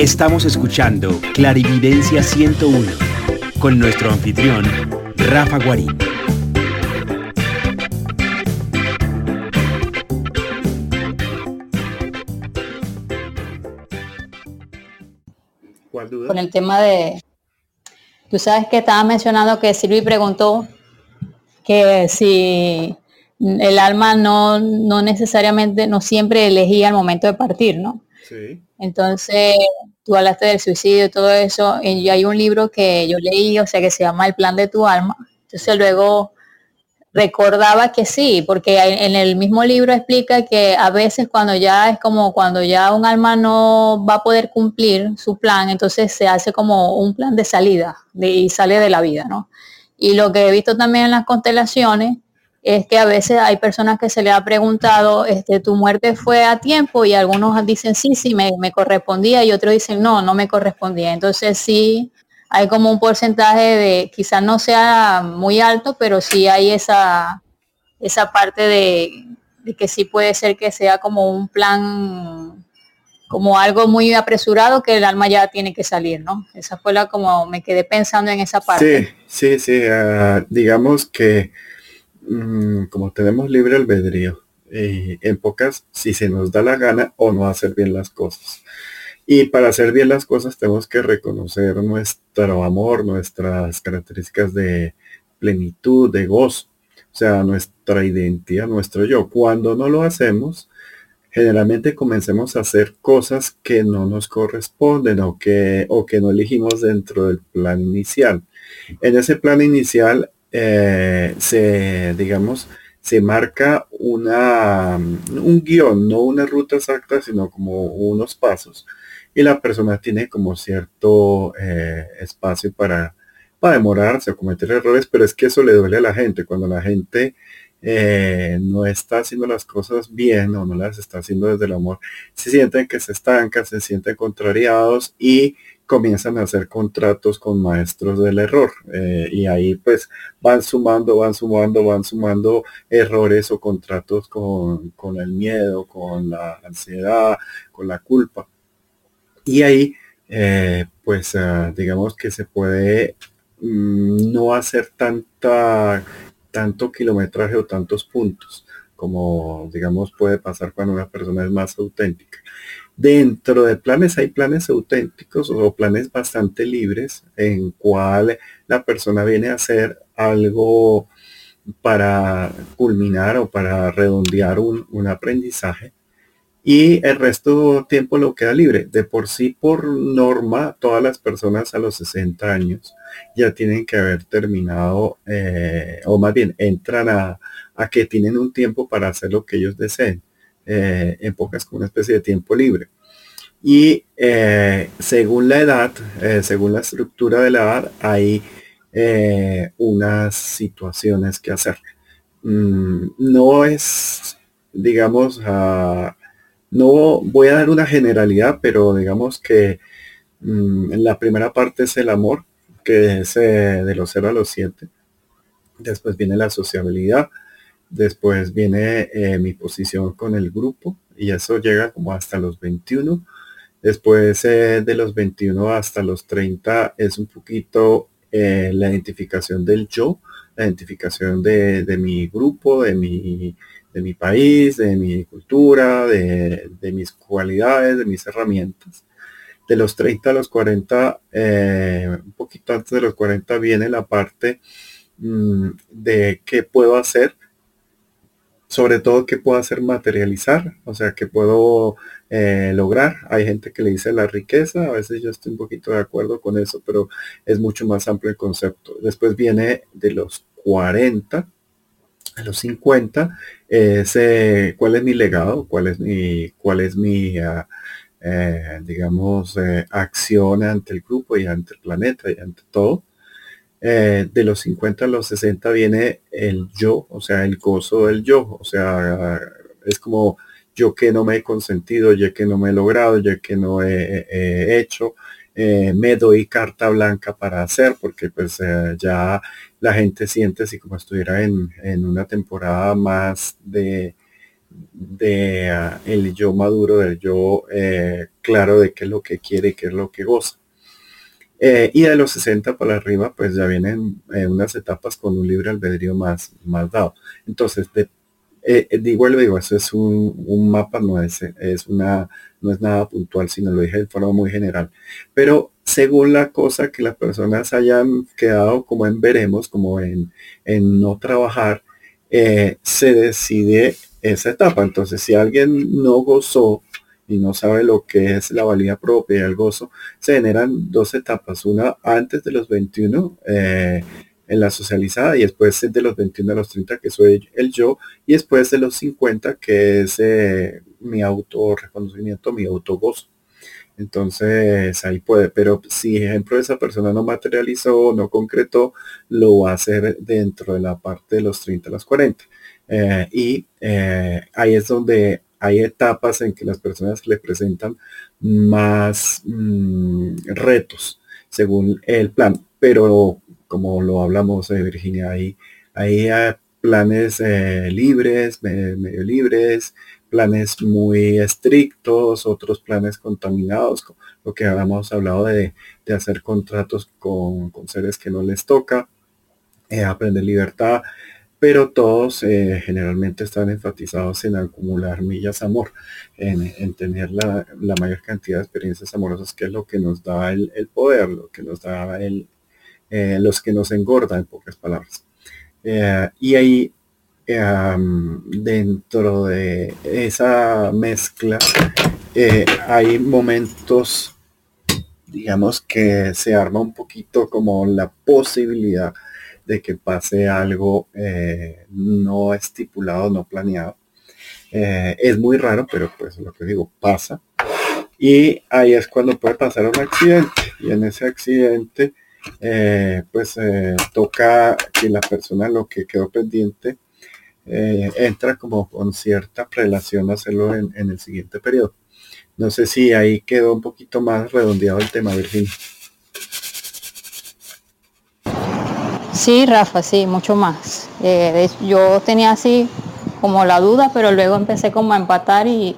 Estamos escuchando Clarividencia 101 con nuestro anfitrión, Rafa Guarín. Con el tema de... Tú sabes que estaba mencionando que Silvi preguntó que si el alma no, no necesariamente, no siempre elegía el momento de partir, ¿no? Sí. Entonces, tú hablaste del suicidio y todo eso, y hay un libro que yo leí, o sea, que se llama El plan de tu alma. Entonces luego recordaba que sí, porque en el mismo libro explica que a veces cuando ya es como cuando ya un alma no va a poder cumplir su plan, entonces se hace como un plan de salida y sale de la vida, ¿no? Y lo que he visto también en las constelaciones es que a veces hay personas que se le ha preguntado, este, tu muerte fue a tiempo y algunos dicen sí, sí, me, me correspondía y otros dicen no, no me correspondía. Entonces sí, hay como un porcentaje de, quizás no sea muy alto, pero sí hay esa, esa parte de, que sí puede ser que sea como un plan, como algo muy apresurado que el alma ya tiene que salir, ¿no? Esa fue la como me quedé pensando en esa parte. Sí, sí, sí, ah, digamos que mm, como tenemos libre albedrío, eh, en pocas, si se nos da la gana o no hacer bien las cosas. Y para hacer bien las cosas tenemos que reconocer nuestro amor, nuestras características de plenitud, de gozo, o sea, nuestra identidad, nuestro yo. Cuando no lo hacemos, generalmente comencemos a hacer cosas que no nos corresponden o que, o que no elegimos dentro del plan inicial. En ese plan inicial eh, se, digamos, se marca una, un guion, no una ruta exacta, sino como unos pasos y la persona tiene como cierto eh, espacio para, para demorarse o cometer errores, pero es que eso le duele a la gente. Cuando la gente eh, no está haciendo las cosas bien o no las está haciendo desde el amor, se sienten que se estancan, se sienten contrariados y comienzan a hacer contratos con maestros del error. Eh, y ahí pues van sumando, van sumando, van sumando errores o contratos con, con el miedo, con la ansiedad, con la culpa. Y ahí, eh, pues ah, digamos que se puede mm, no hacer tanta, tanto kilometraje o tantos puntos como digamos puede pasar cuando una persona es más auténtica. Dentro de planes hay planes auténticos o planes bastante libres en cual la persona viene a hacer algo para culminar o para redondear un, un aprendizaje y el resto tiempo lo queda libre. De por sí, por norma, todas las personas a los 60 años ya tienen que haber terminado, eh, o más bien entran a, que tienen un tiempo para hacer lo que ellos deseen, eh, en pocas como una especie de tiempo libre. Y eh, según la edad, según la estructura de la edad, hay unas situaciones que hacer. Mm, no es, digamos, a no voy a dar una generalidad, pero digamos que mm, la primera parte es el amor, que es eh, de los 0 a los 7. Después viene la sociabilidad. Después viene eh, mi posición con el grupo y eso llega como hasta los 21. Después eh, de los 21 hasta los 30 es un poquito la identificación del yo, la identificación de, de mi grupo, de mi de mi país, de mi cultura, de, mis cualidades, de mis herramientas. De los 30 a los 40, eh, un poquito antes de los 40 viene la parte mm, de qué puedo hacer, sobre todo qué puedo hacer materializar, o sea, qué puedo eh, lograr. Hay gente que le dice la riqueza, a veces yo estoy un poquito de acuerdo con eso, pero es mucho más amplio el concepto. Después viene de los 40 a los 50 es cuál es mi legado, cuál es mi, cuál es mi ah, eh, digamos, eh, acción ante el grupo y ante el planeta y ante todo. Eh, de los 50 a los 60 viene el yo, o sea, el gozo del yo, o sea, es como yo que no me he consentido, yo que no me he logrado, yo que no he hecho, eh, me doy carta blanca para hacer, porque pues eh, ya la gente siente así como estuviera en, una temporada más de, de ah, el yo maduro, del yo claro de qué es lo que quiere y qué es lo que goza. Eh, y de los 60 para arriba, pues ya vienen eh, unas etapas con un libre albedrío más, más dado. Entonces, de, digo, lo digo, eso es un, mapa, no es, es, una, no es nada puntual, sino lo dije de forma muy general. Pero según la cosa que las personas hayan quedado como en veremos, como en, en no trabajar, se decide esa etapa. Entonces, si alguien no gozó y no sabe lo que es la valía propia y el gozo, se generan dos etapas. Una antes de los 21 eh, en la socializada y después de los 21 a los 30 que soy el yo y después de los 50 que es eh, mi auto reconocimiento, mi autogozo. Entonces ahí puede, pero si ejemplo esa persona no materializó, no concretó, lo va a hacer dentro de la parte de los 30 a los 40. Eh, y eh, ahí es donde hay etapas en que las personas le presentan más mm, retos según el plan. Pero como lo hablamos de Virginia, ahí hay planes eh, libres, medio libres, planes muy estrictos, otros planes contaminados, lo que habíamos hablado de, hacer contratos con, seres que no les toca, aprender libertad, pero todos eh, generalmente están enfatizados en acumular millas amor, en, tener la, mayor cantidad de experiencias amorosas, que es lo que nos da el, poder, lo que nos da el, eh, los que nos engorda, en pocas palabras. Eh, y ahí, dentro de esa mezcla, hay momentos, digamos, que se arma un poquito como la posibilidad de que pase algo eh, no estipulado, no planeado. Eh, es muy raro, pero pues lo que digo, pasa. Y ahí es cuando puede pasar un accidente. Y en ese accidente, eh, pues toca que la persona lo que quedó pendiente entra como con cierta prelación a hacerlo en, en el siguiente periodo. No sé si ahí quedó un poquito más redondeado el tema, Virginia. Sí, Rafa, sí, mucho más. Eh, yo tenía así como la duda, pero luego empecé como a empatar y,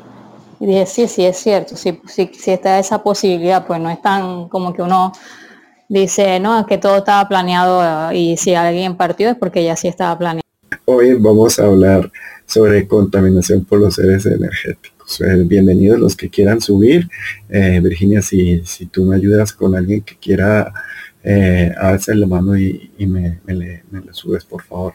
dije, sí, sí, es cierto, sí, sí, está esa posibilidad, pues no es tan como que uno dice, no, que todo estaba planeado y si alguien partió es porque ya sí estaba planeado. Hoy vamos a hablar sobre contaminación por los seres energéticos. Eh, bienvenidos los que quieran subir. Eh, Virginia, si, si tú me ayudas con alguien que quiera eh, veces la mano y, me, le, subes, por favor.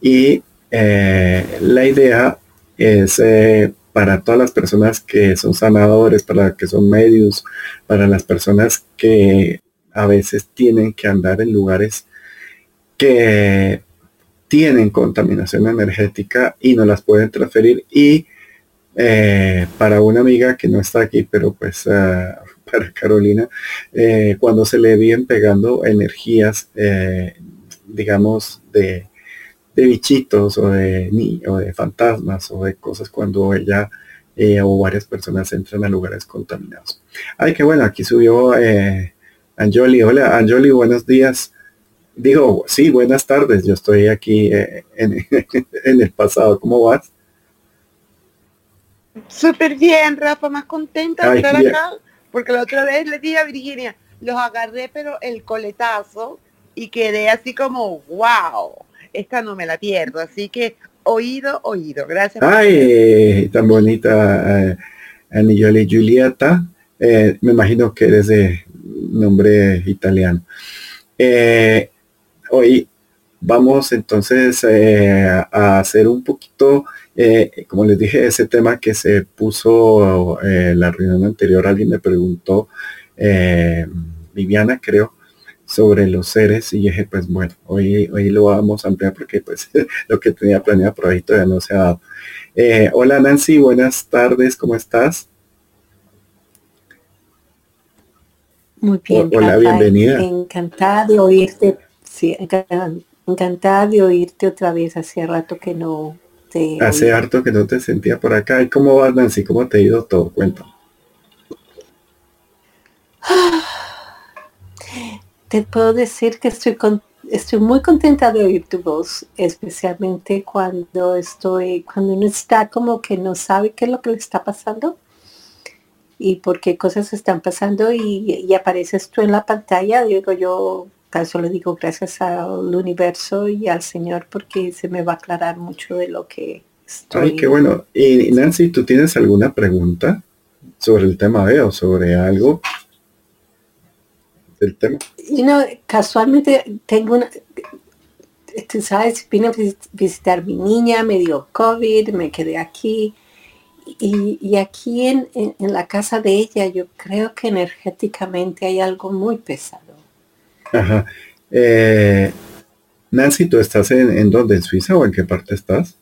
Y eh, la idea es eh, para todas las personas que son sanadores, para que son medios, para las personas que a veces tienen que andar en lugares que tienen contaminación energética y no las pueden transferir y eh, para una amiga que no está aquí, pero pues Carolina, eh, cuando se le vienen pegando energías, eh, digamos, de, bichitos o de, o de fantasmas o de cosas cuando ella eh, o varias personas entran a lugares contaminados. Ay, qué bueno, aquí subió Anjoli. Hola, Anjoli, buenos días. Digo, sí, buenas tardes. Yo estoy aquí en, en el pasado. ¿Cómo vas? Súper bien, Rafa, más contenta de estar acá porque la otra vez le dije a Virginia, los agarré pero el coletazo y quedé así como, wow, esta no me la pierdo. Así que oído, oído. Gracias. Ay, tan bonita eh, Anilloli Giulietta. Eh, me imagino que eres de nombre italiano. Eh, hoy vamos entonces eh, a hacer un poquito eh, como les dije, ese tema que se puso eh, la reunión anterior, alguien me preguntó, eh, Viviana creo, sobre los seres y dije, pues bueno, hoy, hoy lo vamos a ampliar porque pues lo que tenía planeado por ahí todavía no se ha dado. hola Nancy, buenas tardes, ¿cómo estás? Muy bien. hola, bienvenida. Encantada de oírte, sí, encantada de oírte otra vez, hace rato que no, Hace harto que no te sentía por acá. ¿Y cómo vas, Nancy? ¿Cómo te ha ido todo? Cuento. Te puedo decir que estoy con, estoy muy contenta de oír tu voz, especialmente cuando estoy, cuando uno está como que no sabe qué es lo que le está pasando y por qué cosas están pasando y, y apareces tú en la pantalla, digo yo, caso le digo gracias al universo y al Señor porque se me va a aclarar mucho de lo que estoy. Ay, qué bueno. Y Nancy, ¿tú tienes alguna pregunta sobre el tema B o sobre algo del tema? You know, casualmente tengo una, tú sabes, vine a visitar mi niña, me dio COVID, me quedé aquí. Y, aquí en, la casa de ella yo creo que energéticamente hay algo muy pesado. Ajá. Eh, Nancy, ¿tú estás en, en dónde? ¿En Suiza o en qué parte estás?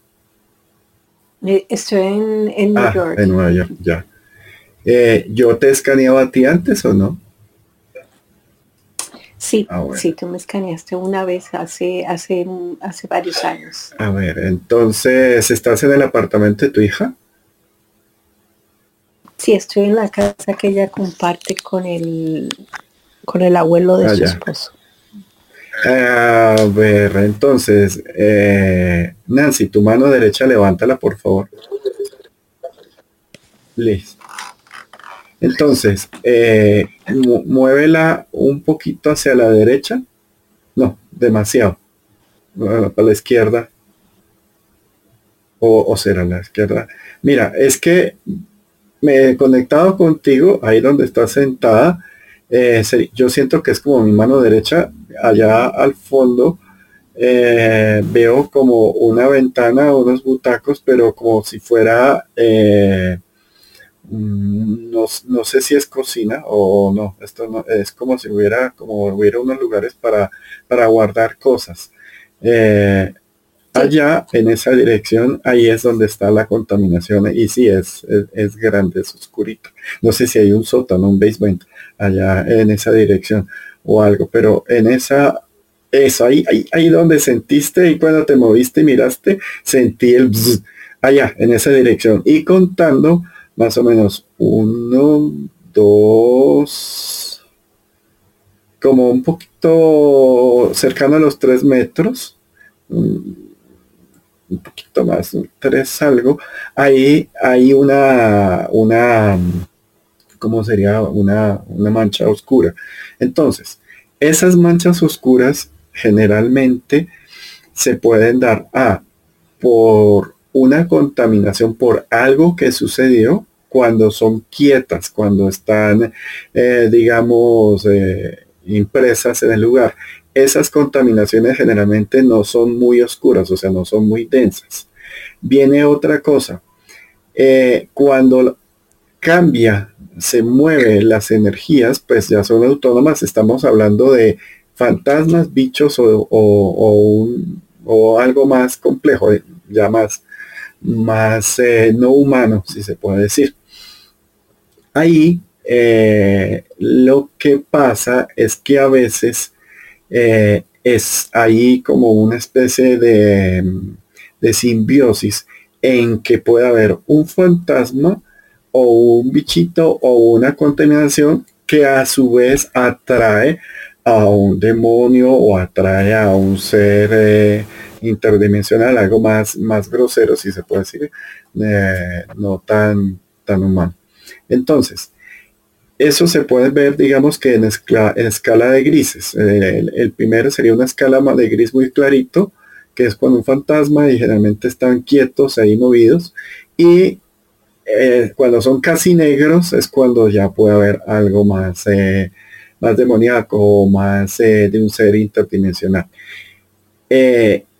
Eh, estoy en, en New ah, York. En Nueva York, ya. Eh, ¿Yo te he escaneado a ti antes o no? Sí, ah, sí, tú me escaneaste una vez hace, hace, hace varios años. A ver, entonces, ¿estás en el apartamento de tu hija? Sí, estoy en la casa que ella comparte con el, con el abuelo de ah, su esposo. A ver, entonces, eh, Nancy, tu mano derecha, levántala, por favor. Listo. Entonces, eh, muévela un poquito hacia la derecha. No, demasiado. para la izquierda. O, o será la izquierda. Mira, es que me he conectado contigo, ahí donde estás sentada. Eh, yo siento que es como mi mano derecha, allá al fondo. Eh, veo como una ventana, unos butacos, pero como si fuera eh, Mm, no, no, sé si es cocina o no, esto no, es como si hubiera, como hubiera unos lugares para, para guardar cosas. Allá en esa dirección, ahí es donde está la contaminación y sí, es, es, grande, es oscurito. No sé si hay un sótano, un basement allá en esa dirección o algo, pero en esa, eso, ahí, ahí, ahí donde sentiste y cuando te moviste y miraste, sentí el allá en esa dirección. Y contando más o menos uno, dos, como un poquito cercano a los tres metros, un poquito más, tres algo, ahí hay una, una, ¿cómo sería? Una, una mancha oscura. Entonces, esas manchas oscuras generalmente se pueden dar a por una contaminación por algo que sucedió cuando son quietas, cuando están, eh, digamos, eh, impresas en el lugar. Esas contaminaciones generalmente no son muy oscuras, o sea, no son muy densas. Viene otra cosa. Eh, cuando cambia, se mueve las energías, pues ya son autónomas. Estamos hablando de fantasmas, bichos o, o algo más complejo, ya más, más no humano, si se puede decir. Ahí eh, lo que pasa es que a veces eh, es ahí como una especie de, de simbiosis en que puede haber un fantasma o un bichito o una contaminación que a su vez atrae a un demonio o atrae a un ser eh, interdimensional, algo más, más grosero, si se puede decir, no tan, tan humano. Entonces, eso se puede ver, digamos que en, escala, de grises. El, primero sería una escala de gris muy clarito, que es cuando un fantasma y generalmente están quietos ahí movidos. Y eh, cuando son casi negros es cuando ya puede haber algo más, eh, más demoníaco más eh, de un ser interdimensional.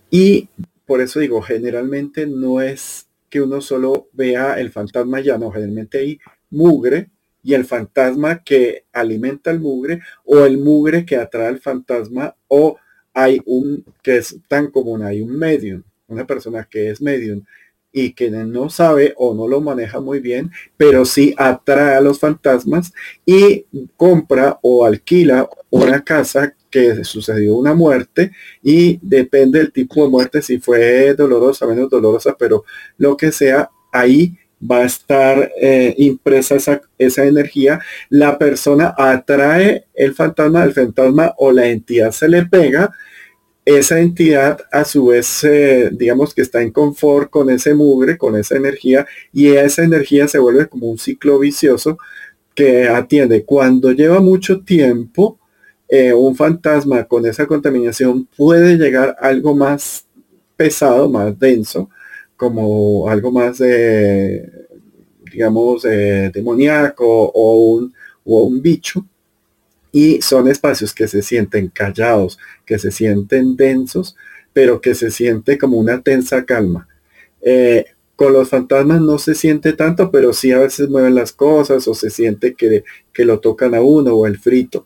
y por eso digo, generalmente no es que uno solo vea el fantasma ya, no, generalmente hay mugre y el fantasma que alimenta el mugre o el mugre que atrae al fantasma o hay un que es tan común, hay un medium, una persona que es medium y que no sabe o no lo maneja muy bien, pero sí atrae a los fantasmas y compra o alquila una casa que sucedió una muerte y depende del tipo de muerte, si fue dolorosa, menos dolorosa, pero lo que sea, ahí va a estar eh, impresa esa, esa, energía, la persona atrae el fantasma, el fantasma o la entidad se le pega, esa entidad a su vez, digamos que está en confort con ese mugre, con esa energía, y esa energía se vuelve como un ciclo vicioso que atiende. Cuando lleva mucho tiempo, eh, un fantasma con esa contaminación puede llegar algo más pesado, más denso, como algo más digamos, demoníaco o un, o un bicho. Y son espacios que se sienten callados, que se sienten densos, pero que se siente como una tensa calma. Eh, con los fantasmas no se siente tanto, pero sí a veces mueven las cosas o se siente que, lo tocan a uno o el frito.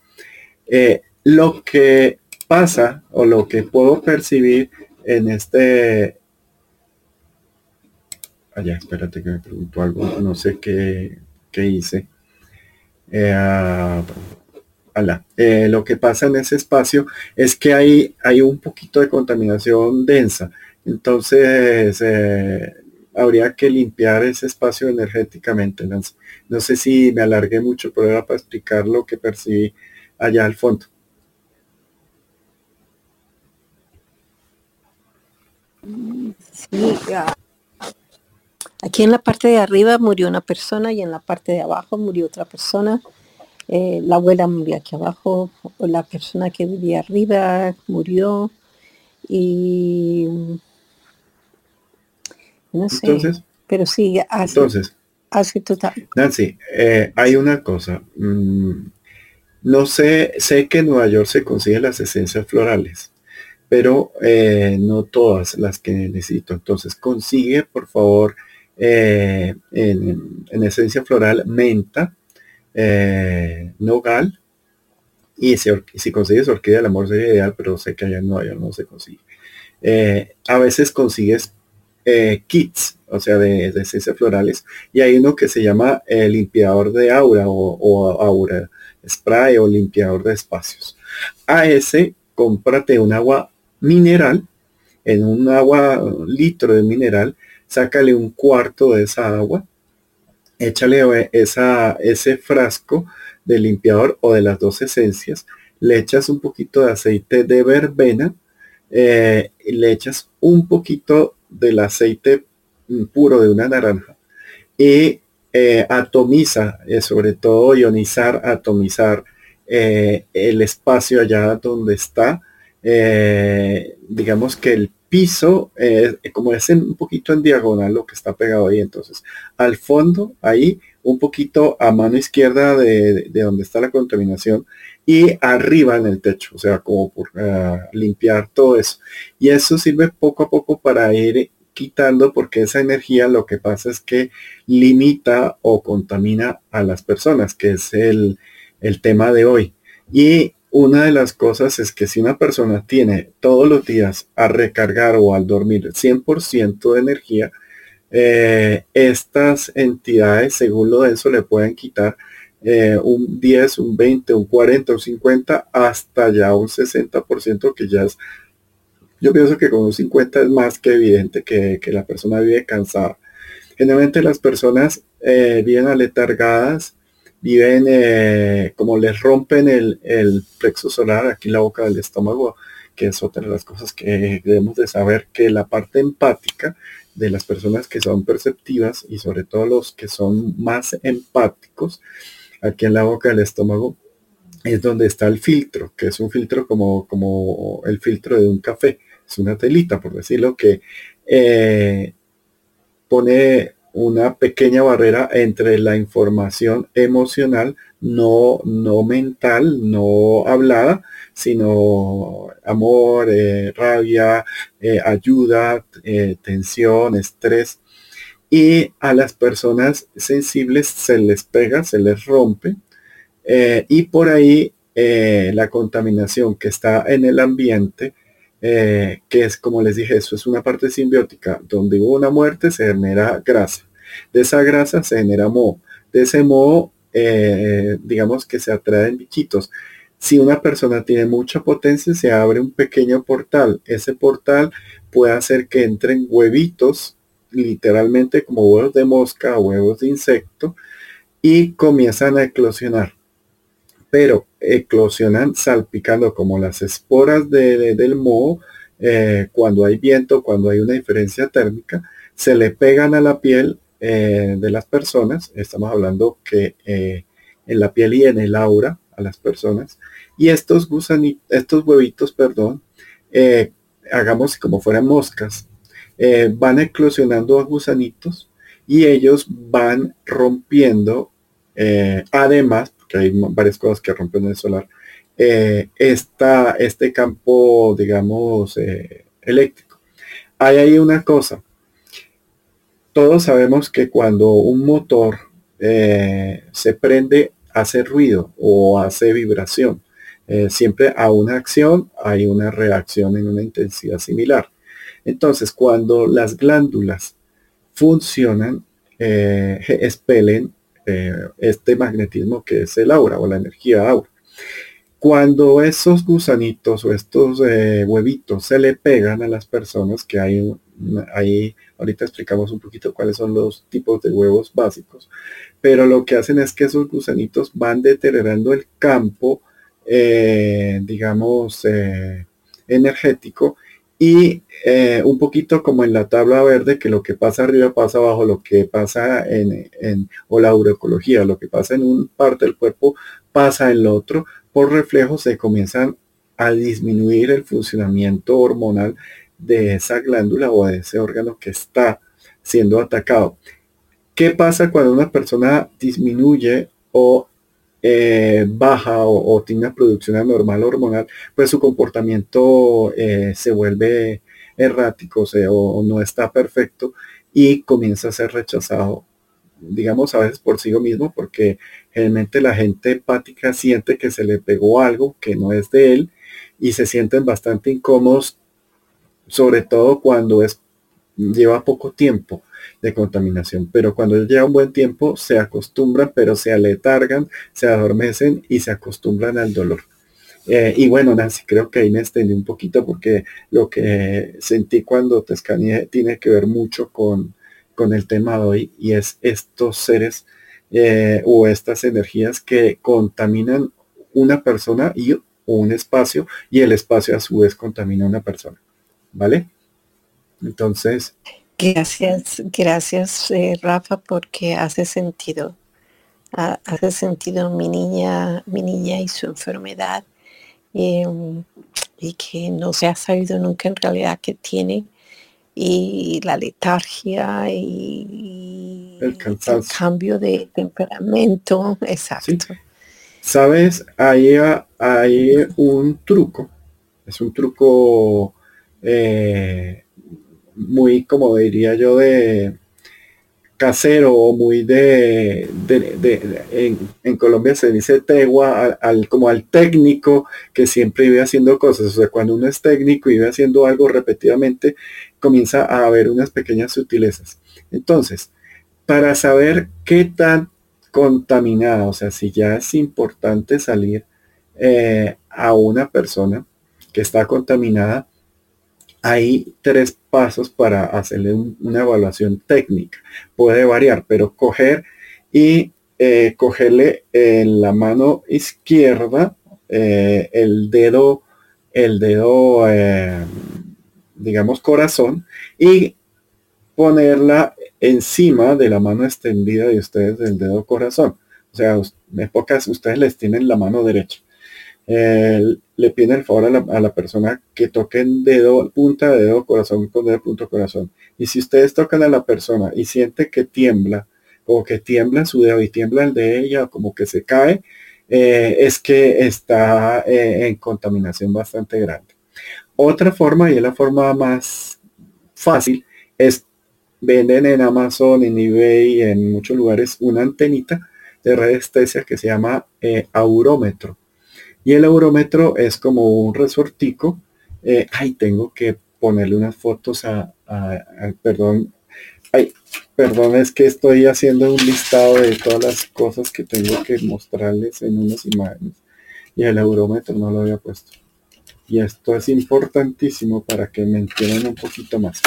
Eh, lo que pasa o lo que puedo percibir en este... Allá, espérate que me pregunto algo, no sé qué, hice. Eh, eh, lo que pasa en ese espacio es que hay, hay un poquito de contaminación densa. Entonces, habría que limpiar ese espacio energéticamente. No, sé si me alargué mucho, pero era para explicar lo que percibí allá al fondo. Sí, aquí en la parte de arriba murió una persona y en la parte de abajo murió otra persona. Eh, la abuela murió aquí abajo, la persona que vivía arriba murió y no sé. Entonces, pero sí, hace, entonces, hace total. Nancy, eh, hay una cosa. Mm, no sé, sé que en Nueva York se consiguen las esencias florales, pero eh, no todas las que necesito. Entonces, consigue, por favor, eh, en, esencia floral, menta, nogal, y si, si, consigues orquídea del amor sería ideal, pero sé que allá en Nueva no se consigue. a veces consigues eh, kits, o sea, de, esencias florales, y hay uno que se llama el limpiador de aura o, aura spray o limpiador de espacios. A ese, cómprate un agua mineral, en un agua litro de mineral, sácale un cuarto de esa agua, échale esa, ese frasco de limpiador o de las dos esencias, le echas un poquito de aceite de verbena, eh, le echas un poquito del aceite puro de una naranja y eh, atomiza, eh, sobre todo ionizar, atomizar eh, el espacio allá donde está. digamos que el piso, como es un poquito en diagonal lo que está pegado ahí, entonces al fondo, ahí, un poquito a mano izquierda de, donde está la contaminación y arriba en el techo, o sea, como por ah, limpiar todo eso. Y eso sirve poco a poco para ir quitando porque esa energía lo que pasa es que limita o contamina a las personas, que es el, el tema de hoy. Y una de las cosas es que si una persona tiene todos los días a recargar o al dormir 100% de energía, eh, estas entidades, según lo de eso, le pueden quitar eh, un 10, un 20, un 40, un 50, hasta ya un 60%, que ya es yo pienso que con un 50 es más que evidente que, la persona vive cansada. Generalmente las personas eh, viven aletargadas, viven eh, como les rompen el, el, plexo solar aquí en la boca del estómago, que es otra de las cosas que debemos de saber, que la parte empática de las personas que son perceptivas y sobre todo los que son más empáticos, aquí en la boca del estómago, es donde está el filtro, que es un filtro como, como el filtro de un café es una telita, por decirlo, que eh, pone una pequeña barrera entre la información emocional, no, no mental, no hablada, sino amor, eh, rabia, eh, ayuda, tensión, estrés. Y a las personas sensibles se les pega, se les rompe. y por ahí la contaminación que está en el ambiente eh, que es como les dije, eso es una parte simbiótica, donde hubo una muerte se genera grasa, de esa grasa se genera moho, de ese moho, eh, digamos que se atraen bichitos. Si una persona tiene mucha potencia, se abre un pequeño portal. Ese portal puede hacer que entren huevitos, literalmente como huevos de mosca o huevos de insecto, y comienzan a eclosionar pero eclosionan salpicando como las esporas del moho eh, cuando hay viento, cuando hay una diferencia térmica, se le pegan a la piel eh, de las personas, estamos hablando que eh, en la piel y en el aura a las personas, y estos gusanitos, estos huevitos, perdón, hagamos como fueran moscas, van eclosionando a gusanitos y ellos van rompiendo, además, hay varias cosas que rompen el solar, eh, este campo, digamos, eh, eléctrico. Hay ahí una cosa. Todos sabemos que cuando un motor eh, se prende, hace ruido o hace vibración. siempre a una acción hay una reacción en una intensidad similar. Entonces, cuando las glándulas funcionan, expelen este magnetismo que es el aura o la energía aura. Cuando esos gusanitos o estos eh, huevitos se le pegan a las personas, que hay, ahí ahorita explicamos un poquito cuáles son los tipos de huevos básicos, pero lo que hacen es que esos gusanitos van deteriorando el campo, eh, digamos, eh, energético y un poquito como en la tabla verde, que lo que pasa arriba pasa abajo, lo que pasa en, en o la agroecología, lo que pasa en un parte del cuerpo pasa en lo otro, por reflejo se comienzan a disminuir el funcionamiento hormonal de esa glándula o de ese órgano que está siendo atacado. ¿Qué pasa cuando una persona disminuye o eh, baja o, tiene una producción anormal hormonal? Pues su comportamiento eh, se vuelve errático o no está perfecto y comienza a ser rechazado digamos, a veces por sí mismo, porque generalmente la gente empática siente que se le pegó algo que no es de él y se sienten bastante incómodos, sobre todo cuando es, lleva poco tiempo de contaminación, pero cuando lleva un buen tiempo se acostumbran, pero se aletargan, se adormecen y se acostumbran al dolor. Eh, y bueno, Nancy, creo que ahí me extendí un poquito porque lo que sentí cuando te escaneé tiene que ver mucho con, con el tema de hoy y es estos seres eh, o estas energías que contaminan una persona y un espacio y el espacio a su vez contamina una persona. ¿Vale? Entonces. Gracias, gracias eh, Rafa porque hace sentido. hace sentido mi niña, mi niña y su enfermedad em, y que no se ha sabido nunca en realidad que tiene y la letargia y el, cambio de temperamento, exacto. Sabes, ahí hay un truco, es un truco eh, muy, como diría yo, de casero o muy de, en, Colombia se dice tegua al, como al técnico que siempre vive haciendo cosas. O sea, cuando uno es técnico y vive haciendo algo repetidamente, comienza a haber unas pequeñas sutilezas. Entonces, para saber qué tan contaminada, o sea, si ya es importante salir eh, a una persona que está contaminada, hay tres pasos para hacerle una evaluación técnica. Puede variar, pero coger y eh, cogerle en la mano izquierda eh, el dedo, el dedo, eh, digamos, corazón y ponerla encima de la mano extendida de ustedes del dedo corazón. O sea, en pocas ustedes les tienen la mano derecha le piden el favor a la, persona que toquen dedo, punta de dedo, corazón con dedo, punto, corazón. Y si ustedes tocan a la persona y siente que tiembla, o que tiembla su dedo y tiembla el de ella, como que se cae, eh, es que está eh, en contaminación bastante grande. Otra forma, y es la forma más fácil, es venden en Amazon, en eBay, en muchos lugares, una antenita de radiestesia que se llama eh, aurómetro y el eurómetro es como un resortico. Eh, ay, tengo que ponerle unas fotos a, perdón, ay, perdón, es que estoy haciendo un listado de todas las cosas que tengo que mostrarles en unas imágenes. Y el eurómetro no lo había puesto. Y esto es importantísimo para que me entiendan un poquito más.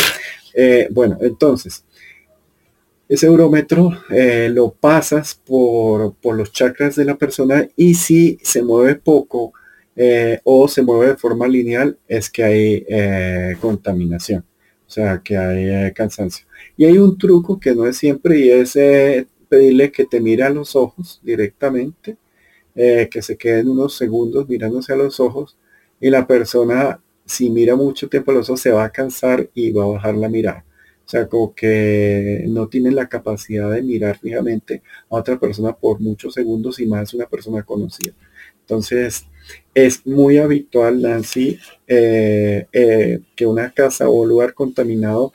Eh, bueno, entonces, Ese eurómetro eh, lo pasas por, los chakras de la persona y si se mueve poco eh, o se mueve de forma lineal es que hay eh, contaminación, o sea que hay cansancio. Y hay un truco que no es siempre y es pedirle que te mire a los ojos directamente, que se queden unos segundos mirándose a los ojos y la persona si mira mucho tiempo a los ojos se va a cansar y va a bajar la mirada. O sea, como que no tienen la capacidad de mirar fijamente a otra persona por muchos segundos y más una persona conocida. Entonces, es muy habitual, Nancy, eh, eh, que una casa o lugar contaminado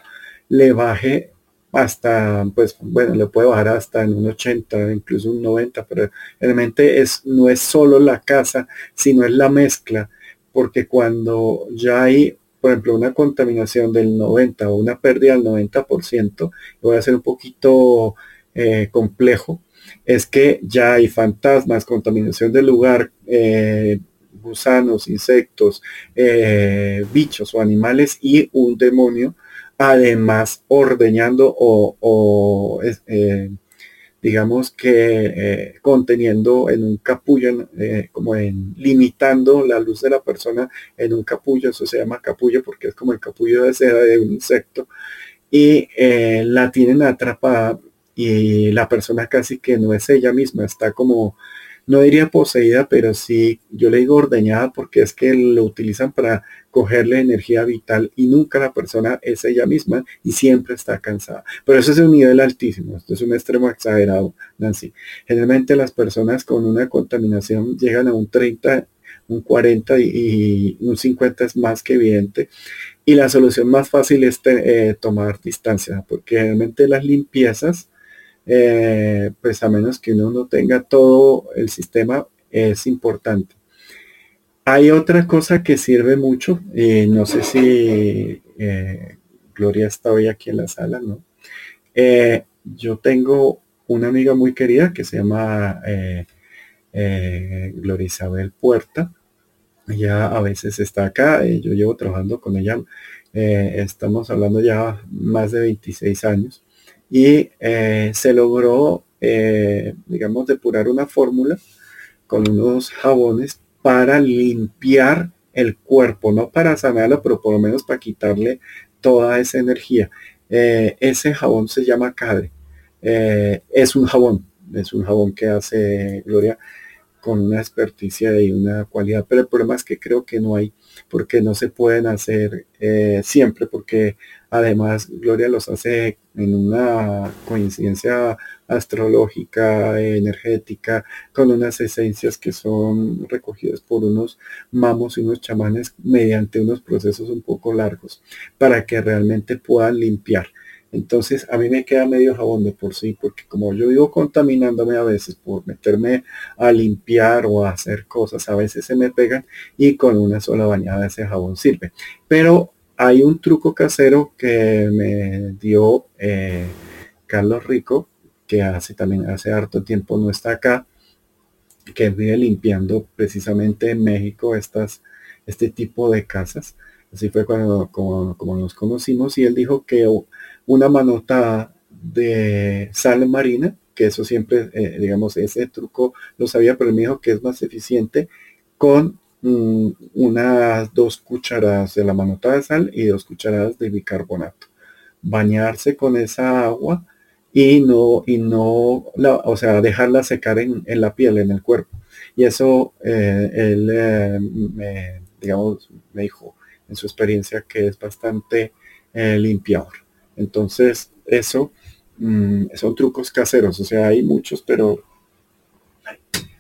le baje hasta, pues, bueno, le puede bajar hasta en un 80, incluso un 90, pero realmente es, no es solo la casa, sino es la mezcla, porque cuando ya hay por ejemplo, una contaminación del 90 o una pérdida del 90%, voy a ser un poquito eh, complejo, es que ya hay fantasmas, contaminación del lugar, eh, gusanos, insectos, eh, bichos o animales y un demonio, además ordeñando o, o digamos que eh, conteniendo en un capullo, eh, como en limitando la luz de la persona en un capullo, eso se llama capullo porque es como el capullo de seda de un insecto, y eh, la tienen atrapada y la persona casi que no es ella misma, está como no diría poseída, pero sí, yo le digo ordeñada porque es que lo utilizan para cogerle energía vital y nunca la persona es ella misma y siempre está cansada. Pero eso es un nivel altísimo, esto es un extremo exagerado, Nancy. Generalmente las personas con una contaminación llegan a un 30, un 40 y, un 50 es más que evidente. Y la solución más fácil es eh, tomar distancia, porque generalmente las limpiezas eh, pues a menos que uno no tenga todo el sistema, es importante. Hay otra cosa que sirve mucho, y no sé si eh, Gloria está hoy aquí en la sala, ¿no? Eh, yo tengo una amiga muy querida que se llama Gloria Isabel Puerta. Ella a veces está acá, yo llevo trabajando con ella, estamos hablando ya más de 26 años y eh, se logró, eh, digamos, depurar una fórmula con unos jabones para limpiar el cuerpo, no para sanarlo, pero por lo menos para quitarle toda esa energía. Eh, ese jabón se llama Cadre. es un jabón, es un jabón que hace Gloria con una experticia y una cualidad, pero el problema es que creo que no hay, porque no se pueden hacer siempre, porque además Gloria los hace en una coincidencia astrológica, energética, con unas esencias que son recogidas por unos mamos y unos chamanes mediante unos procesos un poco largos para que realmente puedan limpiar. Entonces a mí me queda medio jabón de por sí, porque como yo vivo contaminándome a veces por meterme a limpiar o a hacer cosas, a veces se me pegan y con una sola bañada ese jabón sirve. Pero hay un truco casero que me dio eh, Carlos Rico, que hace también hace harto tiempo no está acá, que vive limpiando precisamente en México estas, este tipo de casas. Así fue cuando como, nos conocimos y él dijo que una manota de sal marina, que eso siempre, eh, digamos, ese truco lo sabía, pero él me dijo que es más eficiente con Mm, unas dos cucharadas de la manota de sal y dos cucharadas de bicarbonato. Bañarse con esa agua y no, y no, la, o sea, dejarla secar en, la piel, en el cuerpo. Y eso eh, él eh, me, digamos, me dijo en su experiencia que es bastante limpiador. Entonces, eso mm, son trucos caseros, o sea, hay muchos, pero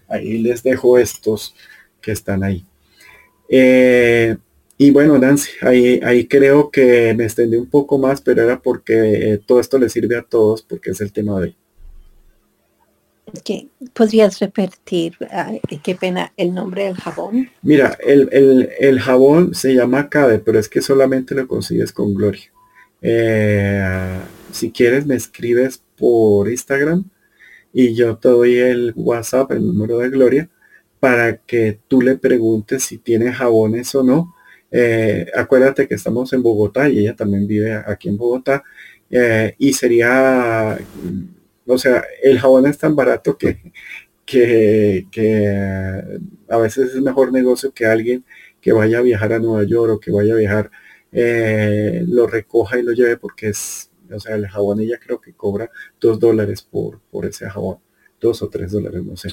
ahí les dejo estos que están ahí. Eh, y bueno, Nancy, ahí, ahí creo que me extendí un poco más, pero era porque eh, todo esto le sirve a todos, porque es el tema de hoy. ¿Podrías repetir, qué pena, el nombre del jabón? Mira, el, jabón se llama Cade, pero es que solamente lo consigues con Gloria. Eh, si quieres, me escribes por Instagram y yo te doy el WhatsApp, el número de Gloria, para que tú le preguntes si tiene jabones o no. Eh, acuérdate que estamos en Bogotá y ella también vive aquí en Bogotá. Eh, y sería, o sea, el jabón es tan barato que, que, a veces es mejor negocio que alguien que vaya a viajar a Nueva York o que vaya a viajar, eh, lo recoja y lo lleve porque es, o sea, el jabón ella creo que cobra dos dólares por, por ese jabón dos o tres dólares, no sé.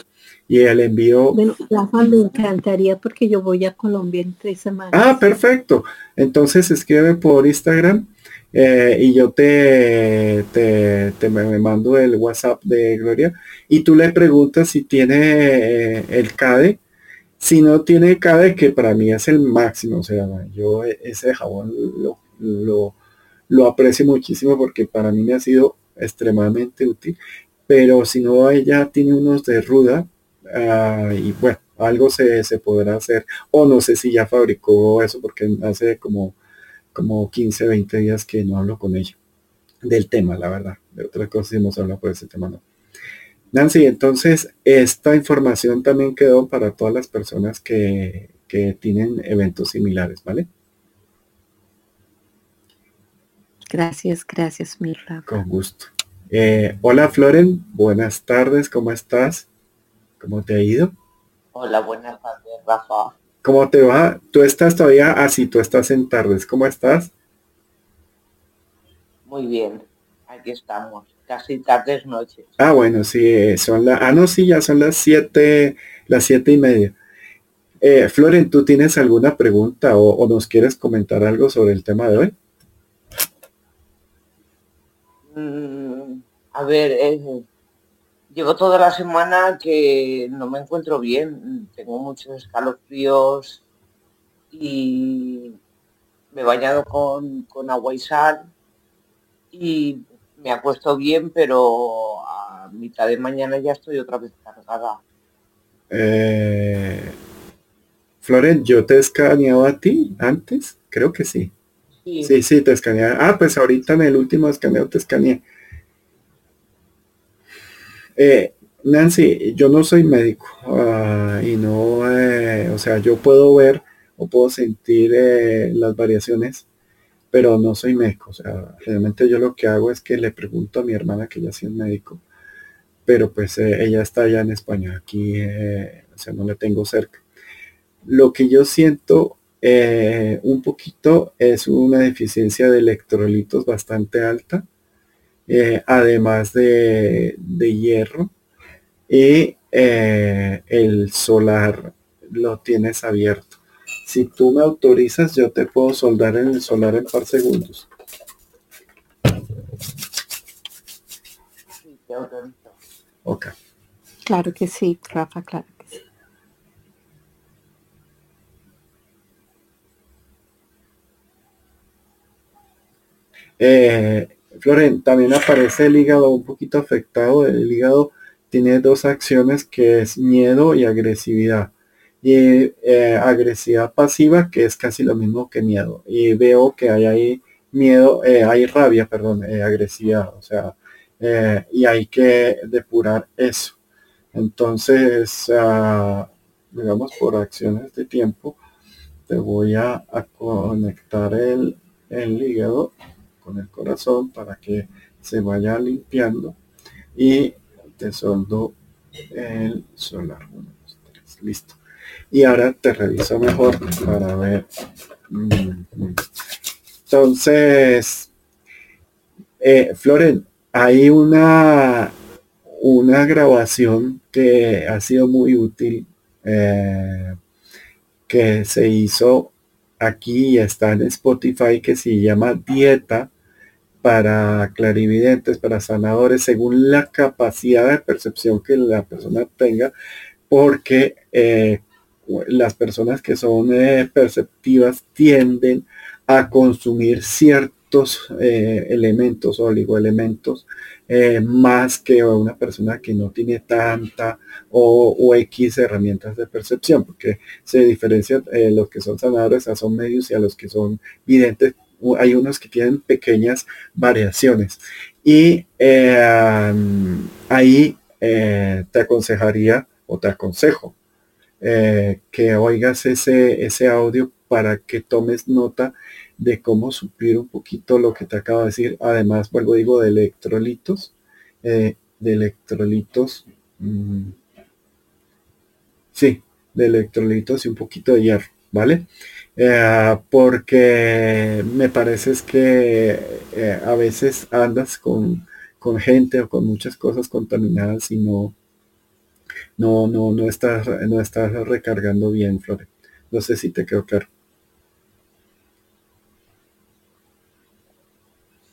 Y el envío... Bueno, Rafa, me encantaría porque yo voy a Colombia en tres semanas. Ah, perfecto. Entonces escribe por Instagram eh, y yo te, te, me, mando el WhatsApp de Gloria y tú le preguntas si tiene eh, el CADE. Si no tiene CADE, que para mí es el máximo, o sea, yo ese jabón lo, lo, aprecio muchísimo porque para mí me ha sido extremadamente útil pero si no ella tiene unos de ruda ah, y bueno, algo se, podrá hacer o no sé si ya fabricó eso porque hace como, como 15, 20 días que no hablo con ella del tema, la verdad. De otras cosas hemos hablado por ese tema, no. Nancy, entonces esta información también quedó para todas las personas que, que tienen eventos similares, ¿vale? Gracias, gracias, Mirra. Con gusto. Eh, hola Floren, buenas tardes, ¿cómo estás? ¿Cómo te ha ido? Hola, buenas tardes, Rafa. ¿Cómo te va? Tú estás todavía así, tú estás en tardes, ¿cómo estás? Muy bien, aquí estamos, casi tardes noches. Ah, bueno, sí, son las, ah, no, sí, ya son las siete, las siete y media. Eh, Floren, ¿tú tienes alguna pregunta o nos quieres comentar algo sobre el tema de hoy? Mm, a ver, eh, llevo toda la semana que no me encuentro bien. Tengo muchos escalofríos y me he bañado con, agua y sal y me acuesto bien, pero a mitad de mañana ya estoy otra vez cargada. Eh, ¿yo te he escaneado a ti antes? Creo que sí. Sí. sí, te escaneé. Ah, pues ahorita en el último escaneo te escaneé. Eh, Nancy, yo no soy médico ah, y no, eh, o sea, yo puedo ver o puedo sentir eh, las variaciones, pero no soy médico. O sea, realmente yo lo que hago es que le pregunto a mi hermana que ella sí es médico, pero pues ella está allá en España, aquí, o sea, no le tengo cerca. Lo que yo siento eh, un poquito es una deficiencia de electrolitos bastante alta, eh, además de, hierro. Y eh, el solar lo tienes abierto. Si tú me autorizas, yo te puedo soldar en el solar en par segundos. Ok. Claro que sí, Rafa, claro. Eh, Floren, también aparece el hígado un poquito afectado. El hígado tiene dos acciones que es miedo y agresividad. Y eh, agresividad pasiva, que es casi lo mismo que miedo. Y veo que hay ahí miedo, eh, hay rabia, perdón, agresividad. O sea, y hay que depurar eso. Entonces, ah, digamos, por acciones de tiempo, te voy a, conectar el, el hígado el corazón para que se vaya limpiando y te soldo el solar. listo. Y ahora te reviso mejor para ver. Entonces, eh, Floren, hay una, una grabación que ha sido muy útil, eh, que se hizo aquí y está en Spotify, que se llama Dieta para clarividentes, para sanadores, según la capacidad de percepción que la persona tenga, porque eh, las personas que son eh, perceptivas tienden a consumir ciertos eh, elementos o oligoelementos más que una persona que no tiene tanta o, o X herramientas de percepción, porque se diferencian los que son sanadores a son medios y a los que son videntes hay unos que tienen pequeñas variaciones. Y eh, ahí eh, te aconsejaría o te aconsejo eh, que oigas ese, ese audio para que tomes nota de cómo suplir un poquito lo que te acabo de decir. Además, vuelvo digo, de electrolitos, eh, de electrolitos, mm, sí, de electrolitos y un poquito de hierro, ¿vale? Eh, porque me parece que a veces andas con, con, gente o con muchas cosas contaminadas y no, no, no, no estás, no estás recargando bien, Flore. No sé si te quedó claro.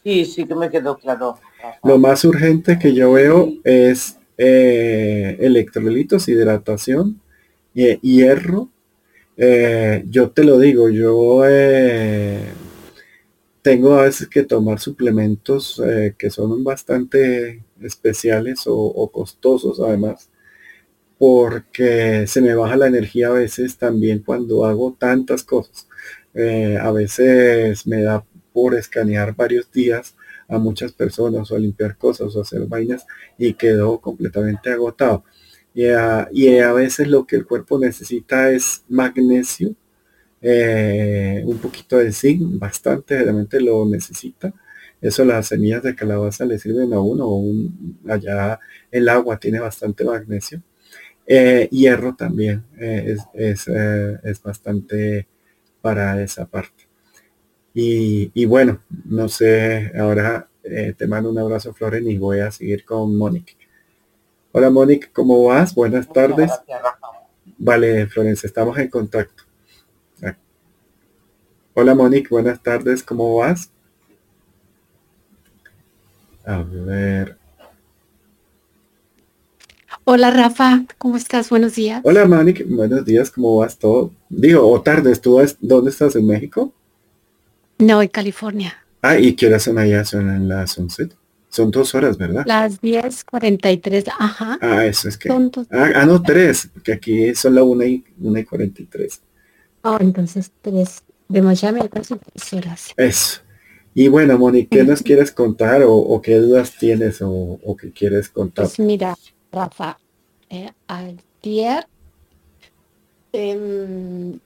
Sí, sí que me quedó claro. Lo más urgente que yo veo es eh, electrolitos, hidratación, y hierro. Eh, yo te lo digo, yo eh, tengo a veces que tomar suplementos que son bastante especiales o, costosos además, porque se me baja la energía a veces también cuando hago tantas cosas. a veces me da por escanear varios días a muchas personas o limpiar cosas o hacer vainas y quedó completamente agotado. Y a, veces lo que el cuerpo necesita es magnesio, eh, un poquito de zinc, bastante, realmente lo necesita. Eso las semillas de calabaza le sirven a uno, un, allá el agua tiene bastante magnesio. Eh, hierro también eh, es, es bastante para esa parte. Y, bueno, no sé, ahora eh, te mando un abrazo, Floren, y voy a seguir con Mónica. Hola, Mónica, ¿cómo vas? Buenas tardes. Vale, Florencia, estamos en contacto. Ah. Hola, Mónica, buenas tardes, ¿cómo vas? A ver. Hola Rafa, ¿cómo estás? Buenos días. Hola Mónica, buenos días, ¿cómo vas todo? Digo, o tardes, ¿tú dónde estás en México? No, en California. Ah, ¿y qué hora son allá? ¿Son en las 11? Son dos horas, ¿verdad? Las 10.43, ajá. Ah, eso es que... ah, ah, no, tres, porque aquí son las 1 y, 1 y 43. Oh, entonces tres. De Miami casi tres horas. Eso. Y bueno, Moni, ¿qué nos quieres contar o, qué dudas tienes o, o, qué quieres contar? Pues mira, Rafa, eh, ayer eh,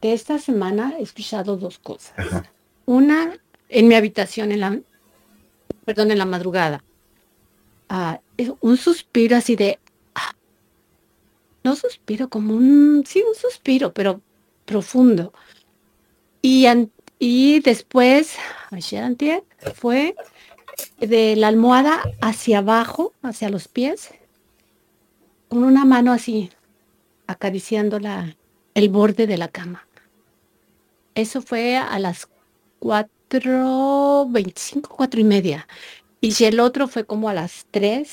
esta semana he escuchado dos cosas. Una en mi habitación, en la, perdón, en la madrugada. Ah, un suspiro así de, ah, no suspiro, como un, sí, un suspiro, pero profundo. Y, y después, ayer fue de la almohada hacia abajo, hacia los pies, con una mano así, acariciando la, el borde de la cama. Eso fue a las 4.25, cuatro y media. Y el otro fue como a las 3.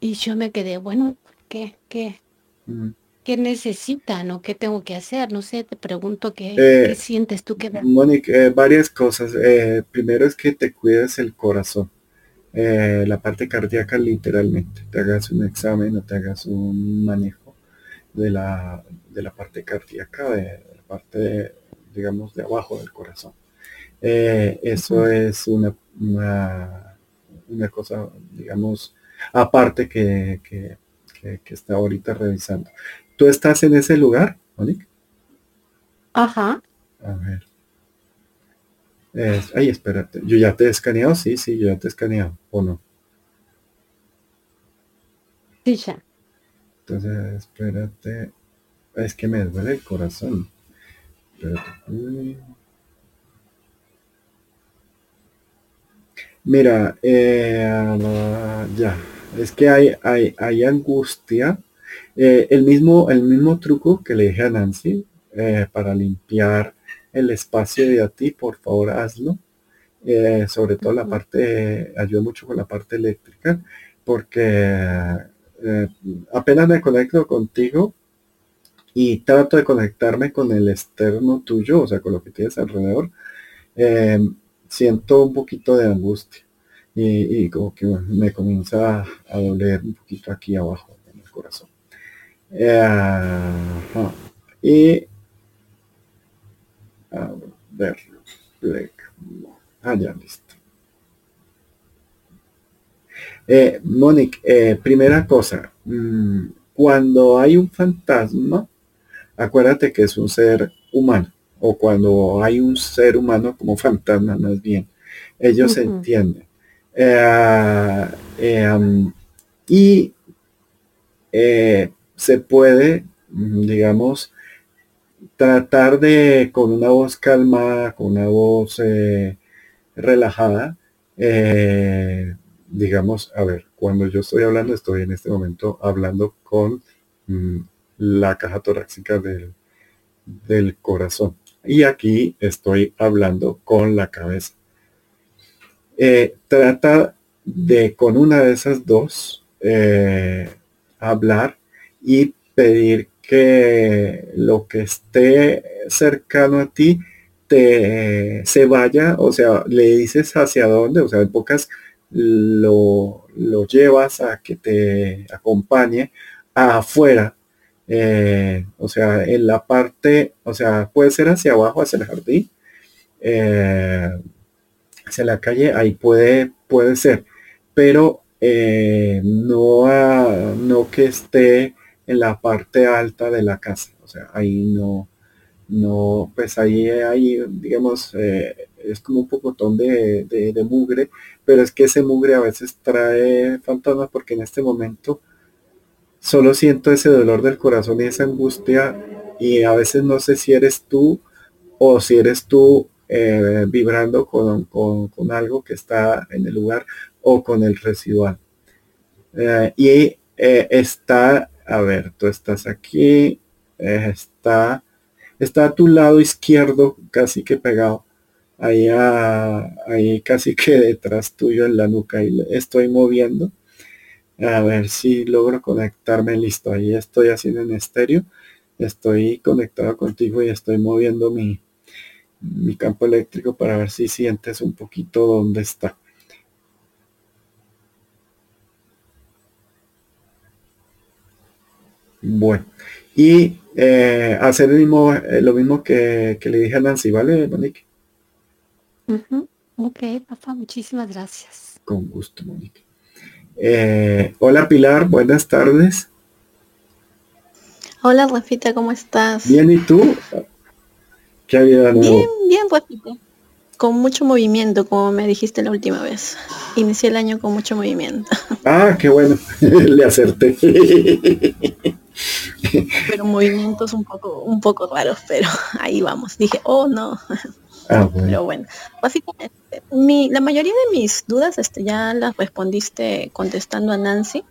Y yo me quedé, bueno, ¿qué? ¿Qué? ¿Qué necesitan o qué tengo que hacer? No sé, te pregunto qué, eh, sientes tú que Mónica, eh, varias cosas. Eh, primero es que te cuides el corazón. la parte cardíaca literalmente. Te hagas un examen o te hagas un manejo de la, de la parte cardíaca, de, parte, digamos, de abajo del corazón. Eh, eso es una, una, cosa, digamos, aparte que, que, está ahorita revisando. ¿Tú estás en ese lugar, Monique? Ajá. A ver. ay, espérate. ¿Yo ya te he escaneado? Sí, sí, yo ya te he escaneado, ¿o no? Sí, ya. Entonces, espérate. Es que me duele el corazón. Mira, eh, ya, es que hay, hay, hay angustia. Eh, el, mismo, el mismo truco que le dije a Nancy eh, para limpiar el espacio de a ti, por favor hazlo. sobre todo la parte, ayuda mucho con la parte eléctrica, porque apenas me conecto contigo, y trato de conectarme con el externo tuyo, o sea, con lo que tienes alrededor, siento un poquito de angustia y, como que me comienza a, doler un poquito aquí abajo en el corazón. Y a ver, ah, ya listo. Eh, Mónica, eh, primera cosa, mm, cuando hay un fantasma, acuérdate que es un ser humano, o cuando hay un ser humano como fantasma más bien, ellos se entienden. Eh, eh, y eh, se puede, digamos, tratar de, con una voz calmada, con una voz relajada, digamos, a ver, cuando yo estoy hablando, estoy en este momento hablando con mm, la caja torácica del, del corazón. Y aquí estoy hablando con la cabeza. Eh, trata de con una de esas dos eh, hablar y pedir que lo que esté cercano a ti te se vaya, o sea, le dices hacia dónde, o sea, en pocas lo, lo llevas a que te acompañe afuera eh, o sea, en la parte, o sea, puede ser hacia abajo, hacia el jardín, eh, hacia la calle, ahí puede, puede ser, pero eh, no, no que esté en la parte alta de la casa, o sea, ahí no, no, pues ahí hay, digamos, es como un pocotón de, de, mugre, pero es que ese mugre a veces trae fantasmas porque en este momento solo siento ese dolor del corazón y esa angustia y a veces no sé si eres tú o si eres tú eh, vibrando con, algo que está en el lugar o con el residual. Eh, y eh, está, a ver, tú estás aquí, está, está a tu lado izquierdo, casi que pegado, ahí, ahí casi que detrás tuyo en la nuca y estoy moviendo a ver si logro conectarme. Listo, ahí estoy haciendo en estéreo. Estoy conectado contigo y estoy moviendo mi, mi campo eléctrico para ver si sientes un poquito dónde está. Bueno, y eh, hacer mismo, eh, lo mismo que, le dije a Nancy, ¿vale, Monique? Ok, papá, muchísimas gracias. Con gusto, Monique. Eh, hola Pilar, buenas tardes. Hola Rafita, ¿cómo estás? Bien, ¿y tú? ¿Qué ha habido Bien, bien Rafita. Con mucho movimiento, como me dijiste la última vez. Inicié el año con mucho movimiento. Ah, qué bueno, le acerté. pero movimientos un poco, un poco raros, pero ahí vamos. Dije, oh no. Ah, Pero bueno, básicamente, mi, la mayoría de mis dudas este, ya las respondiste contestando a Nancy,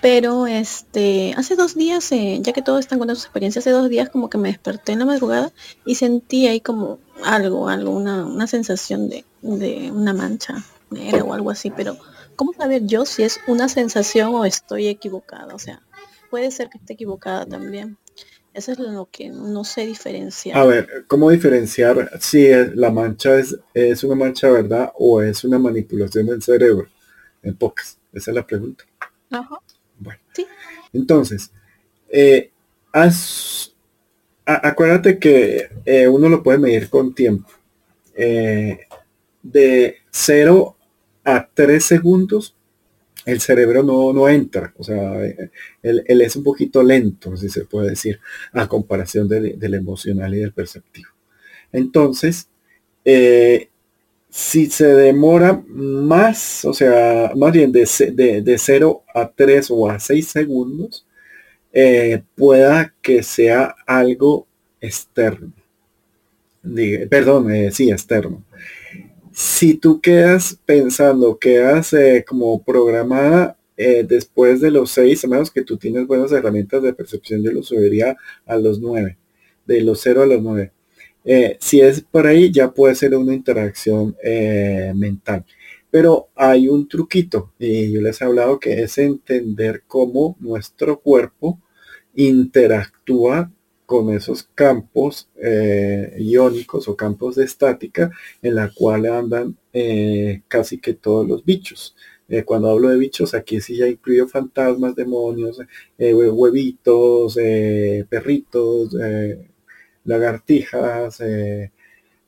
pero este, hace dos días, eh, ya que todos están contando sus experiencias, hace dos días como que me desperté en la madrugada y sentí ahí como algo, algo, una, una sensación de, de una mancha negra o algo así, pero ¿cómo saber yo si es una sensación o estoy equivocada? O sea, puede ser que esté equivocada también. Eso es lo que no sé diferenciar. A ver, ¿cómo diferenciar si la mancha es, es una mancha verdad o es una manipulación del cerebro? En pocas. Esa es la pregunta. Ajá. Bueno. Sí. Entonces, eh, acuérdate que eh, uno lo puede medir con tiempo. Eh, de 0 a 3 segundos el cerebro no, no entra, o sea, él, es un poquito lento, si se puede decir, a comparación del, emocional y del perceptivo. Entonces, eh, si se demora más, o sea, más bien de, de, 0 a 3 o a 6 segundos, eh, pueda que sea algo externo. perdón, eh, sí, externo si tú quedas pensando, quedas eh, como programada eh, después de los seis, menos que tú tienes buenas herramientas de percepción, yo lo subiría a los nueve, de los cero a los nueve. Eh, si es por ahí, ya puede ser una interacción mental. Pero hay un truquito, y yo les he hablado que es entender cómo nuestro cuerpo interactúa con esos campos eh, iónicos o campos de estática en la cual andan eh, casi que todos los bichos. Eh, cuando hablo de bichos, aquí sí ya incluyo fantasmas, demonios, huevitos, perritos, lagartijas,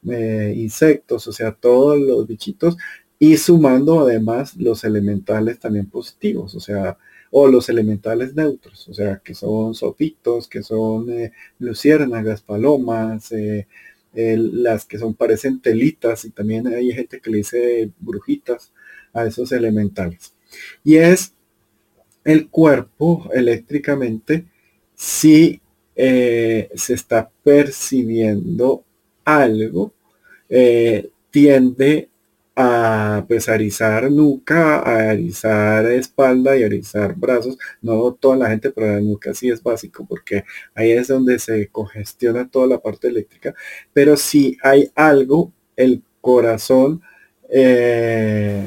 insectos, o sea, todos los bichitos y sumando además los elementales también positivos, o sea, o los elementales neutros, o sea, que son sopitos, que son eh, luciérnagas, palomas, eh, las que son parecen telitas y también hay gente que le dice brujitas a esos elementales. Y es el cuerpo eléctricamente si eh, se está percibiendo algo, tiende a pues arizar nuca, a arizar espalda y arizar brazos. No toda la gente, pero la nuca sí es básico porque ahí es donde se congestiona toda la parte eléctrica. Pero si hay algo, el corazón, eh,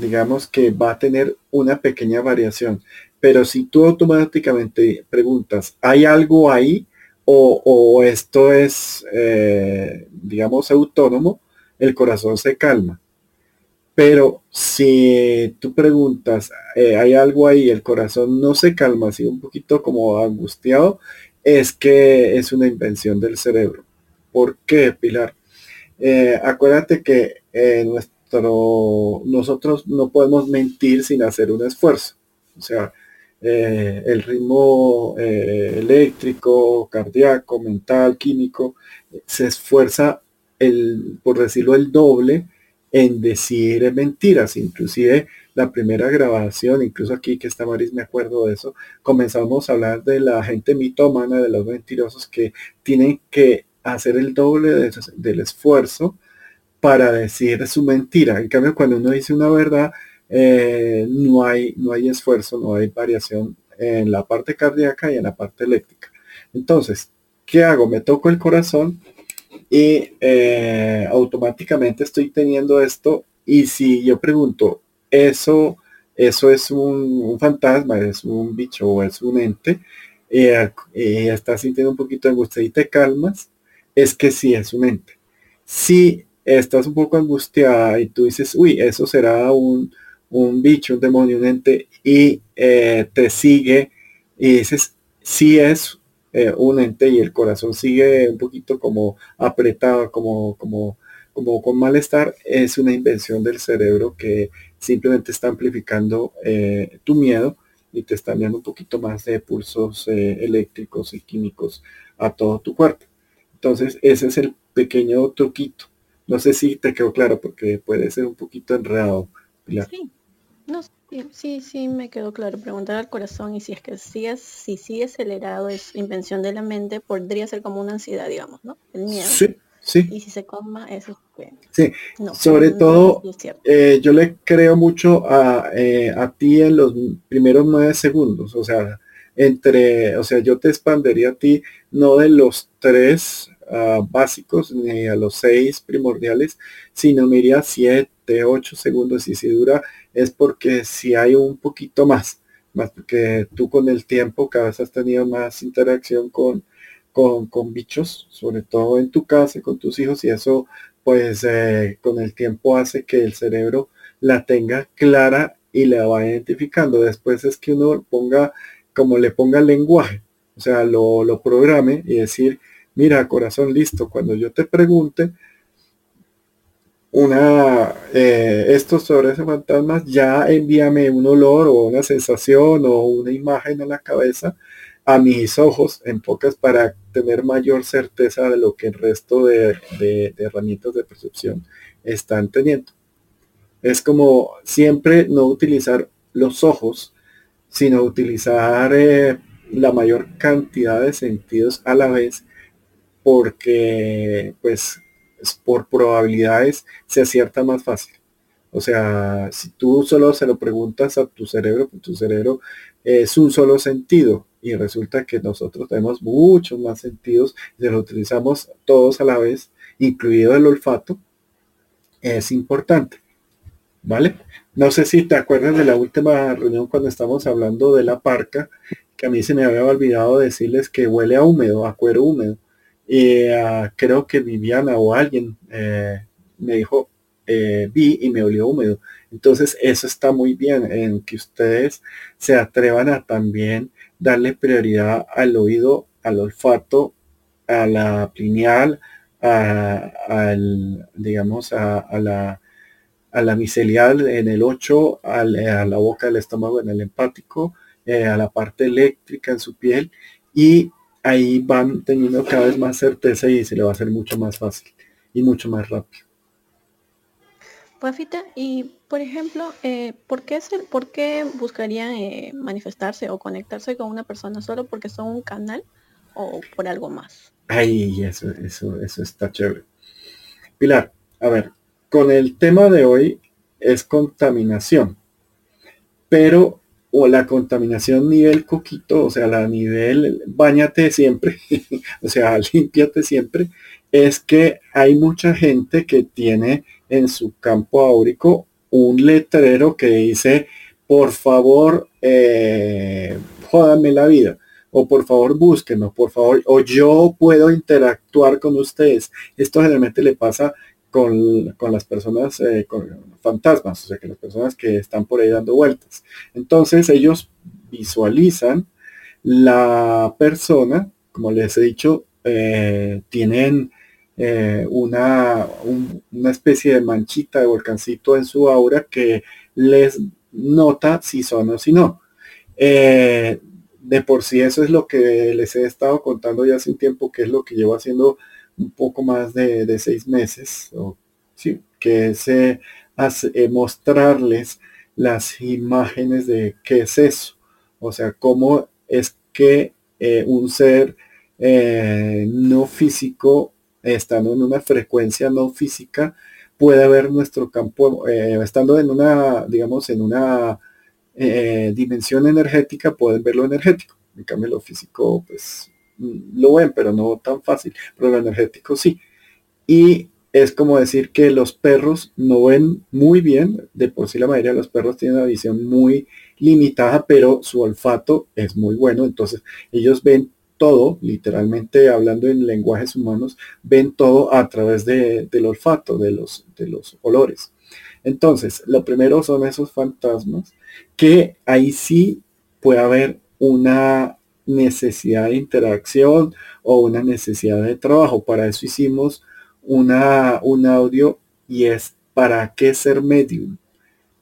digamos que va a tener una pequeña variación. Pero si tú automáticamente preguntas, ¿hay algo ahí? O, esto es, eh, digamos, autónomo, el corazón se calma pero si tú preguntas, eh, hay algo ahí, el corazón no se calma, así un poquito como angustiado, es que es una invención del cerebro. ¿Por qué, Pilar? Eh, acuérdate que eh, nuestro, nosotros no podemos mentir sin hacer un esfuerzo. O sea, el ritmo eléctrico, cardíaco, mental, químico, se esfuerza, el, por decirlo, el doble en decir mentiras. Inclusive la primera grabación, incluso aquí que está Maris, me acuerdo de eso, comenzamos a hablar de la gente mitómana, de los mentirosos que tienen que hacer el doble del esfuerzo para decir su mentira. En cambio, cuando uno dice una verdad, eh, no, hay, no hay esfuerzo, no hay variación en la parte cardíaca y en la parte eléctrica. Entonces, ¿qué hago? Me toco el corazón y eh, automáticamente estoy teniendo esto y si yo pregunto, eso, eso es un, fantasma, es un bicho o es un ente, y eh, eh, estás sintiendo un poquito de angustia y te calmas, es que sí es un ente. Si estás un poco angustiada y tú dices, uy, eso será un, un bicho, un demonio, un ente, y te sigue y dices, sí es eh, un ente y el corazón sigue un poquito como apretado, como, como, como con malestar, es una invención del cerebro que simplemente está amplificando eh, tu miedo y te está dando un poquito más de pulsos eh, eléctricos y químicos a todo tu cuerpo. Entonces, ese es el pequeño truquito. No sé si te quedó claro porque puede ser un poquito enredado, no, sí, sí, me quedó claro. Preguntar al corazón y si es que sigue, si sigue acelerado es invención de la mente, podría ser como una ansiedad, digamos, ¿no? El miedo. Sí, sí. Y si se coma, eso es Sí, sobre todo, eh, yo le creo mucho a, eh, a ti en los primeros nueve segundos, o sea, entre, o sea, yo te expandería a ti no de los tres ah, básicos ni a los seis primordiales, sino me iría siete, ocho segundos y si dura es porque si hay un poquito más, más porque tú con el tiempo cada vez has tenido más interacción con, con, bichos, sobre todo en tu casa, con tus hijos, y eso pues eh, con el tiempo hace que el cerebro la tenga clara y la va identificando. Después es que uno ponga, como le ponga lenguaje, o sea, lo, lo programe y decir, mira, corazón, listo, cuando yo te pregunte, una eh, estos sobre ese fantasmas, ya envíame un olor o una sensación o una imagen en la cabeza a mis ojos, en pocas, para tener mayor certeza de lo que el resto de, herramientas de percepción están teniendo. Es como siempre no utilizar los ojos, sino utilizar eh, la mayor cantidad de sentidos a la vez, porque pues por probabilidades se acierta más fácil. O sea, si tú solo se lo preguntas a tu cerebro, pues tu cerebro es un solo sentido y resulta que nosotros tenemos muchos más sentidos y lo utilizamos todos a la vez, incluido el olfato, es importante. ¿Vale? No sé si te acuerdas de la última reunión cuando estamos hablando de la parca, que a mí se me había olvidado decirles que huele a húmedo, a cuero húmedo. Y ah, creo que Viviana o alguien eh, me dijo, eh, vi y me olió húmedo. Entonces eso está muy bien en que ustedes se atrevan a también darle prioridad al oído, al olfato, a la pineal, a, al, digamos, a, la a la micelial en el 8, a la boca del estómago en el empático eh, a la parte eléctrica en su piel y ahí van teniendo cada vez más certeza y se le va a hacer mucho más fácil y mucho más rápido. Rafita, y por ejemplo, eh, ¿por, qué ¿por qué buscarían eh, manifestarse o conectarse con una persona solo porque son un canal o por algo más? Ay, eso, eso, eso está chévere. Pilar, a ver, con el tema de hoy es contaminación, pero o la contaminación nivel coquito, o sea, la nivel bañate siempre, o sea, límpiate siempre, es que hay mucha gente que tiene en su campo áurico un letrero que dice, por favor, eh, la vida, o por favor búsquenos, por favor, o yo puedo interactuar con ustedes. Esto generalmente le pasa con, las personas, eh, con fantasmas, o sea, que las personas que están por ahí dando vueltas. Entonces ellos visualizan la persona, como les he dicho, eh, tienen eh, una, una especie de manchita de volcancito en su aura que les nota si son o si no. De por sí eso es lo que les he estado contando ya hace un tiempo, que es lo que llevo haciendo un poco más de, seis meses, o, sí, que es eh, mostrarles las imágenes de qué es eso, o sea, cómo es que un ser no físico estando en una frecuencia no física, puede haber nuestro campo, eh, estando en una, digamos, en una eh, dimensión energética, pueden ver lo energético. En cambio, lo físico, pues, lo ven, pero no tan fácil, pero lo energético sí. Y es como decir que los perros no ven muy bien, de por sí la mayoría de los perros tienen una visión muy limitada, pero su olfato es muy bueno, entonces ellos ven todo, literalmente hablando en lenguajes humanos, ven todo a través del olfato, de los, de los olores. Entonces, lo primero son esos fantasmas que ahí sí puede haber una necesidad de interacción o una necesidad de trabajo. Para eso hicimos una, un audio y es para qué ser medium.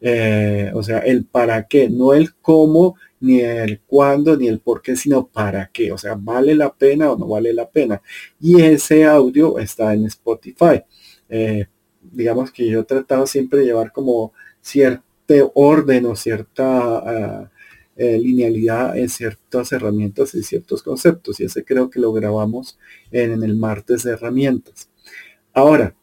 Eh, o sea, el para qué, no el cómo ni el cuándo, ni el por qué, sino para qué. O sea, ¿vale la pena o no vale la pena? Y ese audio está en Spotify. Eh, digamos que yo he tratado siempre de llevar como cierto orden o cierta ah, eh, linealidad en ciertas herramientas y ciertos conceptos. Y ese creo que lo grabamos en, el martes de herramientas. Ahora,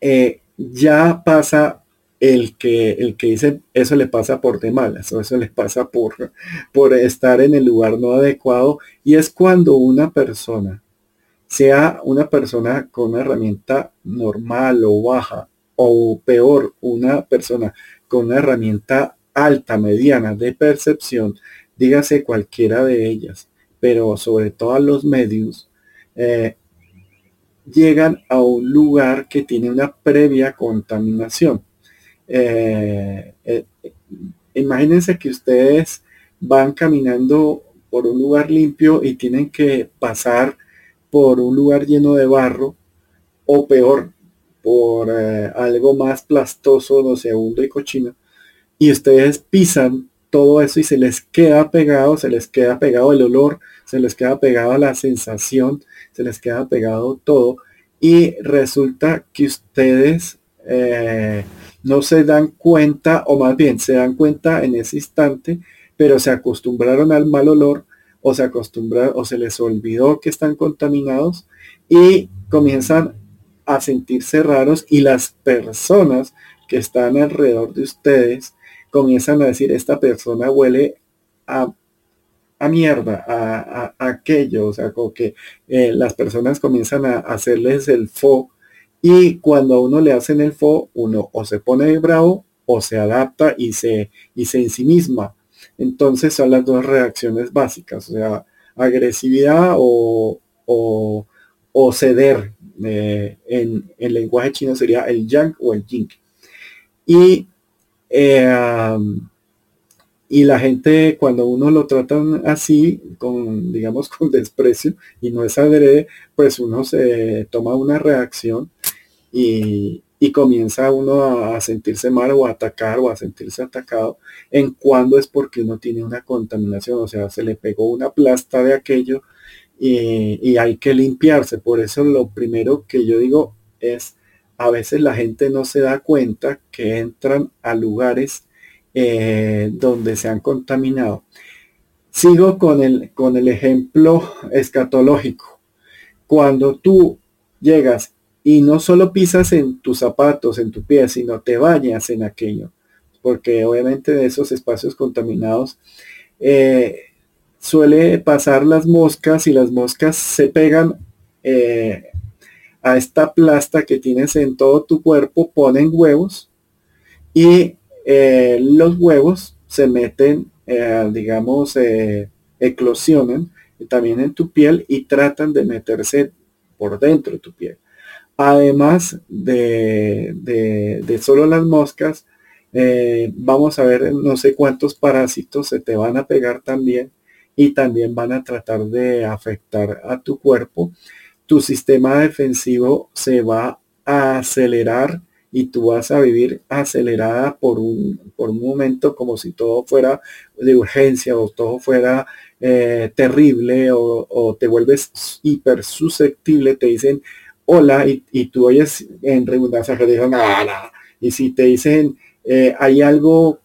eh, ya pasa el que, el que dice eso le pasa por de malas o eso le pasa por, por estar en el lugar no adecuado y es cuando una persona sea una persona con una herramienta normal o baja o peor una persona con una herramienta alta mediana de percepción dígase cualquiera de ellas pero sobre todo los medios eh, llegan a un lugar que tiene una previa contaminación. Eh, eh, imagínense que ustedes van caminando por un lugar limpio y tienen que pasar por un lugar lleno de barro o peor, por algo más plastoso, no sé, y cochino, y ustedes pisan todo eso y se les queda pegado, se les queda pegado el olor, se les queda pegado la sensación, se les queda pegado todo, y resulta que ustedes no se dan cuenta, o más bien se dan cuenta en ese instante, pero se acostumbraron al mal olor o se acostumbraron o se les olvidó que están contaminados y comienzan a sentirse raros y las personas que están alrededor de ustedes comienzan a decir esta persona huele a, a mierda, a, aquello, o sea, como que eh, las personas comienzan a hacerles el fo y cuando a uno le hacen el fo, uno o se pone bravo o se adapta y se, y se misma Entonces son las dos reacciones básicas, o sea, agresividad o, o, ceder. Eh, en, el lenguaje chino sería el yang o el ying. Y, eh, y la gente cuando uno lo tratan así, con, digamos, con desprecio y no es adrede, pues uno se toma una reacción y, y comienza uno a, sentirse mal o a atacar o a sentirse atacado, en cuando es porque uno tiene una contaminación, o sea, se le pegó una plasta de aquello y, hay que limpiarse. Por eso lo primero que yo digo es, a veces la gente no se da cuenta que entran a lugares eh, donde se han contaminado. Sigo con el, con el ejemplo escatológico. Cuando tú llegas y no solo pisas en tus zapatos, en tu pie, sino te bañas en aquello, porque obviamente de esos espacios contaminados eh, suele pasar las moscas y las moscas se pegan eh, a esta plasta que tienes en todo tu cuerpo, ponen huevos y eh, los huevos se meten, digamos, eclosionan también en tu piel y tratan de meterse por dentro de tu piel además de, de, solo las moscas, eh, vamos a ver no sé cuántos parásitos se te van a pegar también y también van a tratar de afectar a tu cuerpo. Tu sistema defensivo se va a acelerar y tú vas a vivir acelerada por un, por un momento como si todo fuera de urgencia o todo fuera eh, terrible o, te vuelves hiper susceptible, te dicen hola y, tú oyes en redundancia que dijeron nada. Y si te dicen eh, hay algo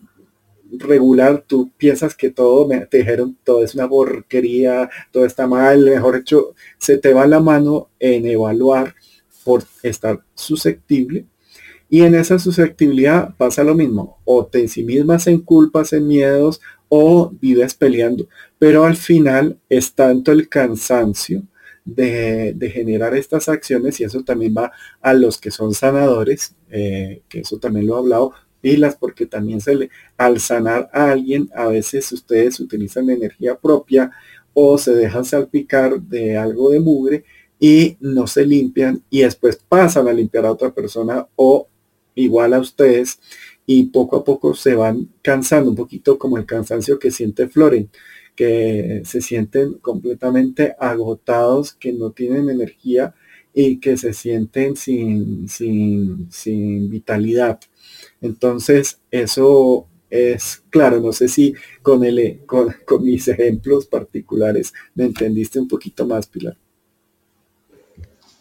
regular, tú piensas que todo, me, te dijeron todo es una porquería, todo está mal, mejor hecho, se te va la mano en evaluar por estar susceptible. Y en esa susceptibilidad pasa lo mismo, o te en sí mismas en culpas, en miedos, o vives peleando. Pero al final es tanto el cansancio de, generar estas acciones y eso también va a los que son sanadores, eh, que eso también lo he hablado, pilas porque también se le, al sanar a alguien, a veces ustedes utilizan energía propia o se dejan salpicar de algo de mugre y no se limpian y después pasan a limpiar a otra persona o igual a ustedes y poco a poco se van cansando un poquito como el cansancio que siente Floren que se sienten completamente agotados, que no tienen energía y que se sienten sin, sin, vitalidad. Entonces, eso es claro, no sé si con, el, con, con mis ejemplos particulares me entendiste un poquito más, Pilar.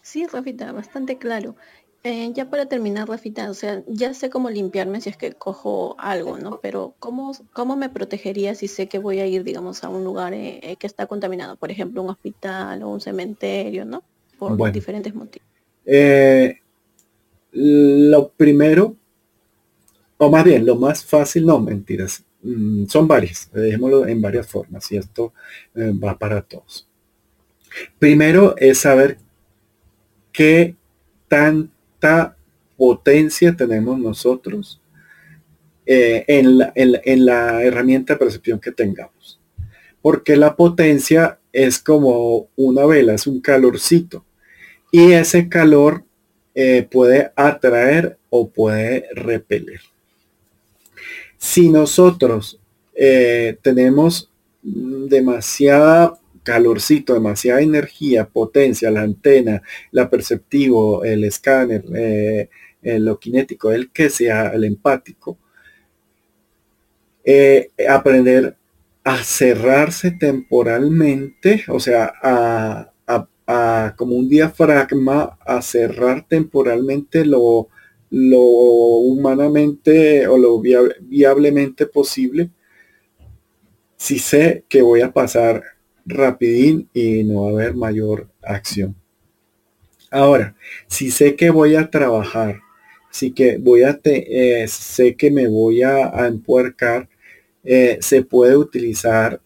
Sí, Rafita, bastante claro. Eh, ya para terminar, Rafita, o sea, ya sé cómo limpiarme si es que cojo algo, ¿no? Pero ¿cómo, cómo me protegería si sé que voy a ir, digamos, a un lugar eh, eh, que está contaminado? Por ejemplo, un hospital o un cementerio, ¿no? Por diferentes motivos. lo primero, o más bien, lo más fácil, no, mentiras, mm, son varias, dejémoslo en varias formas y esto va para todos. Primero es saber qué tan potencia tenemos nosotros eh, en, la, en, la, herramienta de percepción que tengamos. Porque la potencia es como una vela, es un calorcito. Y ese calor eh, puede atraer o puede repeler. Si nosotros eh, tenemos demasiada calorcito, demasiada energía, potencia, la antena, la perceptivo, el escáner, eh, lo kinético, el que sea, el empático, eh, aprender a cerrarse temporalmente, o sea, a, como un diafragma, a cerrar temporalmente lo, lo humanamente o lo viablemente posible, si sé que voy a pasar rapidín y no va a haber mayor acción. Ahora, si sé que voy a trabajar, si que voy a te, eh, sé que me voy a, empuercar, eh, se puede utilizar,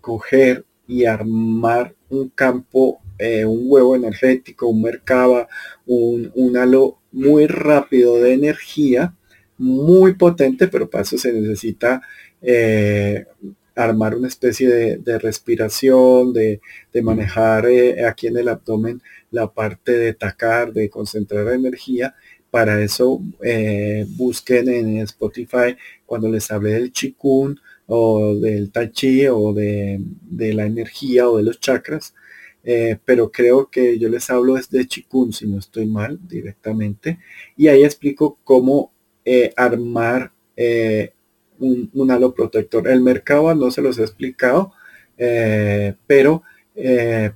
coger y armar un campo, eh, un huevo energético, un mercaba, un, un halo muy rápido de energía, muy potente, pero para eso se necesita armar una especie de, respiración, de, manejar eh, aquí en el abdomen la parte de tacar, de concentrar energía. Para eso eh, busquen en Spotify cuando les hablé del chikun o del tai chi o de, la energía o de los chakras. Eh, pero creo que yo les hablo desde Chikun, si no estoy mal, directamente, y ahí explico cómo eh, armar un, un, halo protector. El mercado no se los he explicado, pero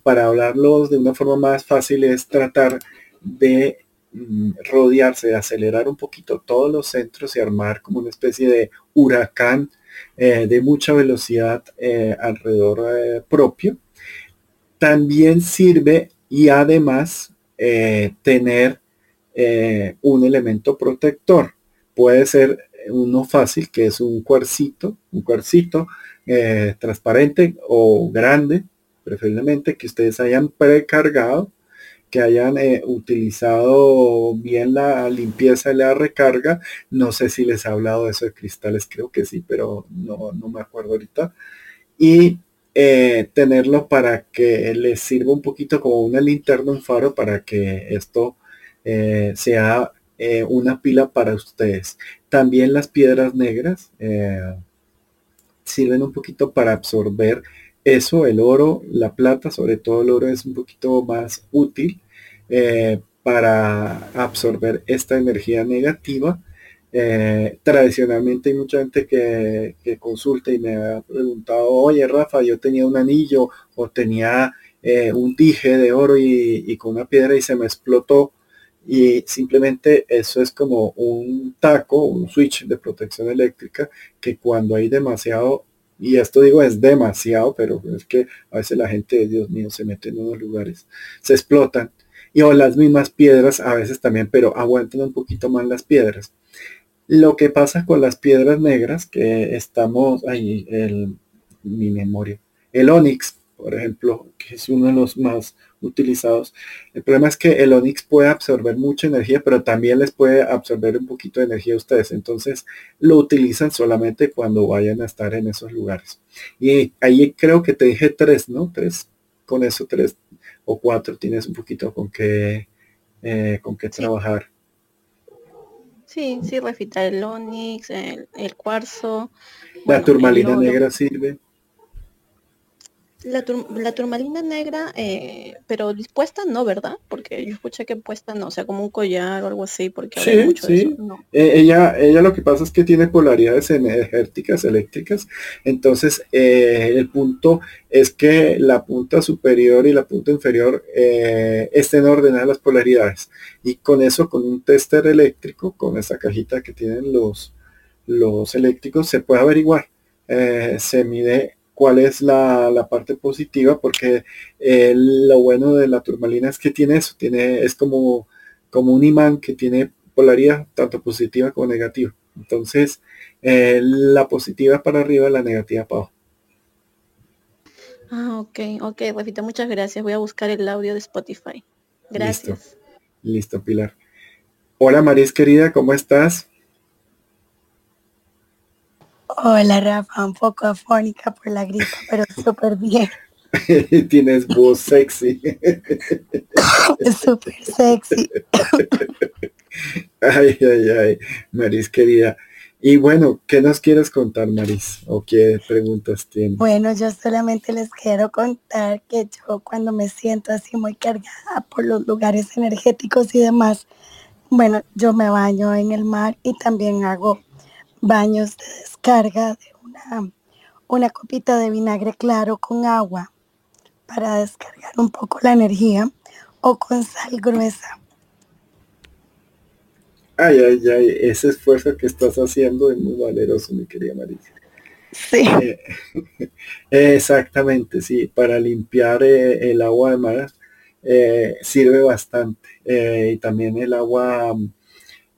para hablarlos de una forma más fácil es tratar de mm, rodearse, de acelerar un poquito todos los centros y armar como una especie de huracán de mucha velocidad alrededor propio también sirve y además eh, tener eh, un elemento protector. Puede ser uno fácil, que es un cuarcito, un cuarcito eh, transparente o grande, preferiblemente que ustedes hayan precargado, que hayan utilizado bien la limpieza y la recarga. No sé si les he hablado de eso de cristales, creo que sí, pero no, no me acuerdo ahorita. Y eh, tenerlo para que les sirva un poquito como una linterna, un faro, para que esto eh, sea eh, una pila para ustedes. También las piedras negras sirven un poquito para absorber eso, el oro, la plata, sobre todo el oro es un poquito más útil para absorber esta energía negativa eh, tradicionalmente hay mucha gente que, consulta y me ha preguntado, oye Rafa, yo tenía un anillo o tenía eh, un dije de oro y, con una piedra y se me explotó. Y simplemente eso es como un taco, un switch de protección eléctrica que cuando hay demasiado, y esto digo es demasiado, pero es que a veces la gente, Dios mío, se mete en unos lugares, se explotan. Y o las mismas piedras a veces también, pero aguantan un poquito más las piedras. Lo que pasa con las piedras negras, que estamos ahí, el, mi memoria, el onix, por ejemplo, que es uno de los más utilizados. El problema es que el onix puede absorber mucha energía, pero también les puede absorber un poquito de energía a ustedes. Entonces lo utilizan solamente cuando vayan a estar en esos lugares. Y ahí creo que te dije tres, ¿no? Tres. Con eso tres o cuatro tienes un poquito con qué, eh, con qué trabajar. Sí, sí, refita el onix, el, cuarzo. La turmalina negra sirve. La, turmalina negra, eh, pero dispuesta no, ¿verdad? Porque yo escuché que puesta no, o sea, como un collar o algo así, porque sí, mucho sí. Eh, ella, ella lo que pasa es que tiene polaridades energéticas, eléctricas, entonces eh, el punto es que la punta superior y la punta inferior estén ordenadas las polaridades. Y con eso, con un tester eléctrico, con esa cajita que tienen los, los eléctricos, se puede averiguar. se mide cuál es la, parte positiva, porque eh, lo bueno de la turmalina es que tiene eso, tiene, es como, como un imán que tiene polaridad tanto positiva como negativa. Entonces, eh, la positiva para arriba, la negativa para abajo. Ah, ok, ok, repito, muchas gracias. Voy a buscar el audio de Spotify. Gracias. Listo, Listo Pilar. Hola Maris querida, ¿cómo estás? Hola Rafa, un poco afónica por la gripa, pero súper bien. Tienes voz sexy. súper sexy. ay, ay, ay, Maris querida. Y bueno, ¿qué nos quieres contar, Maris? ¿O qué preguntas tienes? Bueno, yo solamente les quiero contar que yo cuando me siento así muy cargada por los lugares energéticos y demás, bueno, yo me baño en el mar y también hago baños de descarga de una, una copita de vinagre claro con agua para descargar un poco la energía o con sal gruesa. Ay, ay, ay, ese esfuerzo que estás haciendo es muy valeroso, mi querida Marisa. Sí. Eh, exactamente, sí, para limpiar eh, el agua de mar eh, sirve bastante. y también el agua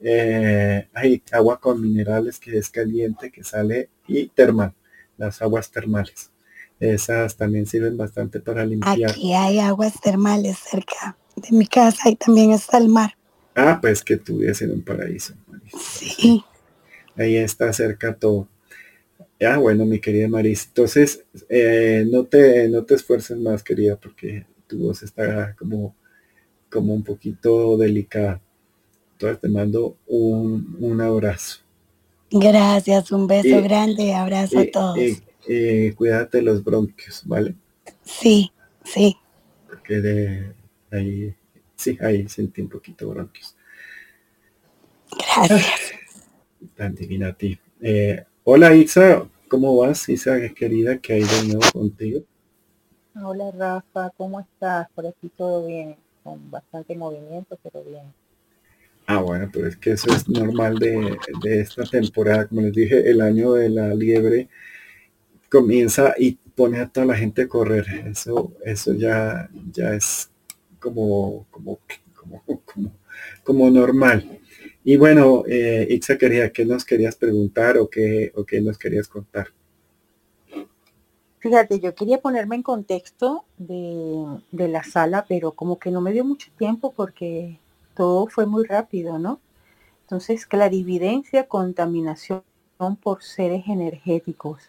eh, hay agua con minerales que es caliente, que sale y termal, las aguas termales. Esas también sirven bastante para limpiar. Aquí hay aguas termales cerca de mi casa y también está el mar. Ah, pues que vives en un paraíso. Sí. Ahí está cerca todo. Ya, bueno, mi querida Maris. Entonces, eh, no, te, no te esfuerces más, querida, porque tu voz está como, como un poquito delicada. Entonces te mando un, abrazo. Gracias, un beso grande, abrazo a todos. cuídate los bronquios, ¿vale? Sí, sí. que de ahí, sí, ahí sentí un poquito bronquios. Gracias. Tan divina a ti. Eh, hola Isa, ¿cómo vas? Isa, querida, que hay de nuevo contigo? Hola Rafa, ¿cómo estás? Por aquí todo bien, con bastante movimiento, pero bien. Ah, bueno, pero es que eso es normal de, de esta temporada. Como les dije, el año de la liebre comienza y pone a toda la gente a correr. Eso, eso ya, ya es como, como, como, como, normal. Y bueno, eh, Ixa quería, ¿qué nos querías preguntar o qué, o qué nos querías contar? Fíjate, yo quería ponerme en contexto de, de, la sala, pero como que no me dio mucho tiempo porque todo fue muy rápido, ¿no? Entonces, clarividencia, contaminación por seres energéticos.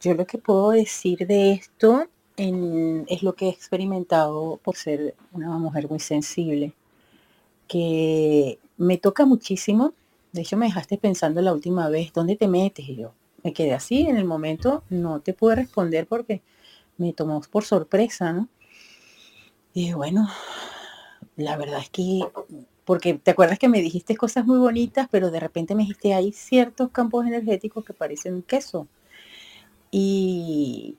Yo lo que puedo decir de esto es lo que he experimentado por ser una mujer muy sensible, que me toca muchísimo. De hecho, me dejaste pensando la última vez, ¿dónde te metes? Y yo me quedé así en el momento, no te pude responder porque me tomó por sorpresa, ¿no? Y bueno, la verdad es que, porque te acuerdas que me dijiste cosas muy bonitas, pero de repente me dijiste, hay ciertos campos energéticos que parecen un queso. Y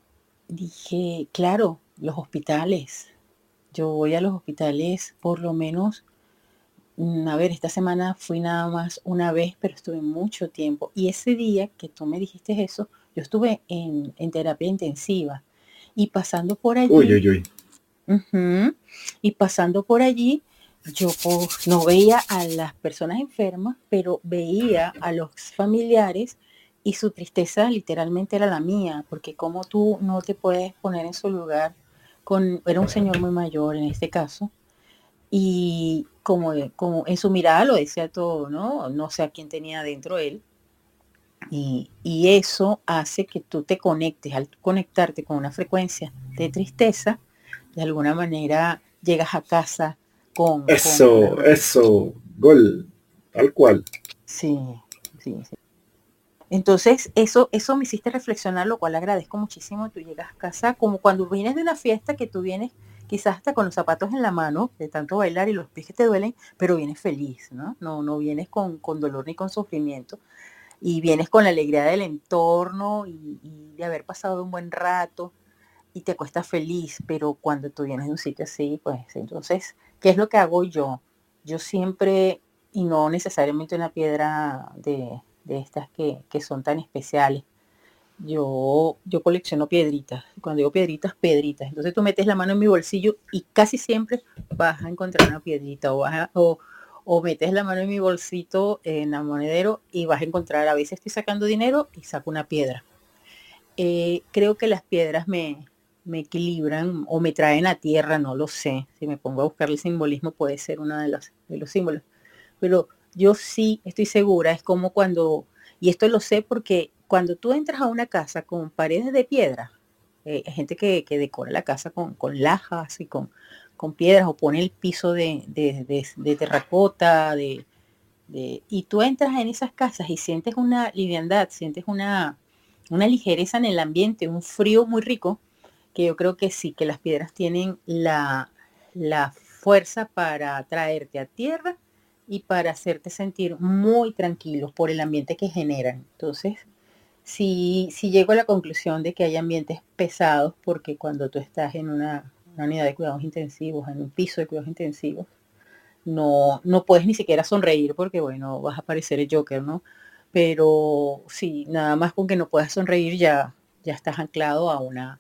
dije, claro, los hospitales. Yo voy a los hospitales por lo menos, mm, a ver, esta semana fui nada más una vez, pero estuve mucho tiempo. Y ese día que tú me dijiste eso, yo estuve en, terapia intensiva y pasando por allí. Uy, uy, uy. Y pasando por allí, yo pues, no veía a las personas enfermas, pero veía a los familiares y su tristeza literalmente era la mía, porque como tú no te puedes poner en su lugar, con, era un señor muy mayor en este caso, y como, como en su mirada lo decía todo, ¿no? No sé a quién tenía dentro él. Y, y eso hace que tú te conectes, al conectarte con una frecuencia de tristeza, de alguna manera llegas a casa con... Eso, eso, gol, tal cual. Sí, sí, sí. Entonces, eso, eso me hiciste reflexionar, lo cual agradezco muchísimo. Tú llegas a casa como cuando vienes de una fiesta que tú vienes quizás hasta con los zapatos en la mano, de tanto bailar y los pies que te duelen, pero vienes feliz, ¿no? No, no vienes con, con dolor ni con sufrimiento. Y vienes con la alegría del entorno y, y, de haber pasado un buen rato y te acuestas feliz, pero cuando tú vienes de un sitio así, pues entonces, ¿qué es lo que hago yo? Yo siempre, y no necesariamente una piedra de, de estas que, son tan especiales. Yo, yo colecciono piedritas. Cuando digo piedritas, piedritas. Entonces tú metes la mano en mi bolsillo y casi siempre vas a encontrar una piedrita o, o, o metes la mano en mi bolsito en la monedero y vas a encontrar, a veces estoy sacando dinero y saco una piedra. Eh, creo que las piedras me, me equilibran o me traen a tierra, no lo sé. Si me pongo a buscar el simbolismo puede ser uno de los, de los símbolos. Pero yo sí estoy segura, es como cuando, y esto lo sé porque cuando tú entras a una casa con paredes de piedra, eh, hay gente que, decora la casa con, con lajas y con, con, piedras o pone el piso de, de, terracota, de, y tú entras en esas casas y sientes una liviandad, sientes una, una ligereza en el ambiente, un frío muy rico, que yo creo que sí, que las piedras tienen la, la fuerza para traerte a tierra y para hacerte sentir muy tranquilo por el ambiente que generan. Entonces, si, si llego a la conclusión de que hay ambientes pesados, porque cuando tú estás en una, unidad de cuidados intensivos, en un piso de cuidados intensivos, no, no puedes ni siquiera sonreír porque, bueno, vas a parecer el Joker, ¿no? Pero sí, nada más con que no puedas sonreír ya, ya estás anclado a, una,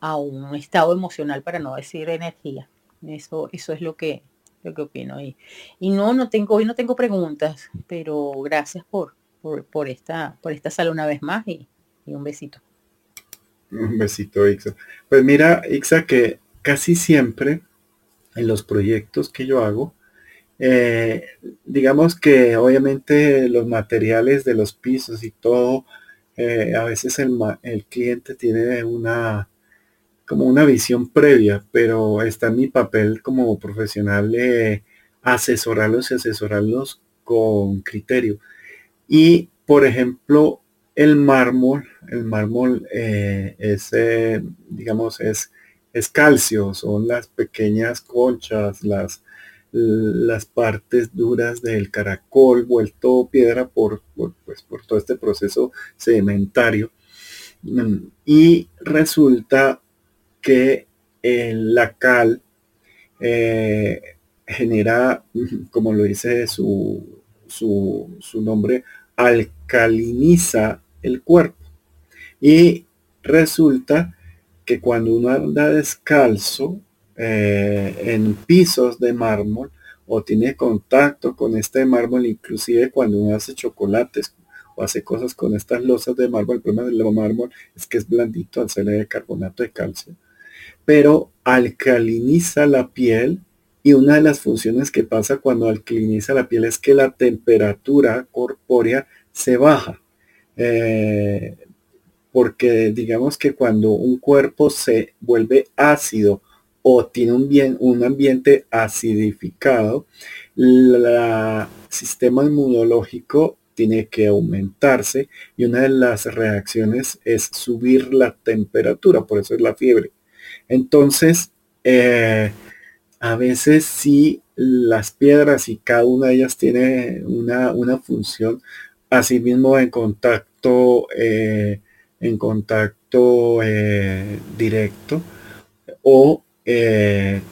a un estado emocional, para no decir energía. Eso, eso es lo que, lo que opino. Y, y no, no tengo, hoy no tengo preguntas, pero gracias por, por, esta, por esta sala una vez más y, un besito. Un besito, Ixa. Pues mira, Ixa, que casi siempre en los proyectos que yo hago, eh, digamos que obviamente los materiales de los pisos y todo, eh, a veces el, el cliente tiene una, como una visión previa, pero está en mi papel como profesional de asesorarlos y asesorarlos con criterio. Y, por ejemplo, el mármol, el mármol eh, es, eh, digamos, es es calcio, son las pequeñas conchas, las, las partes duras del caracol vuelto piedra por, pues, por todo este proceso sedimentario. Mm, y resulta que la cal eh, genera, como lo dice su, su, su nombre, alcaliniza el cuerpo. Y resulta que cuando uno anda descalzo eh, en pisos de mármol o tiene contacto con este mármol, inclusive cuando uno hace chocolates o hace cosas con estas losas de mármol, el problema del mármol es que es blandito al ser de carbonato de calcio, pero alcaliniza la piel y una de las funciones que pasa cuando alcaliniza la piel es que la temperatura corpórea se baja. Eh, porque digamos que cuando un cuerpo se vuelve ácido o tiene un, bien, un ambiente acidificado, el sistema inmunológico tiene que aumentarse y una de las reacciones es subir la temperatura, por eso es la fiebre. Entonces, eh, a veces sí las piedras y cada una de ellas tiene una, una función, asimismo en contacto, eh, en contacto eh, directo o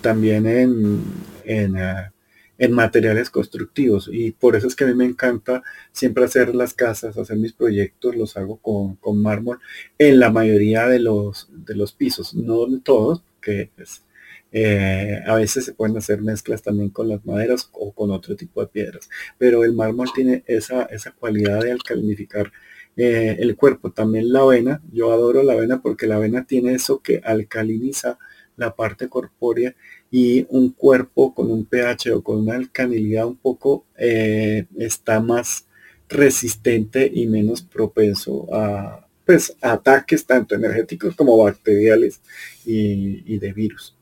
también en, en, en, materiales constructivos. Y por eso es que a mí me encanta siempre hacer las casas, hacer mis proyectos, los hago con, con mármol en la mayoría de los, de los pisos, no en todos, que es eh, a veces se pueden hacer mezclas también con las maderas o con otro tipo de piedras, pero el mármol tiene esa, esa cualidad de alcalinificar eh, el cuerpo. También la avena, yo adoro la avena porque la avena tiene eso que alcaliniza la parte corpórea y un cuerpo con un pH o con una alcalinidad un poco eh, está más resistente y menos propenso a pues ataques tanto energéticos como bacteriales y de virus.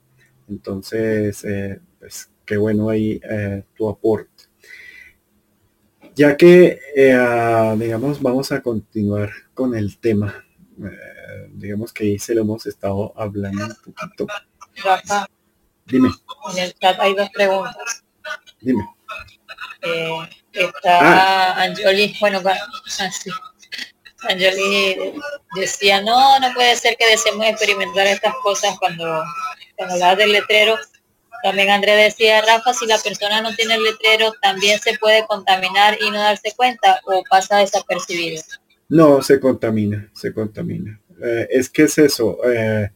Entonces, eh, pues qué bueno ahí eh, tu aporte. Ya que, eh, digamos, vamos a continuar con el tema. digamos que ahí se lo hemos estado hablando un poquito. Dime. En el chat hay dos preguntas. Dime. está ah. Anjoli, bueno, así. Ah, Anjoli decía, no, no puede ser que deseemos experimentar estas cosas cuando cuando hablas del letrero, también André decía, Rafa, si la persona no tiene el letrero, también se puede contaminar y no darse cuenta o pasa desapercibido. No, se contamina, se contamina. Eh, es que es eso. Eh,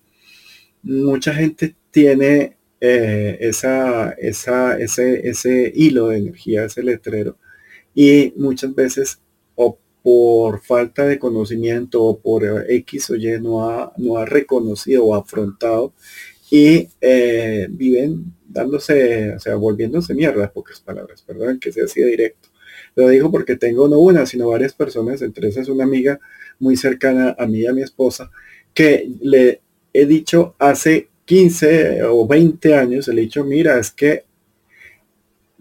mucha gente tiene eh, esa, esa, ese, ese hilo de energía, ese letrero, y muchas veces o por falta de conocimiento o por X o Y no ha, no ha reconocido o afrontado y eh, viven dándose, o sea, volviéndose mierda, pocas palabras, perdón, que sea así de directo. Lo digo porque tengo no una, sino varias personas, entre esas una amiga muy cercana a mí y a mi esposa, que le he dicho hace 15 o 20 años, le he dicho, mira, es que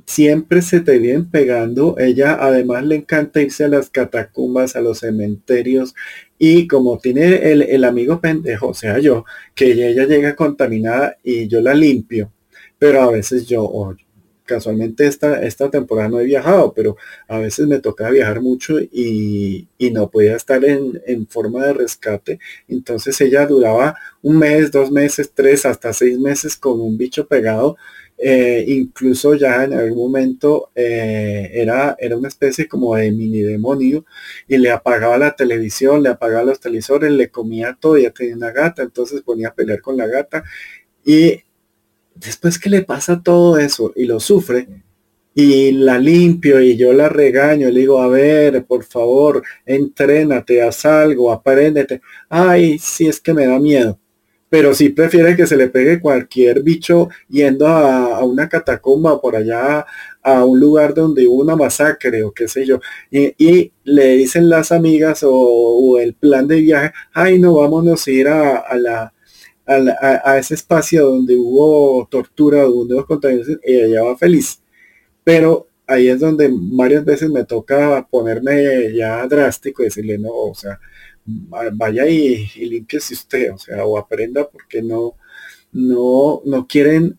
siempre se te vienen pegando. Ella además le encanta irse a las catacumbas, a los cementerios. Y como tiene el, amigo pendejo, sea yo, que ella, llega contaminada y yo la limpio. Pero a veces yo, casualmente esta, esta temporada no he viajado, pero a veces me toca viajar mucho y, y no podía estar en, en, forma de rescate. Entonces ella duraba un mes, dos meses, tres, hasta seis meses con un bicho pegado eh, incluso ya en algún momento eh, era, era una especie como de mini demonio y le apagaba la televisión, le apagaba los televisores, le comía todo, ya tenía una gata, entonces ponía a pelear con la gata y después que le pasa todo eso y lo sufre y la limpio y yo la regaño, le digo, a ver, por favor, entrénate, haz algo, apréndete. Ay, si es que me da miedo pero sí prefiere que se le pegue cualquier bicho yendo a, una catacumba por allá a un lugar donde hubo una masacre o qué sé yo. Y, le dicen las amigas o, el plan de viaje, ay no, vámonos a ir a, la, a, ese espacio donde hubo tortura, donde hubo contaminación, y ella va feliz. Pero ahí es donde varias veces me toca ponerme ya drástico y decirle, no, o sea, vaya y, y limpiese usted, o sea, o aprenda porque no, no, no quieren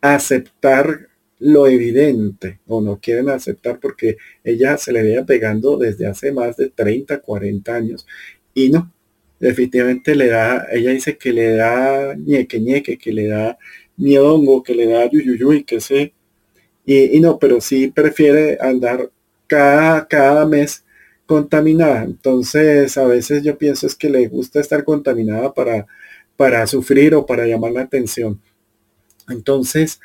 aceptar lo evidente o no quieren aceptar porque ella se le veía pegando desde hace más de 30, 40 años y no, definitivamente le da, ella dice que le da ñeque ñeque, que le da miedongo, que le da yuyuyuy, que sé, y, no, pero sí prefiere andar cada, cada mes contaminada. Entonces, a veces yo pienso es que le gusta estar contaminada para, para sufrir o para llamar la atención. Entonces,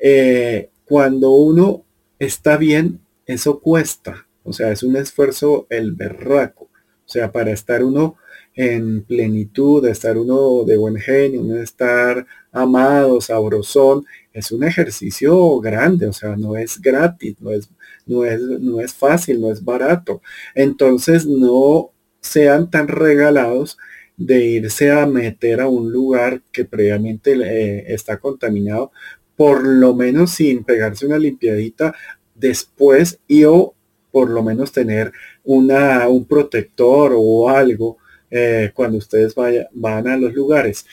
eh, cuando uno está bien, eso cuesta. O sea, es un esfuerzo el berraco. O sea, para estar uno en plenitud, estar uno de buen genio, uno estar amado, sabrosón, es un ejercicio grande, o sea, no es gratis, no es, no es, no es fácil, no es barato. Entonces no sean tan regalados de irse a meter a un lugar que previamente eh, está contaminado, por lo menos sin pegarse una limpiadita después y o por lo menos tener una, un protector o algo eh, cuando ustedes van a los lugares.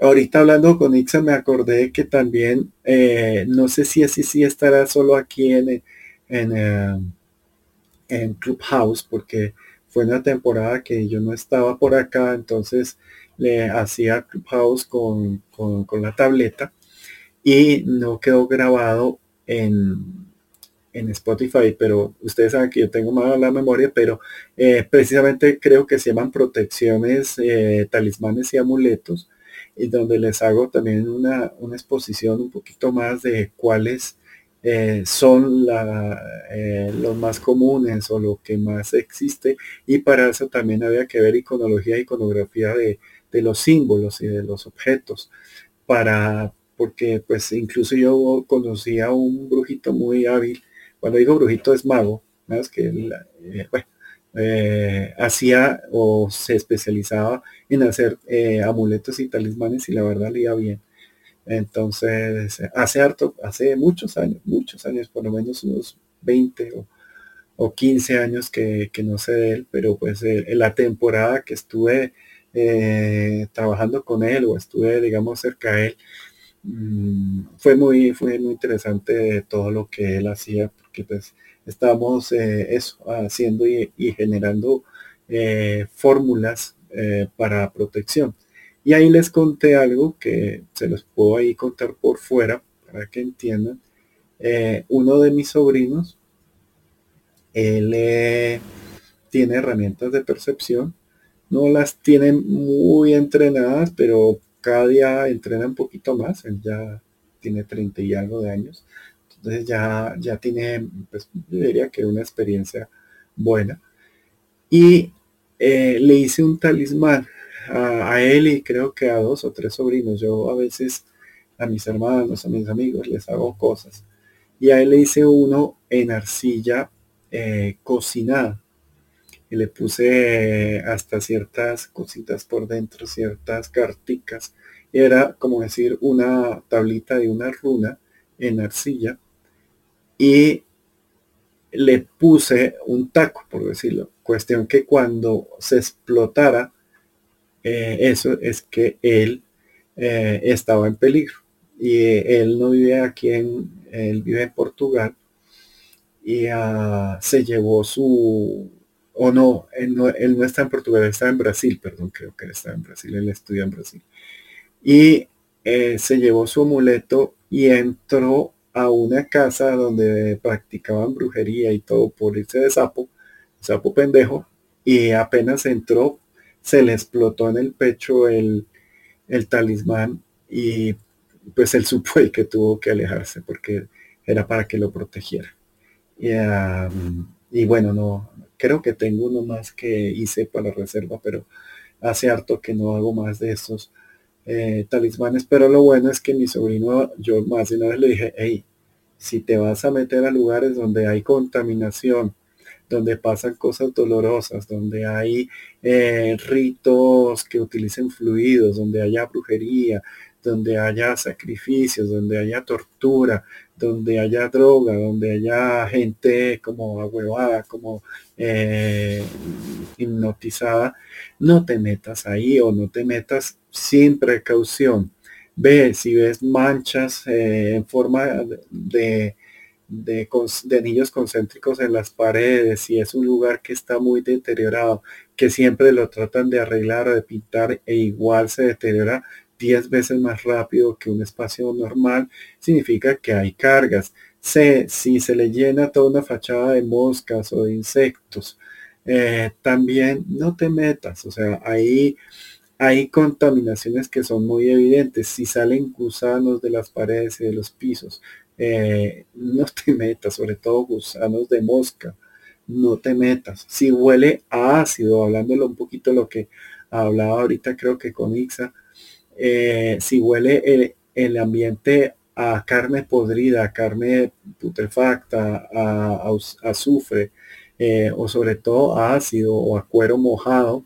Ahorita hablando con Ixa me acordé que también, eh, no sé si así sí estará solo aquí en, en, en Clubhouse, porque fue una temporada que yo no estaba por acá, entonces le hacía Clubhouse con, con, la tableta y no quedó grabado en, en, Spotify, pero ustedes saben que yo tengo más la memoria, pero eh, precisamente creo que se llaman protecciones, eh, talismanes y amuletos, y donde les hago también una, una exposición un poquito más de cuáles eh, son los más comunes o lo que más existe y para eso también había que ver iconología, iconografía de, de los símbolos y de los objetos para porque pues incluso yo conocí a un brujito muy hábil cuando digo brujito es mago más que eh, bueno, hacía o se especializaba en hacer amuletos y talismanes y la verdad le iba bien. Entonces, hace harto, hace muchos años, muchos años, por lo menos unos 20 o, 15 años que, no sé de él, pero pues eh, en la temporada que estuve eh, trabajando con él o estuve, digamos, cerca de él, fue muy, fue muy interesante todo lo que él hacía, porque pues estábamos eh, eso, haciendo y, generando fórmulas para protección. Y ahí les conté algo que se los puedo ahí contar por fuera para que entiendan. Eh, uno de mis sobrinos, él eh, tiene herramientas de percepción. No las tiene muy entrenadas, pero cada día entrena un poquito más. Él ya tiene 30 y algo de años. Entonces ya, ya tiene, pues yo diría que una experiencia buena. Y eh, le hice un talismán a, él y creo que a dos o tres sobrinos. Yo a veces a mis hermanos, a mis amigos les hago cosas. Y a él le hice uno en arcilla eh, cocinada. Y le puse hasta ciertas cositas por dentro, ciertas carticas. Era como decir una tablita de una runa en arcilla. Y le puse un taco, por decirlo. Cuestión que cuando se explotara, eh, eso es que él eh, estaba en peligro. Y eh, él no vive aquí en, él vive en Portugal. Y ah, se llevó su, o no él, no, él no está en Portugal, está en Brasil, perdón, creo que está en Brasil, él estudia en Brasil. Y se llevó su amuleto y entró a una casa donde practicaban brujería y todo por irse de sapo, sapo pendejo, y apenas entró, se le explotó en el pecho el, talismán y pues él supo que tuvo que alejarse porque era para que lo protegiera. Y, bueno, no, creo que tengo uno más que hice para reserva, pero hace harto que no hago más de estos eh, talismanes. Pero lo bueno es que mi sobrino, yo más de una vez le dije, hey, si te vas a meter a lugares donde hay contaminación, donde pasan cosas dolorosas, donde hay eh, ritos que utilicen fluidos, donde haya brujería, donde haya sacrificios, donde haya tortura, donde haya droga, donde haya gente como ahuevada, como eh, hipnotizada, no te metas ahí o no te metas sin precaución. Ve si ves manchas eh, en forma de, de, de, anillos concéntricos en las paredes, si es un lugar que está muy deteriorado, que siempre lo tratan de arreglar o de pintar e igual se deteriora 10 veces más rápido que un espacio normal, significa que hay cargas. Si se le llena toda una fachada de moscas o de insectos, eh, también no te metas, o sea, ahí hay contaminaciones que son muy evidentes. Si salen gusanos de las paredes y de los pisos, eh, no te metas, sobre todo gusanos de mosca, no te metas. Si huele a ácido, hablándolo un poquito lo que hablaba ahorita creo que con Ixa, eh, si huele el, ambiente a carne podrida, a carne putrefacta, a, azufre, eh, o sobre todo a ácido o a cuero mojado,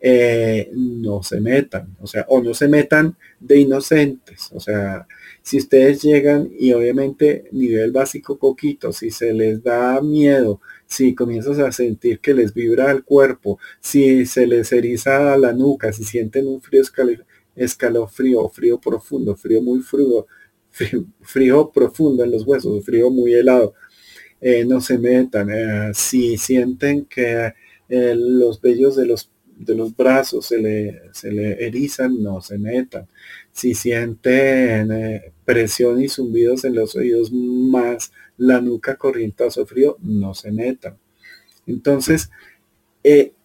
eh, no se metan, o sea, o no se metan de inocentes, o sea, si ustedes llegan y obviamente nivel básico coquito, si se les da miedo, si comienzas a sentir que les vibra el cuerpo, si se les eriza la nuca, si sienten un frío escalofrío, frío profundo, frío muy frío, frío, profundo en los huesos, frío muy helado. Eh, no se metan. Eh, si sienten que eh, los vellos de los, de los brazos se le, se le erizan, no se metan. Si sienten presión y zumbidos en los oídos más la nuca corrientazo frío, no se metan. Entonces,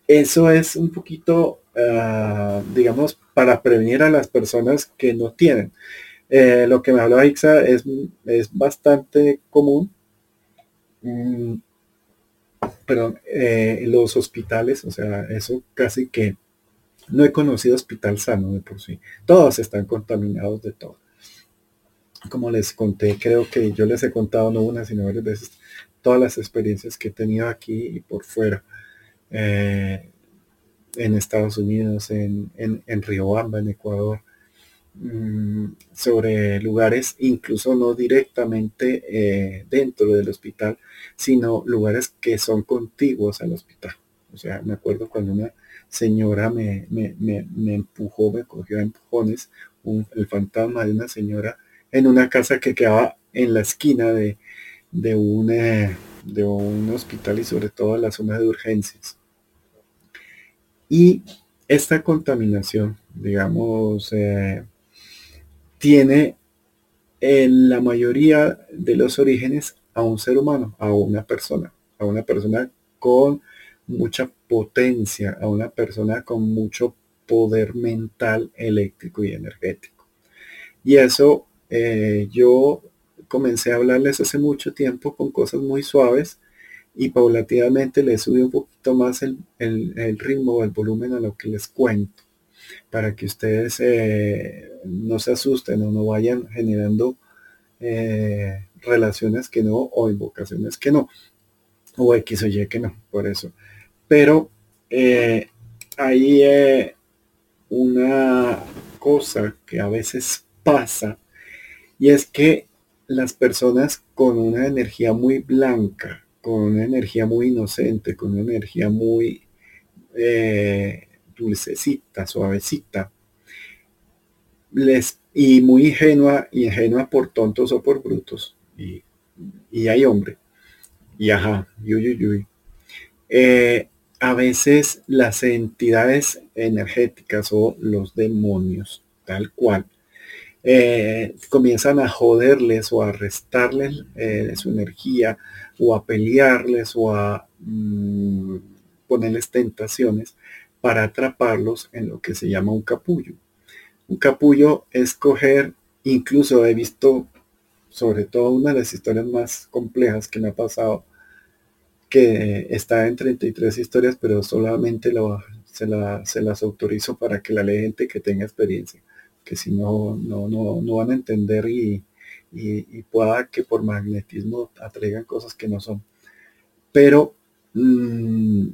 eso es un poquito, ah, digamos, para prevenir a las personas que no tienen. Eh, lo que me hablaba Ixa es, es bastante común. Mm, pero eh, los hospitales, o sea, eso casi que no he conocido hospital sano de por sí. Todos están contaminados de todo. Como les conté, creo que yo les he contado no una, sino varias veces todas las experiencias que he tenido aquí y por fuera. Eh, en Estados Unidos, en, en, en Riobamba, en Ecuador, mm, sobre lugares incluso no directamente eh, dentro del hospital, sino lugares que son contiguos al hospital. O sea, me acuerdo cuando una señora me, me, me, empujó, me cogió a empujones, el fantasma de una señora en una casa que quedaba en la esquina de, de, un, eh, de un hospital y sobre todo en la zona de urgencias. Y esta contaminación, digamos, eh, tiene en la mayoría de los orígenes a un ser humano, a una persona, a una persona con mucha potencia, a una persona con mucho poder mental, eléctrico y energético. Y eso eh, yo comencé a hablarles hace mucho tiempo con cosas muy suaves y paulatinamente le sube un poquito más el, ritmo o el volumen a lo que les cuento para que ustedes eh, no se asusten o no vayan generando eh, relaciones que no o invocaciones que no o X o Y que no, por eso. Pero eh, hay una cosa que a veces pasa y es que las personas con una energía muy blanca, con una energía muy inocente, con una energía muy eh, dulcecita, suavecita, les, y muy ingenua, y ingenua por tontos o por brutos, y, hay hombre, y ajá, yuy, eh, a veces las entidades energéticas o los demonios, tal cual, eh, comienzan a joderles o a restarles su energía o a pelearles o a mm, ponerles tentaciones para atraparlos en lo que se llama un capullo. Un capullo es coger, incluso he visto, sobre todo una de las historias más complejas que me ha pasado, que está en 33 historias, pero solamente se, se, las autorizo para que la lea gente que tenga experiencia, que si no, no, no, no van a entender y, y, pueda que por magnetismo atraigan cosas que no son. Pero mm,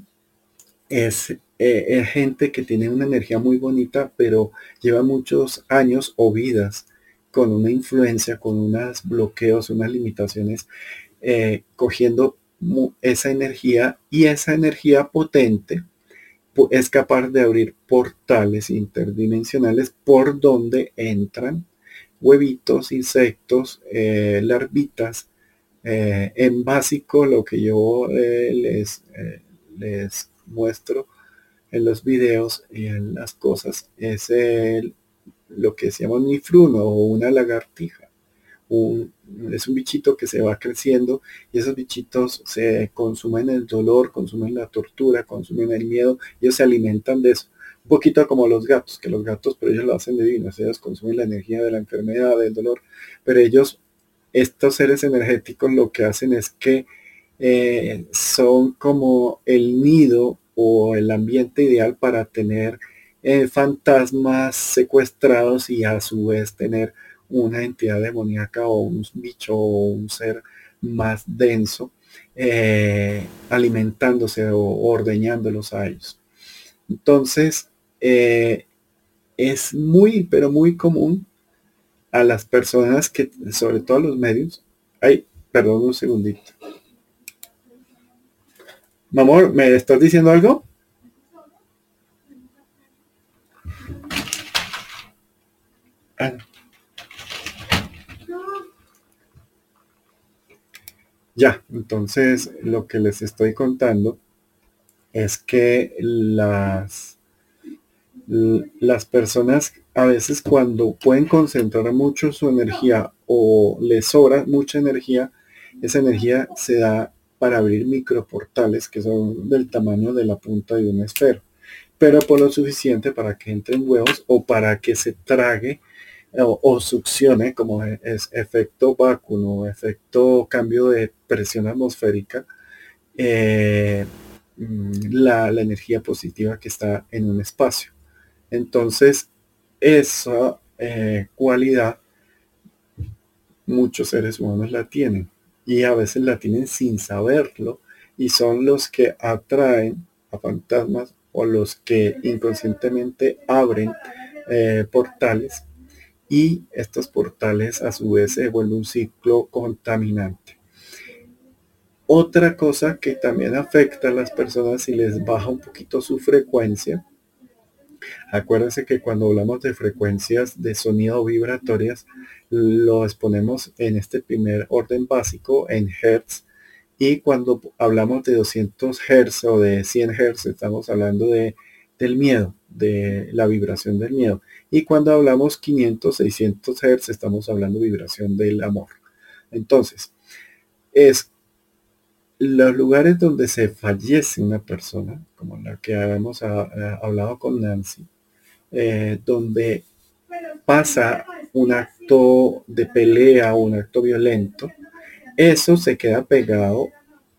es, eh, gente que tiene una energía muy bonita, pero lleva muchos años o vidas con una influencia, con unos bloqueos, unas limitaciones, eh, cogiendo esa energía y esa energía potente es capaz de abrir portales interdimensionales por donde entran huevitos, insectos, eh, larvitas. En básico, lo que yo les, les muestro en los videos y en las cosas es el, lo que se llama un nifruno o una lagartija. es un bichito que se va creciendo y esos bichitos se consumen el dolor, consumen la tortura, consumen el miedo, ellos se alimentan de eso un poquito como los gatos, que los gatos, pero ellos lo hacen divinos, ellos consumen la energía de la enfermedad, del dolor, pero ellos, estos seres energéticos lo que hacen es que eh, son como el nido o el ambiente ideal para tener eh, fantasmas secuestrados y a su vez tener una entidad demoníaca o un bicho o un ser más denso eh, alimentándose o ordeñándolos a ellos. Entonces, eh, es muy, pero muy común a las personas que, sobre todo los medios, ay, perdón un segundito. Mamor, ¿me estás diciendo algo? Ya, entonces lo que les estoy contando es que las las personas a veces cuando pueden concentrar mucho su energía o les sobra mucha energía, esa energía se da para abrir microportales que son del tamaño de la punta de un esfero, pero por lo suficiente para que entren huevos o para que se trague o, succione como es efecto vacuum o efecto cambio de presión atmosférica eh, mm, la energía positiva que está en un espacio. Entonces, esa eh, cualidad muchos seres humanos la tienen y a veces la tienen sin saberlo y son los que atraen a fantasmas o los que inconscientemente abren eh, portales y estos portales a su vez se vuelven un ciclo contaminante. Otra cosa que también afecta a las personas si les baja un poquito su frecuencia Acuérdense que cuando hablamos de frecuencias de sonido vibratorias, lo exponemos en este primer orden básico en Hertz. Y cuando hablamos de 200 Hertz o de 100 Hertz, estamos hablando de, del miedo, de la vibración del miedo. Y cuando hablamos 500, 600 Hertz, estamos hablando de vibración del amor. Entonces, es los lugares donde se fallece una persona, como la que habíamos ah, hablado con Nancy, eh, donde pasa un acto de pelea o un acto violento, eso se queda pegado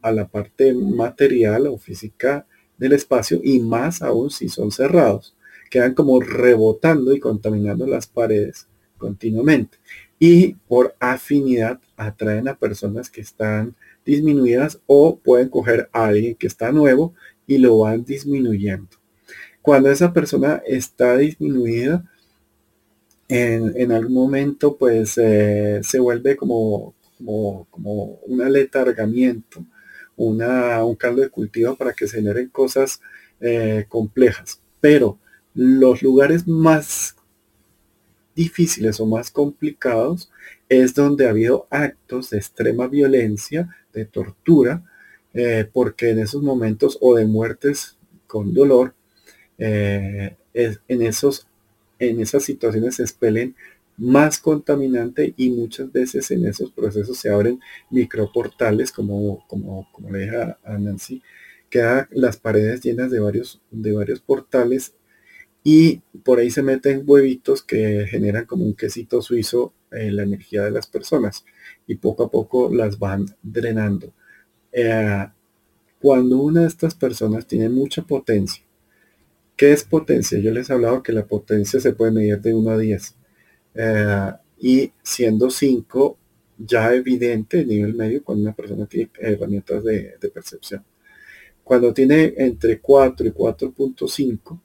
a la parte material o física del espacio y más aún si son cerrados. Quedan como rebotando y contaminando las paredes continuamente. Y por afinidad atraen a personas que están disminuidas o pueden coger a alguien que está nuevo y lo van disminuyendo. Cuando esa persona está disminuida, en, algún momento pues eh, se vuelve como, como, un aletargamiento, una, un caldo de cultivo para que se generen cosas eh, complejas. Pero los lugares más difíciles o más complicados es donde ha habido actos de extrema violencia, de tortura, eh, porque en esos momentos o de muertes con dolor, eh, en, esos, en esas situaciones se expelen más contaminante y muchas veces en esos procesos se abren microportales, como, como, como le dije a, Nancy, quedan las paredes llenas de varios, de varios portales y por ahí se meten huevitos que generan como un quesito suizo eh, la energía de las personas y poco a poco las van drenando. Eh, cuando una de estas personas tiene mucha potencia, ¿qué es potencia? Yo les he hablado que la potencia se puede medir de 1 a 10 eh, y siendo 5 ya evidente el nivel medio cuando una persona tiene herramientas de percepción. cuando tiene entre 4 y 4.5,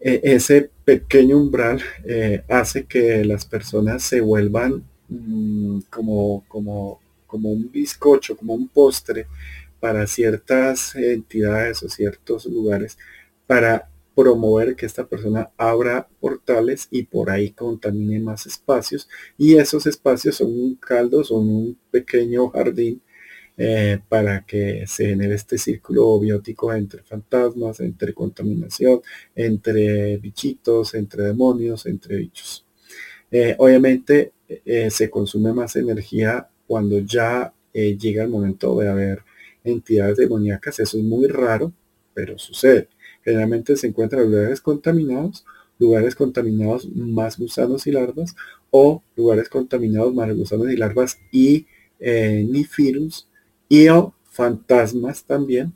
eh, ese pequeño umbral eh, hace que las personas se vuelvan mm, como, como, como un bizcocho, como un postre para ciertas entidades o ciertos lugares para promover que esta persona abra portales y por ahí contamine más espacios. Y esos espacios son un caldo, son un pequeño jardín eh, para que se genere este círculo biótico entre fantasmas, entre contaminación, entre bichitos, entre demonios, entre bichos. Eh, obviamente eh, se consume más energía cuando ya llega el momento de haber entidades demoníacas. Eso es muy raro, pero sucede. Generalmente se encuentran lugares contaminados, lugares contaminados más gusanos y larvas, o lugares contaminados más gusanos y larvas y eh, nifirus y o fantasmas también.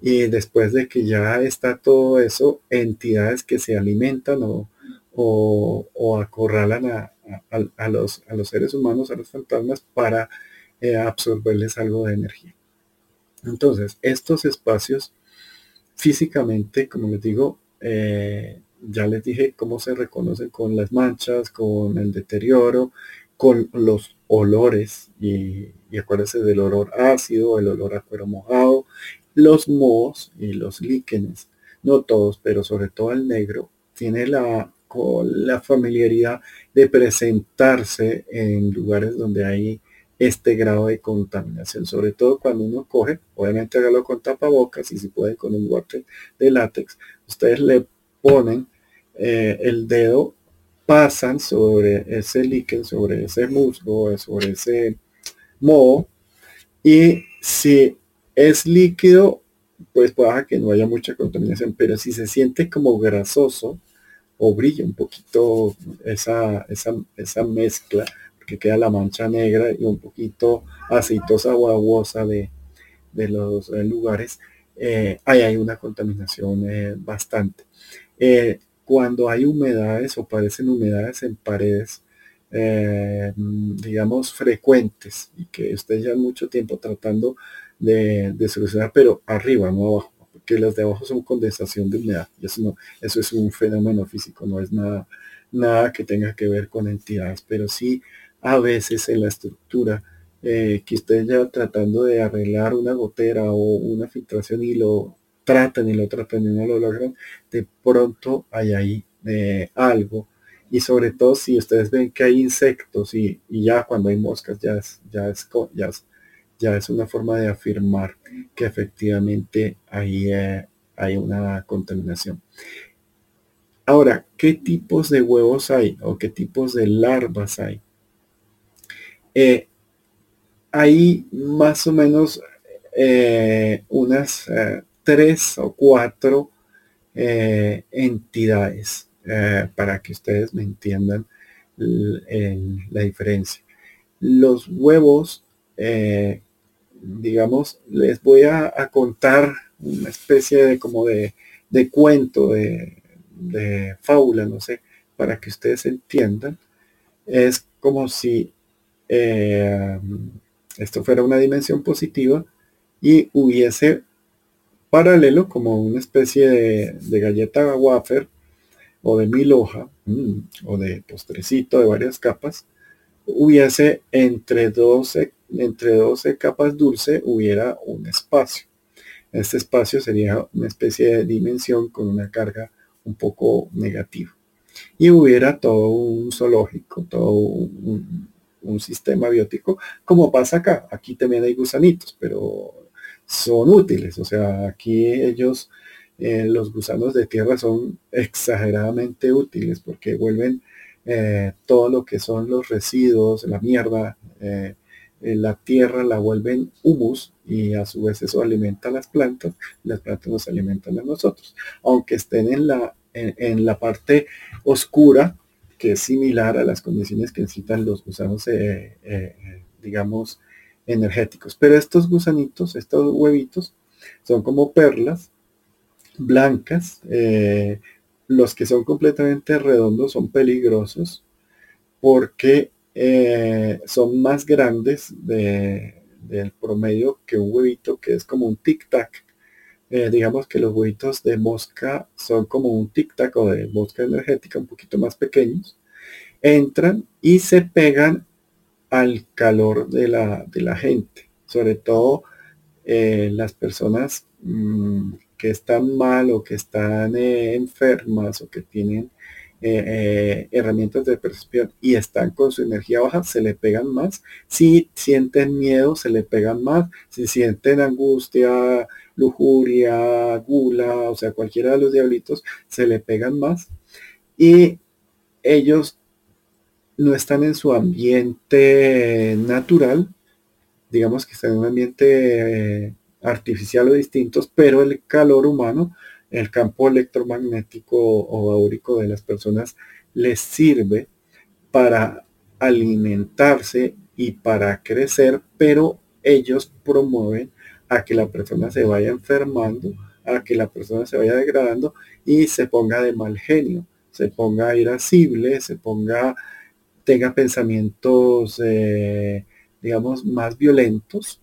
Y después de que ya está todo eso, entidades que se alimentan o, o, acorralan a, los, a los seres humanos, a los fantasmas, para eh, absorberles algo de energía. Entonces, estos espacios físicamente, como les digo, eh, ya les dije cómo se reconocen con las manchas, con el deterioro, con los olores, y, acuérdense del olor ácido, el olor a cuero mojado, los mohos y los líquenes, no todos, pero sobre todo el negro, tiene la, la familiaridad de presentarse en lugares donde hay este grado de contaminación, sobre todo cuando uno coge, obviamente hágalo con tapabocas y si puede con un guante de látex, ustedes le ponen eh, el dedo, pasan sobre ese líquido, sobre ese musgo, sobre ese moho y si es líquido, pues puede que no haya mucha contaminación, pero si se siente como grasoso o brilla un poquito esa, esa, esa mezcla, que queda la mancha negra y un poquito aceitosa o aguosa de, los eh, lugares, eh, ahí hay una contaminación eh, bastante. cuando hay humedades o parecen humedades en paredes, digamos, frecuentes y que ustedes ya mucho tiempo tratando de, solucionar, pero arriba, no abajo, porque las de abajo son condensación de humedad y eso, no, eso es un fenómeno físico, no es nada, nada que tenga que ver con entidades, pero sí a veces en la estructura eh, que ustedes ya tratando de arreglar una gotera o una filtración y lo tratan y lo tratan y no lo logran, de pronto hay ahí eh, algo. Y sobre todo si ustedes ven que hay insectos y, ya cuando hay moscas ya es, ya es, ya es una forma de afirmar que efectivamente ahí eh, hay una contaminación. Ahora, ¿qué tipos de huevos hay o qué tipos de larvas hay? Eh, hay más o menos eh, unas tres o cuatro entidades para que ustedes me entiendan la diferencia. Los huevos, digamos, les voy a, contar una especie de como de, cuento, de, de fábula, no sé, para que ustedes entiendan. Es como si eh, esto fuera una dimensión positiva y hubiese paralelo como una especie de, galleta wafer o de mil hoja mm, o de postrecito de varias capas, hubiese entre 12, entre 12 capas dulce hubiera un espacio. Este espacio sería una especie de dimensión con una carga un poco negativa. Y hubiera todo un zoológico, todo un, un sistema biótico, como pasa acá. Aquí también hay gusanitos, pero son útiles. O sea, aquí ellos, eh, los gusanos de tierra son exageradamente útiles porque vuelven eh, todo lo que son los residuos, la mierda, eh, la tierra la vuelven humus y a su vez eso alimenta a las plantas, las plantas nos alimentan a nosotros. Aunque estén en la, en la parte oscura que es similar a las condiciones que necesitan los gusanos, digamos, energéticos. Pero estos gusanitos, estos huevitos, son como perlas blancas. Eh, los que son completamente redondos son peligrosos porque son más grandes de, del promedio que un huevito que es como un tic-tac. Eh, digamos que los huevitos de mosca son como un tic-tac o de mosca energética un poquito más pequeños. Entran y se pegan al calor de la, de la gente, sobre todo eh, las personas mm, que están mal o que están eh, enfermas o que tienen eh, eh, herramientas de percepción y están con su energía baja, se le pegan más. Si sienten miedo, se le pegan más. Si sienten angustia, lujuria, gula, o sea, cualquiera de los diablitos, se le pegan más. Y ellos no están en su ambiente natural, digamos que están en un ambiente artificial o distintos, pero el calor humano, el campo electromagnético o áurico de las personas les sirve para alimentarse y para crecer, pero ellos promueven a que la persona se vaya enfermando, a que la persona se vaya degradando y se ponga de mal genio, se ponga irascible, se ponga, tenga pensamientos, eh, digamos, más violentos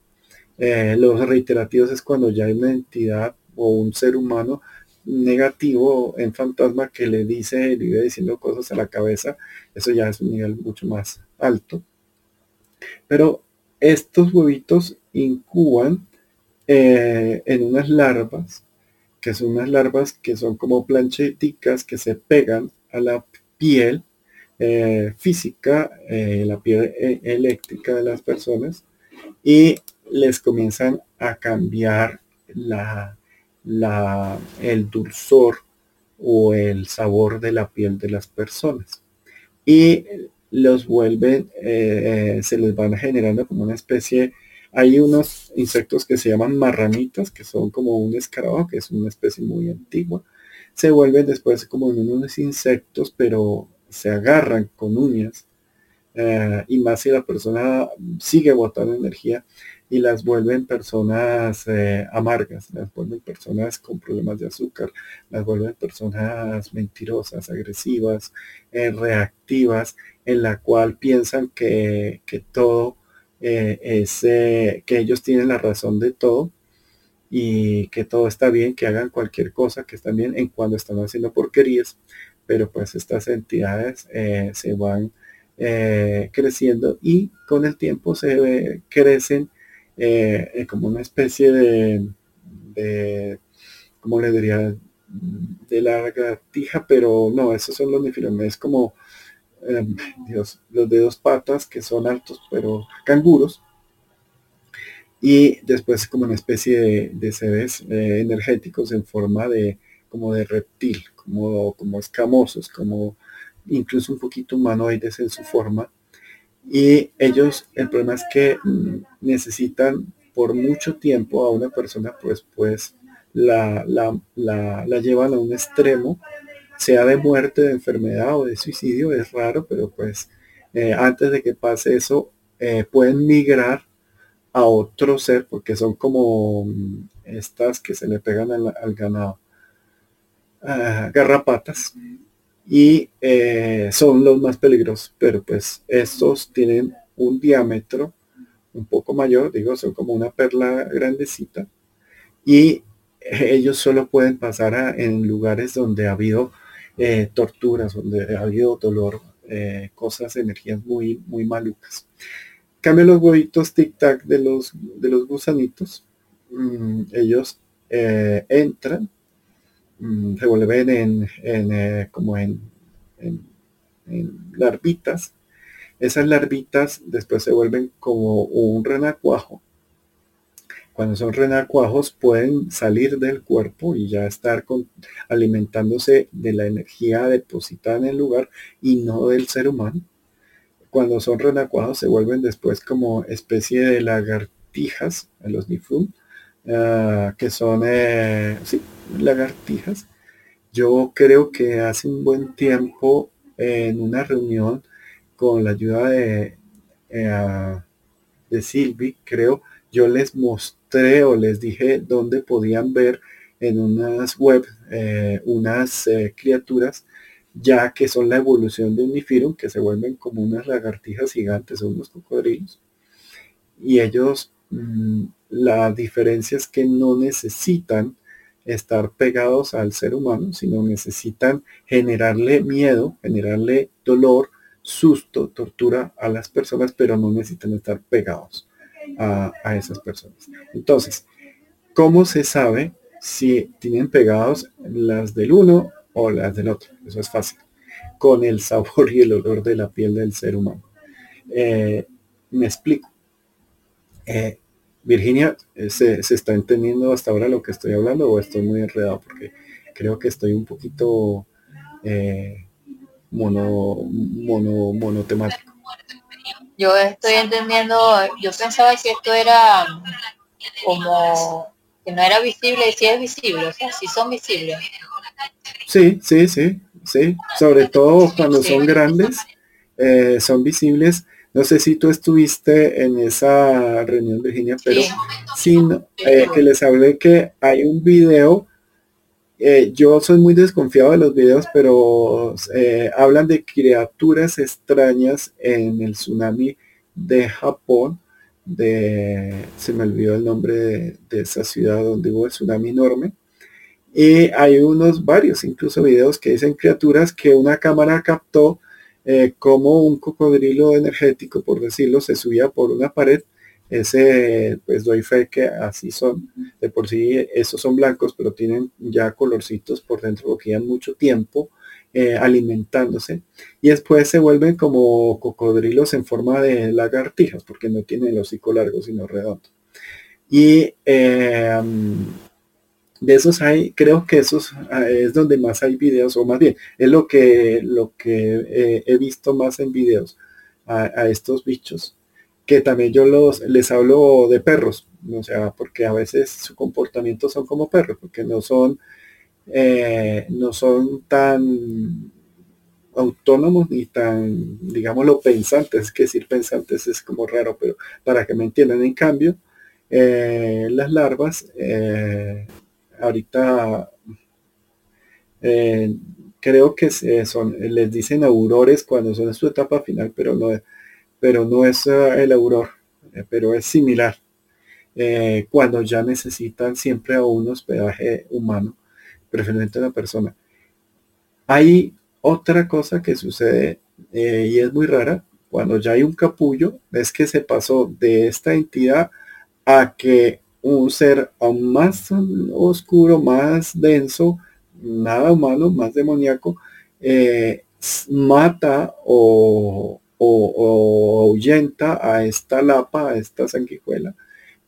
eh, los reiterativos es cuando ya hay una entidad o un ser humano negativo en fantasma que le dice, le vive diciendo cosas a la cabeza, eso ya es un nivel mucho más alto. Pero estos huevitos incuban eh, en unas larvas, que son unas larvas que son como plancheticas que se pegan a la piel eh, física, la piel eléctrica de las personas, y les comienzan a cambiar la, la, el dulzor o el sabor de la piel de las personas. Y los vuelven, eh, se les van generando como una especie, hay unos insectos que se llaman marranitas, que son como un escarabajo, que es una especie muy antigua. Se vuelven después como unos insectos, pero se agarran con uñas. Eh, y más si la persona sigue botando energía, y las vuelven personas eh, amargas, las vuelven personas con problemas de azúcar, las vuelven personas mentirosas, agresivas, eh, reactivas, en la cual piensan que, todo eh, es, que ellos tienen la razón de todo y que todo está bien, que hagan cualquier cosa, que están bien en cuando están haciendo porquerías, pero pues estas entidades se van creciendo y con el tiempo se crecen eh, eh, como una especie de, de, ¿cómo le diría? De lagartija, pero no, esos son los nifilones, es como, em, los de dos patas que son altos, pero canguros. Y después como una especie de, de seres eh, energéticos en forma de, como de reptil, como, como escamosos, como incluso un poquito humanoides en su forma y ellos, el problema es que mm, necesitan por mucho tiempo a una persona, pues, pues la, la, llevan a un extremo, sea de muerte, de enfermedad o de suicidio, es raro, pero pues eh, antes de que pase eso, eh, pueden migrar a otro ser, porque son como mm, estas que se le pegan al, ganado, ah, garrapatas, y eh, son los más peligrosos, pero pues estos tienen un diámetro un poco mayor, digo, son como una perla grandecita y ellos solo pueden pasar en lugares donde ha habido eh, torturas, donde ha habido dolor, eh, cosas, energías muy, muy malucas. Cambio los huevitos tic-tac de los, de los gusanitos. Mm, ellos entran Mm, se vuelven en, eh, como en, larvitas. Esas larvitas después se vuelven como un renacuajo. Cuando son renacuajos pueden salir del cuerpo y ya estar con, alimentándose de la energía depositada en el lugar y no del ser humano. Cuando son renacuajos se vuelven después como especie de lagartijas en los nifun, ah, que son eh, sí, lagartijas. Yo creo que hace un buen tiempo en una reunión con la ayuda de, eh, de Silvi, creo, yo les mostré o les dije dónde podían ver en unas web eh, unas eh, criaturas ya que son la evolución de un que se vuelven como unas lagartijas gigantes o unos cocodrilos y ellos mm, la diferencia es que no necesitan estar pegados al ser humano, sino necesitan generarle miedo, generarle dolor, susto, tortura a las personas, pero no necesitan estar pegados a, a esas personas. Entonces, ¿cómo se sabe si tienen pegados las del uno o las del otro? Eso es fácil. Con el sabor y el olor de la piel del ser humano. Eh, me explico. Eh, Virginia, eh, ¿se, está entendiendo hasta ahora lo que estoy hablando o estoy muy enredado? Porque creo que estoy un poquito mono, mono, monotemático. Yo estoy entendiendo, yo pensaba que esto era como que no era visible y si es visible, o sea, si son visibles. Sí, sí, sí, sí, sobre todo cuando son grandes, son visibles no sé si tú estuviste en esa reunión, Virginia, pero sin eh, que les hablé que hay un video. Eh, yo soy muy desconfiado de los videos, pero eh, hablan de criaturas extrañas en el tsunami de Japón. De, se me olvidó el nombre de, de esa ciudad donde hubo el tsunami enorme. Y hay unos varios, incluso videos que dicen criaturas que una cámara captó eh, como un cocodrilo energético, por decirlo, se subía por una pared. Ese, pues doy fe que así son. De por sí, esos son blancos, pero tienen ya colorcitos por dentro, porque llevan mucho tiempo eh, alimentándose. Y después se vuelven como cocodrilos en forma de lagartijas, porque no tienen el hocico largo, sino redondo. Y eh, de esos hay, creo que esos ah, es donde más hay videos, o más bien, es lo que, lo que eh, he visto más en videos a, estos bichos, que también yo los, les hablo de perros, o sea, porque a veces su comportamiento son como perros, porque no son, eh, no son tan autónomos ni tan, digámoslo, pensantes, que decir pensantes es como raro, pero para que me entiendan, en cambio, eh, las larvas ahorita eh, creo que son, les dicen aurores cuando son su etapa final, pero no, pero no es eh, el auror, eh, pero es similar. cuando ya necesitan siempre a un hospedaje humano, preferentemente una persona. Hay otra cosa que sucede y es muy rara, cuando ya hay un capullo, es que se pasó de esta entidad a que un ser aún más oscuro, más denso, nada humano, más demoníaco, eh, mata o, o, ahuyenta a esta lapa, a esta sanguijuela,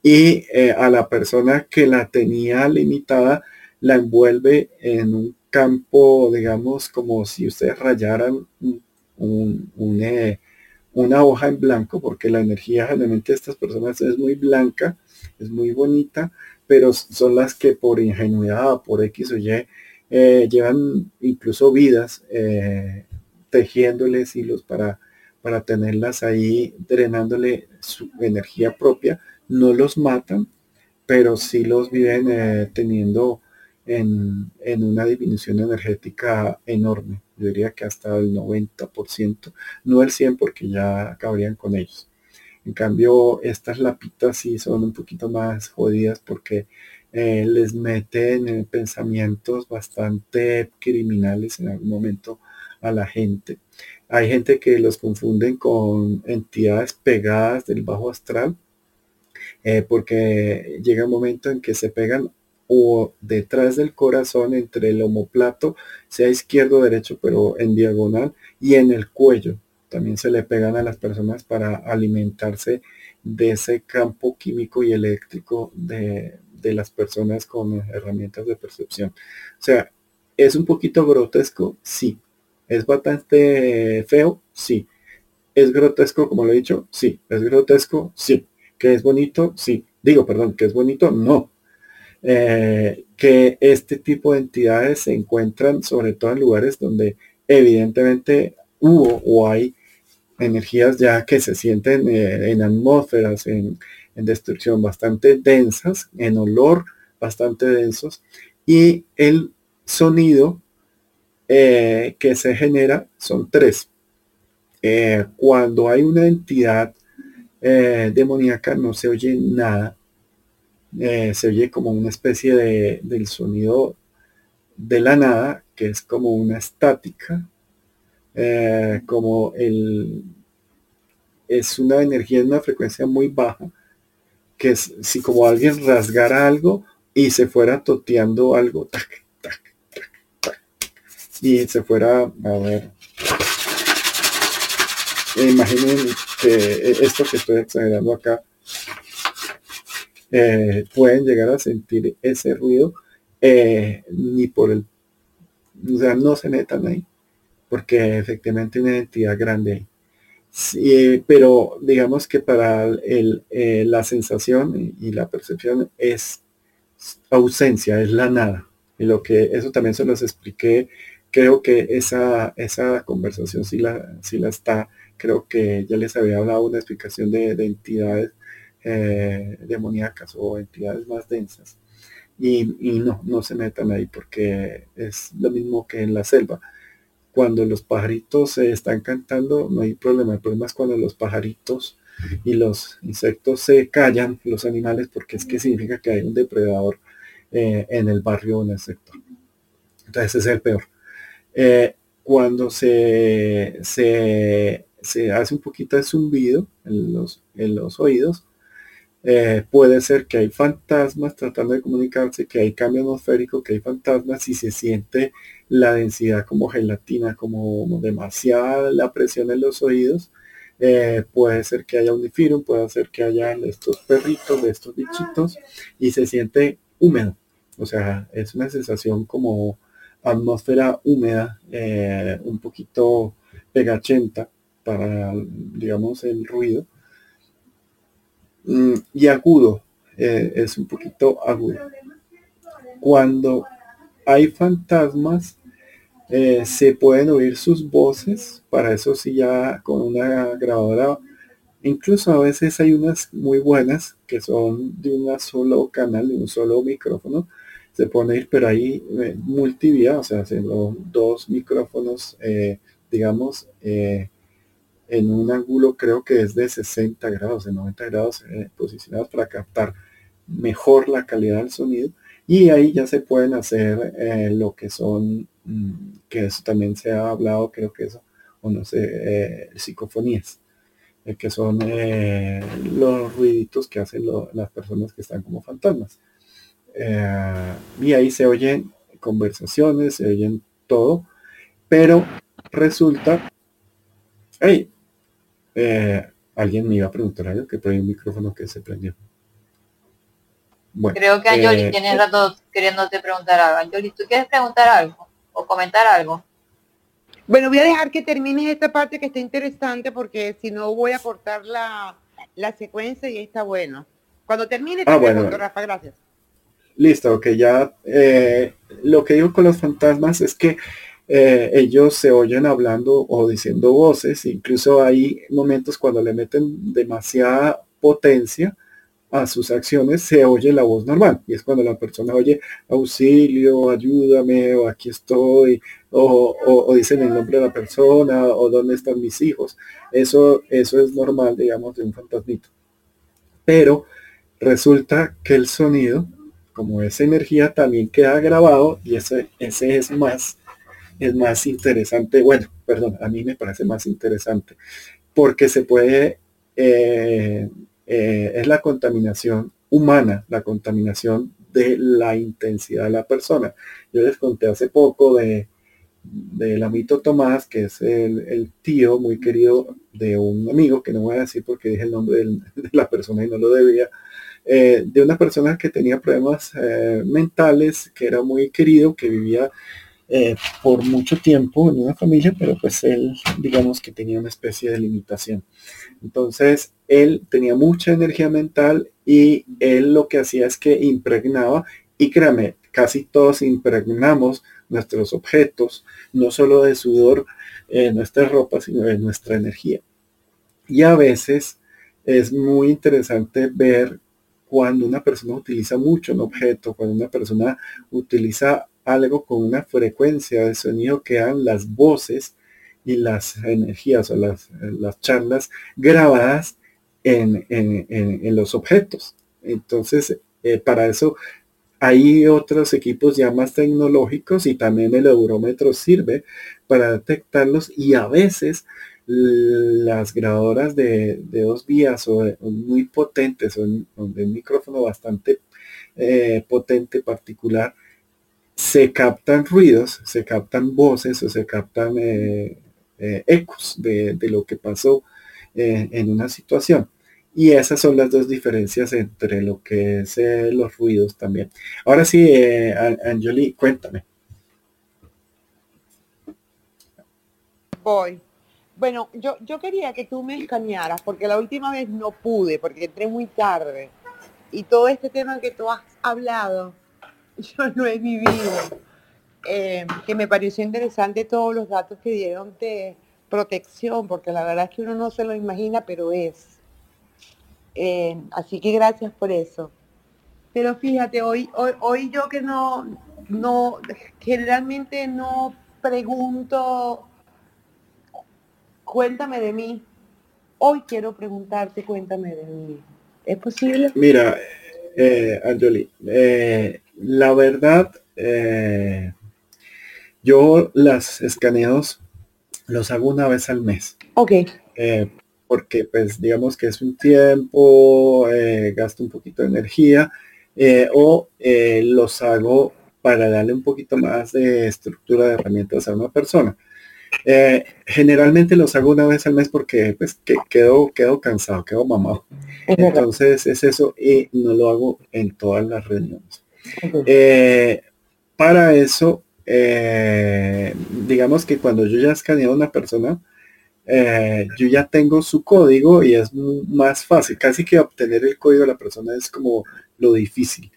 y eh, a la persona que la tenía limitada la envuelve en un campo, digamos, como si ustedes rayaran eh, una hoja en blanco, porque la energía generalmente de estas personas es muy blanca, es muy bonita, pero son las que por ingenuidad, por X o Y, eh, llevan incluso vidas eh, tejiéndoles hilos para, para tenerlas ahí, drenándole su energía propia. No los matan, pero sí los viven eh, teniendo en, en, una disminución energética enorme. Yo diría que hasta el 90%, no el 100 porque ya acabarían con ellos. En cambio, estas lapitas sí son un poquito más jodidas porque eh, les meten pensamientos bastante criminales en algún momento a la gente. Hay gente que los confunden con entidades pegadas del bajo astral, eh, porque llega un momento en que se pegan o detrás del corazón entre el homoplato, sea izquierdo o derecho, pero en diagonal, y en el cuello también se le pegan a las personas para alimentarse de ese campo químico y eléctrico de, las personas con herramientas de percepción. O sea, es un poquito grotesco, sí. Es bastante feo, sí. Es grotesco, como lo he dicho, sí. Es grotesco, sí. Que es bonito, sí. Digo, perdón, que es bonito, no. Eh, que este tipo de entidades se encuentran sobre todo en lugares donde evidentemente hubo o hay energías ya que se sienten eh, en atmósferas, en, destrucción bastante densas, en olor bastante densos, y el sonido eh, que se genera son tres. Eh, cuando hay una entidad demoníaca no se oye nada. Se oye como una especie de, del sonido de la nada, que es como una estática, eh, como el es una energía en una frecuencia muy baja, que si como alguien rasgara algo y se fuera toteando algo, y se fuera, a ver, imaginen que esto que estoy exagerando acá, eh, pueden llegar a sentir ese ruido eh, ni por el, o sea, no se metan ahí, porque efectivamente una entidad grande. Sí, pero digamos que para el, eh, la sensación y la percepción es ausencia, es la nada. Y lo que eso también se los expliqué, creo que esa, esa conversación sí la, sí la está, creo que ya les había hablado una explicación de, entidades eh, demoníacas o entidades más densas. Y, no, no se metan ahí porque es lo mismo que en la selva cuando los pajaritos se están cantando, no hay problema. El problema es cuando los pajaritos y los insectos se callan, los animales, porque es que significa que hay un depredador eh, en el barrio o en el sector. Entonces es el peor. Eh, cuando se, se, se, hace un poquito de zumbido en los, en los oídos, eh, puede ser que hay fantasmas tratando de comunicarse, que hay cambio atmosférico, que hay fantasmas y se siente la densidad como gelatina, como demasiada la presión en los oídos. Eh, puede ser que haya un difirum, puede ser que haya estos perritos, de estos bichitos y se siente húmedo. O sea, es una sensación como atmósfera húmeda, eh, un poquito pegachenta para, digamos, el ruido y agudo, eh, es un poquito agudo. Cuando hay fantasmas, eh, se pueden oír sus voces, para eso sí ya con una grabadora, incluso a veces hay unas muy buenas que son de un solo canal, de un solo micrófono, se pone ir, pero ahí eh, multivía, o sea, haciendo dos micrófonos, digamos, en un ángulo creo que es de 60 grados, de 90 grados eh, posicionados para captar mejor la calidad del sonido y ahí ya se pueden hacer eh, lo que son, mm, que eso también se ha hablado, creo que eso, o no sé, eh, psicofonías, que son los ruiditos que hacen las personas que están como fantasmas. y ahí se oyen conversaciones, se oyen todo, pero resulta, hey, eh, alguien me iba a preguntar algo que por un micrófono que se prendió. Bueno, Creo que Anjoli eh, tiene rato queriéndote preguntar algo. Anjoli, ¿tú quieres preguntar algo o comentar algo? Bueno, voy a dejar que termines esta parte que está interesante porque si no voy a cortar la, secuencia y está bueno. Cuando termine, te ah, bueno. Rafa, gracias. Listo, ok, ya eh, lo que digo con los fantasmas es que eh, ellos se oyen hablando o diciendo voces, incluso hay momentos cuando le meten demasiada potencia a sus acciones, se oye la voz normal, y es cuando la persona oye auxilio, ayúdame, o aquí estoy, o, o, dicen el nombre de la persona, o dónde están mis hijos. Eso, eso es normal, digamos, de un fantasmito. Pero resulta que el sonido, como esa energía, también queda grabado, y ese, ese es más es más interesante, bueno, perdón, a mí me parece más interesante, porque se puede, eh, eh, es la contaminación humana, la contaminación de la intensidad de la persona. Yo les conté hace poco de del amito Tomás, que es el, tío muy querido de un amigo, que no voy a decir porque dije el nombre de la persona y no lo debía, eh, de una persona que tenía problemas mentales, que era muy querido, que vivía eh, por mucho tiempo en una familia, pero pues él, digamos que tenía una especie de limitación. Entonces, él tenía mucha energía mental y él lo que hacía es que impregnaba, y créame, casi todos impregnamos nuestros objetos, no solo de sudor, en nuestra ropa, sino de nuestra energía. Y a veces es muy interesante ver cuando una persona utiliza mucho un objeto, cuando una persona utiliza algo con una frecuencia de sonido que dan las voces y las energías o las, las charlas grabadas en, en, los objetos. Entonces, eh, para eso hay otros equipos ya más tecnológicos y también el eurómetro sirve para detectarlos y a veces las grabadoras de, dos vías o, muy potentes o un micrófono bastante eh, potente particular se captan ruidos, se captan voces o se captan eh, eh, ecos de, lo que pasó en una situación. Y esas son las dos diferencias entre lo que es los ruidos también. Ahora sí, Anjoli, cuéntame. Voy. Bueno, yo, yo quería que tú me escanearas, porque la última vez no pude, porque entré muy tarde. Y todo este tema que tú has hablado, yo no he vivido. Eh, que me pareció interesante todos los datos que dieron de protección, porque la verdad es que uno no se lo imagina, pero es. Eh, así que gracias por eso. Pero fíjate, hoy, hoy, hoy yo que no, no, generalmente no pregunto cuéntame de mí. Hoy quiero preguntarte, cuéntame de mí. ¿Es posible? Mira, eh, eh, la verdad, eh, yo las escaneos los hago una vez al mes. Ok. Eh, porque pues digamos que es un tiempo, gasto un poquito de energía, o los hago para darle un poquito más de estructura de herramientas a una persona. Eh, generalmente los hago una vez al mes porque pues que, quedo, quedo cansado, quedo mamado. Entonces es eso y no lo hago en todas las reuniones. Eh, para eso, eh, digamos que cuando yo ya escaneo una persona, yo ya tengo su código y es más fácil. Casi que obtener el código de la persona es como lo difícil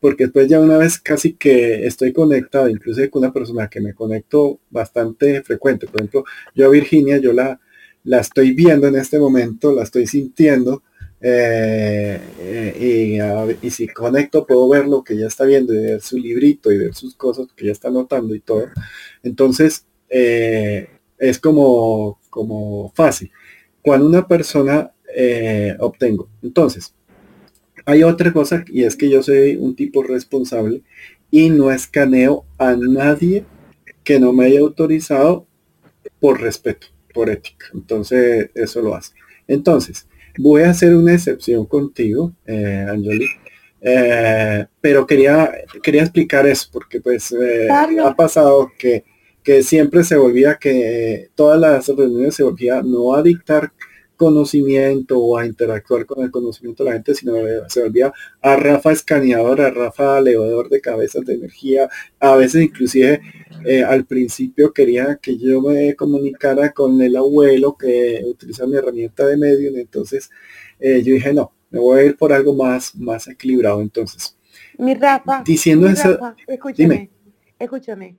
porque después ya una vez casi que estoy conectado, incluso con una persona que me conecto bastante frecuente, por ejemplo, yo a Virginia, yo la, la estoy viendo en este momento, la estoy sintiendo, eh, eh, y, si conecto puedo ver lo que ya está viendo y ver su librito y ver sus cosas que ya está notando y todo. Entonces, eh, es como, como fácil. Cuando una persona obtengo, entonces, hay otra cosa y es que yo soy un tipo responsable y no escaneo a nadie que no me haya autorizado por respeto, por ética. Entonces, eso lo hace. Entonces, voy a hacer una excepción contigo, eh, Angeli, eh, pero quería, quería explicar eso porque pues eh, ha pasado que, que siempre se volvía que todas las reuniones se volvía no a dictar conocimiento o a interactuar con el conocimiento de la gente, sino se volvía a Rafa escaneador, a Rafa elevador de cabezas de energía. A veces inclusive eh, al principio quería que yo me comunicara con el abuelo que utiliza mi herramienta de medio, entonces eh, yo dije, no, me voy a ir por algo más, más equilibrado. Entonces, mi Rafa, diciendo eso, escúchame, escúchame.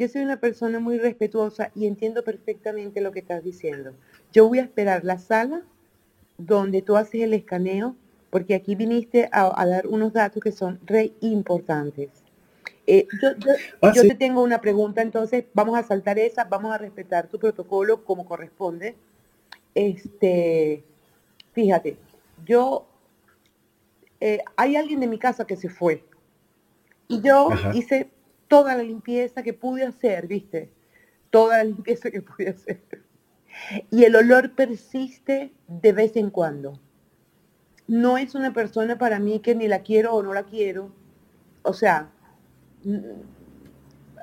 Yo soy una persona muy respetuosa y entiendo perfectamente lo que estás diciendo. Yo voy a esperar la sala donde tú haces el escaneo, porque aquí viniste a, dar unos datos que son re importantes. Eh, yo, ah, te tengo una pregunta, entonces vamos a saltar esa, vamos a respetar tu protocolo como corresponde. Este, fíjate, yo, eh, hay alguien de mi casa que se fue y yo hice toda la limpieza que pude hacer, ¿viste? Toda la limpieza que pude hacer. Y el olor persiste de vez en cuando. No es una persona para mí que ni la quiero o no la quiero. O sea,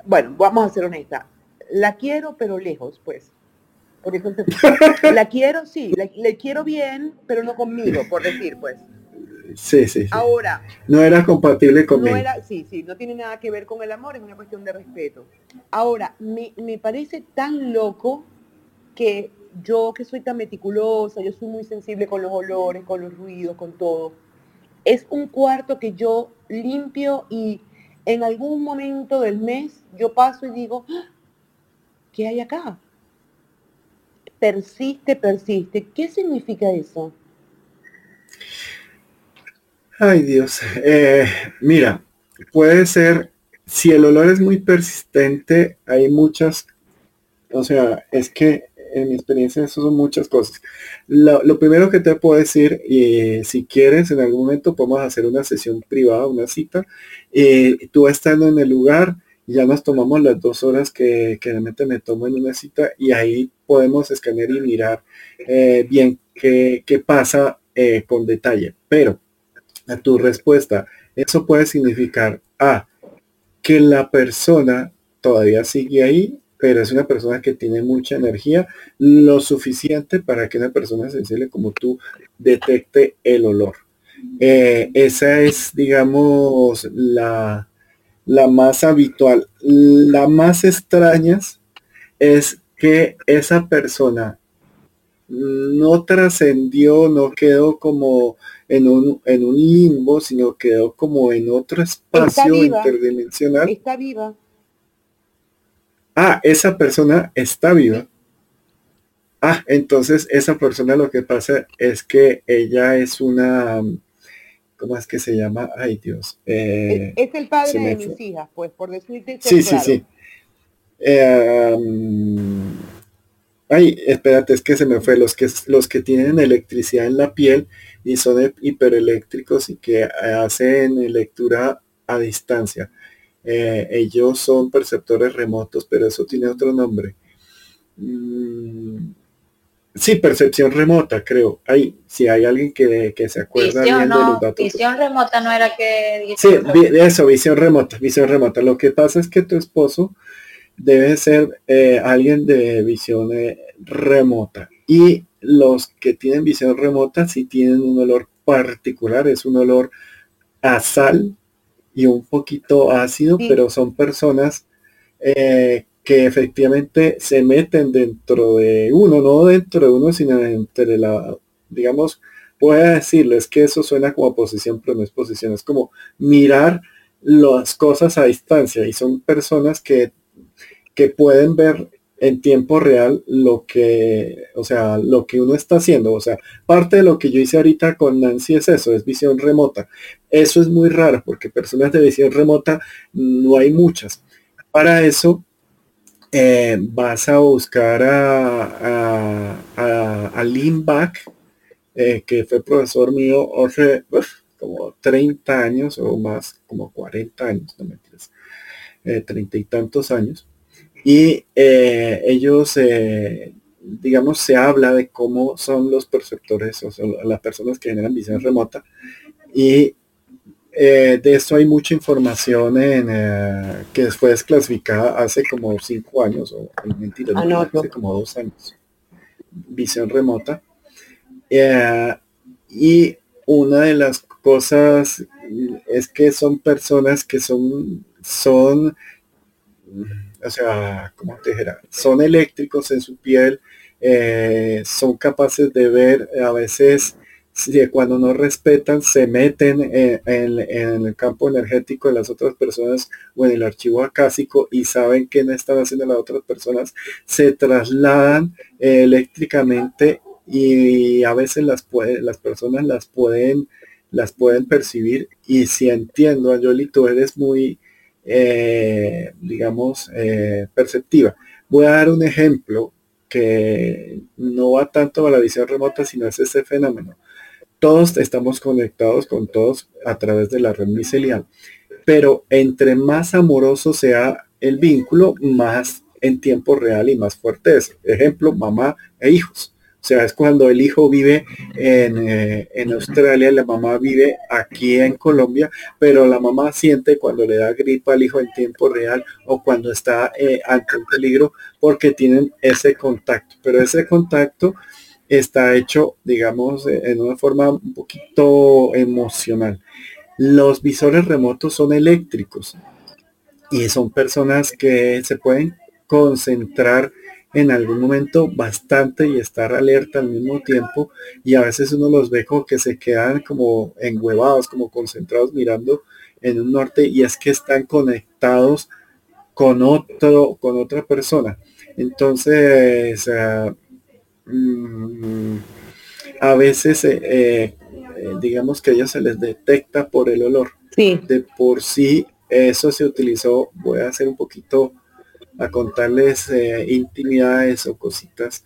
bueno, vamos a ser honestas. La quiero, pero lejos, pues. Por ejemplo, la quiero, sí, le quiero bien, pero no conmigo, por decir, pues. Sí, sí, Ahora. No era compatible conmigo. No era, sí, sí, no tiene nada que ver con el amor, es una cuestión de respeto. Ahora, me, me parece tan loco que yo que soy tan meticulosa, yo soy muy sensible con los olores, con los ruidos, con todo. Es un cuarto que yo limpio y en algún momento del mes yo paso y digo, ¡Ah! ¿qué hay acá? Persiste, persiste. ¿Qué significa eso? Ay Dios, eh, mira, puede ser, si el olor es muy persistente, hay muchas, o sea, es que en mi experiencia eso son muchas cosas. Lo, primero que te puedo decir, y si quieres, en algún momento podemos hacer una sesión privada, una cita. y tú estando en el lugar, ya nos tomamos las dos horas que, realmente me tomo en una cita y ahí podemos escanear y mirar eh, bien qué, qué pasa eh, con detalle. Pero a tu respuesta, eso puede significar A, que la persona todavía sigue ahí, pero es una persona que tiene mucha energía, lo suficiente para que una persona sensible como tú detecte el olor. Eh, esa es, digamos, la, la más habitual. La más extrañas es que esa persona no trascendió, no quedó como en un, en un limbo, sino quedó como en otro espacio interdimensional. Está viva. Ah, esa persona está viva. Ah, entonces esa persona lo que pasa es que ella es una, ¿cómo es que se llama? Ay Dios. Eh, es, el padre de mis hijas, pues, por decirte. Sí, sí, sí. Eh, ay, espérate, es que se me fue. Los que, los que tienen electricidad en la piel y son hipereléctricos y que hacen lectura a distancia. Eh, ellos son perceptores remotos, pero eso tiene otro nombre. Mm, Sí, percepción remota, creo. Hay, si hay alguien que, se acuerda visión, los datos. Visión remota no era que... Sí, eso, visión remota, visión remota. Lo que pasa es que tu esposo debe ser eh, alguien de visión eh, remota. Y los que tienen visión remota sí tienen un olor particular, es un olor a sal y un poquito ácido, pero son personas eh, que efectivamente se meten dentro de uno, no dentro de uno, sino entre la, digamos, voy a decirles que eso suena como posición, pero no es posición, es como mirar las cosas a distancia y son personas que, que pueden ver en tiempo real lo que, o sea, lo que uno está haciendo. O sea, parte de lo que yo hice ahorita con Nancy es eso, es visión remota. Eso es muy raro porque personas de visión remota no hay muchas. Para eso eh, vas a buscar a, a, a, Lynn eh, que fue profesor mío hace como 30 años o más, como 40 años, no mentiras, eh, treinta y tantos años. Y ellos, digamos, se habla de cómo son los perceptores, o sea, las personas que generan visión remota. Y eh, de esto hay mucha información en, eh, que fue desclasificada hace como cinco años, o mentira, ah, hace como dos años. Visión remota. Eh, y una de las cosas es que son personas que son, son, o sea, como te dijera, son eléctricos en su piel, son capaces de ver a veces cuando no respetan se meten en, el campo energético de las otras personas o en el archivo acásico y saben qué están haciendo las otras personas, se trasladan eléctricamente y a veces las puede, las personas las pueden las pueden percibir y si entiendo a Yoli tú eres muy eh, digamos eh, perceptiva voy a dar un ejemplo que no va tanto a la visión remota sino es ese fenómeno todos estamos conectados con todos a través de la red micelial. Pero entre más amoroso sea el vínculo, más en tiempo real y más fuerte es. Ejemplo, mamá e hijos. O sea, es cuando el hijo vive en, eh, en, Australia, la mamá vive aquí en Colombia, pero la mamá siente cuando le da gripa al hijo en tiempo real o cuando está eh, ante un peligro porque tienen ese contacto. Pero ese contacto está hecho, digamos, en una forma un poquito emocional. Los visores remotos son eléctricos y son personas que se pueden concentrar en algún momento bastante y estar alerta al mismo tiempo y a veces uno los ve como que se quedan como enhuevados, como concentrados mirando en un norte y es que están conectados con otro, con otra persona. Entonces, ah, Mm, a veces, eh, eh, digamos que a ellos se les detecta por el olor. De por sí, eso se utilizó, voy a hacer un poquito a contarles eh, intimidades o cositas.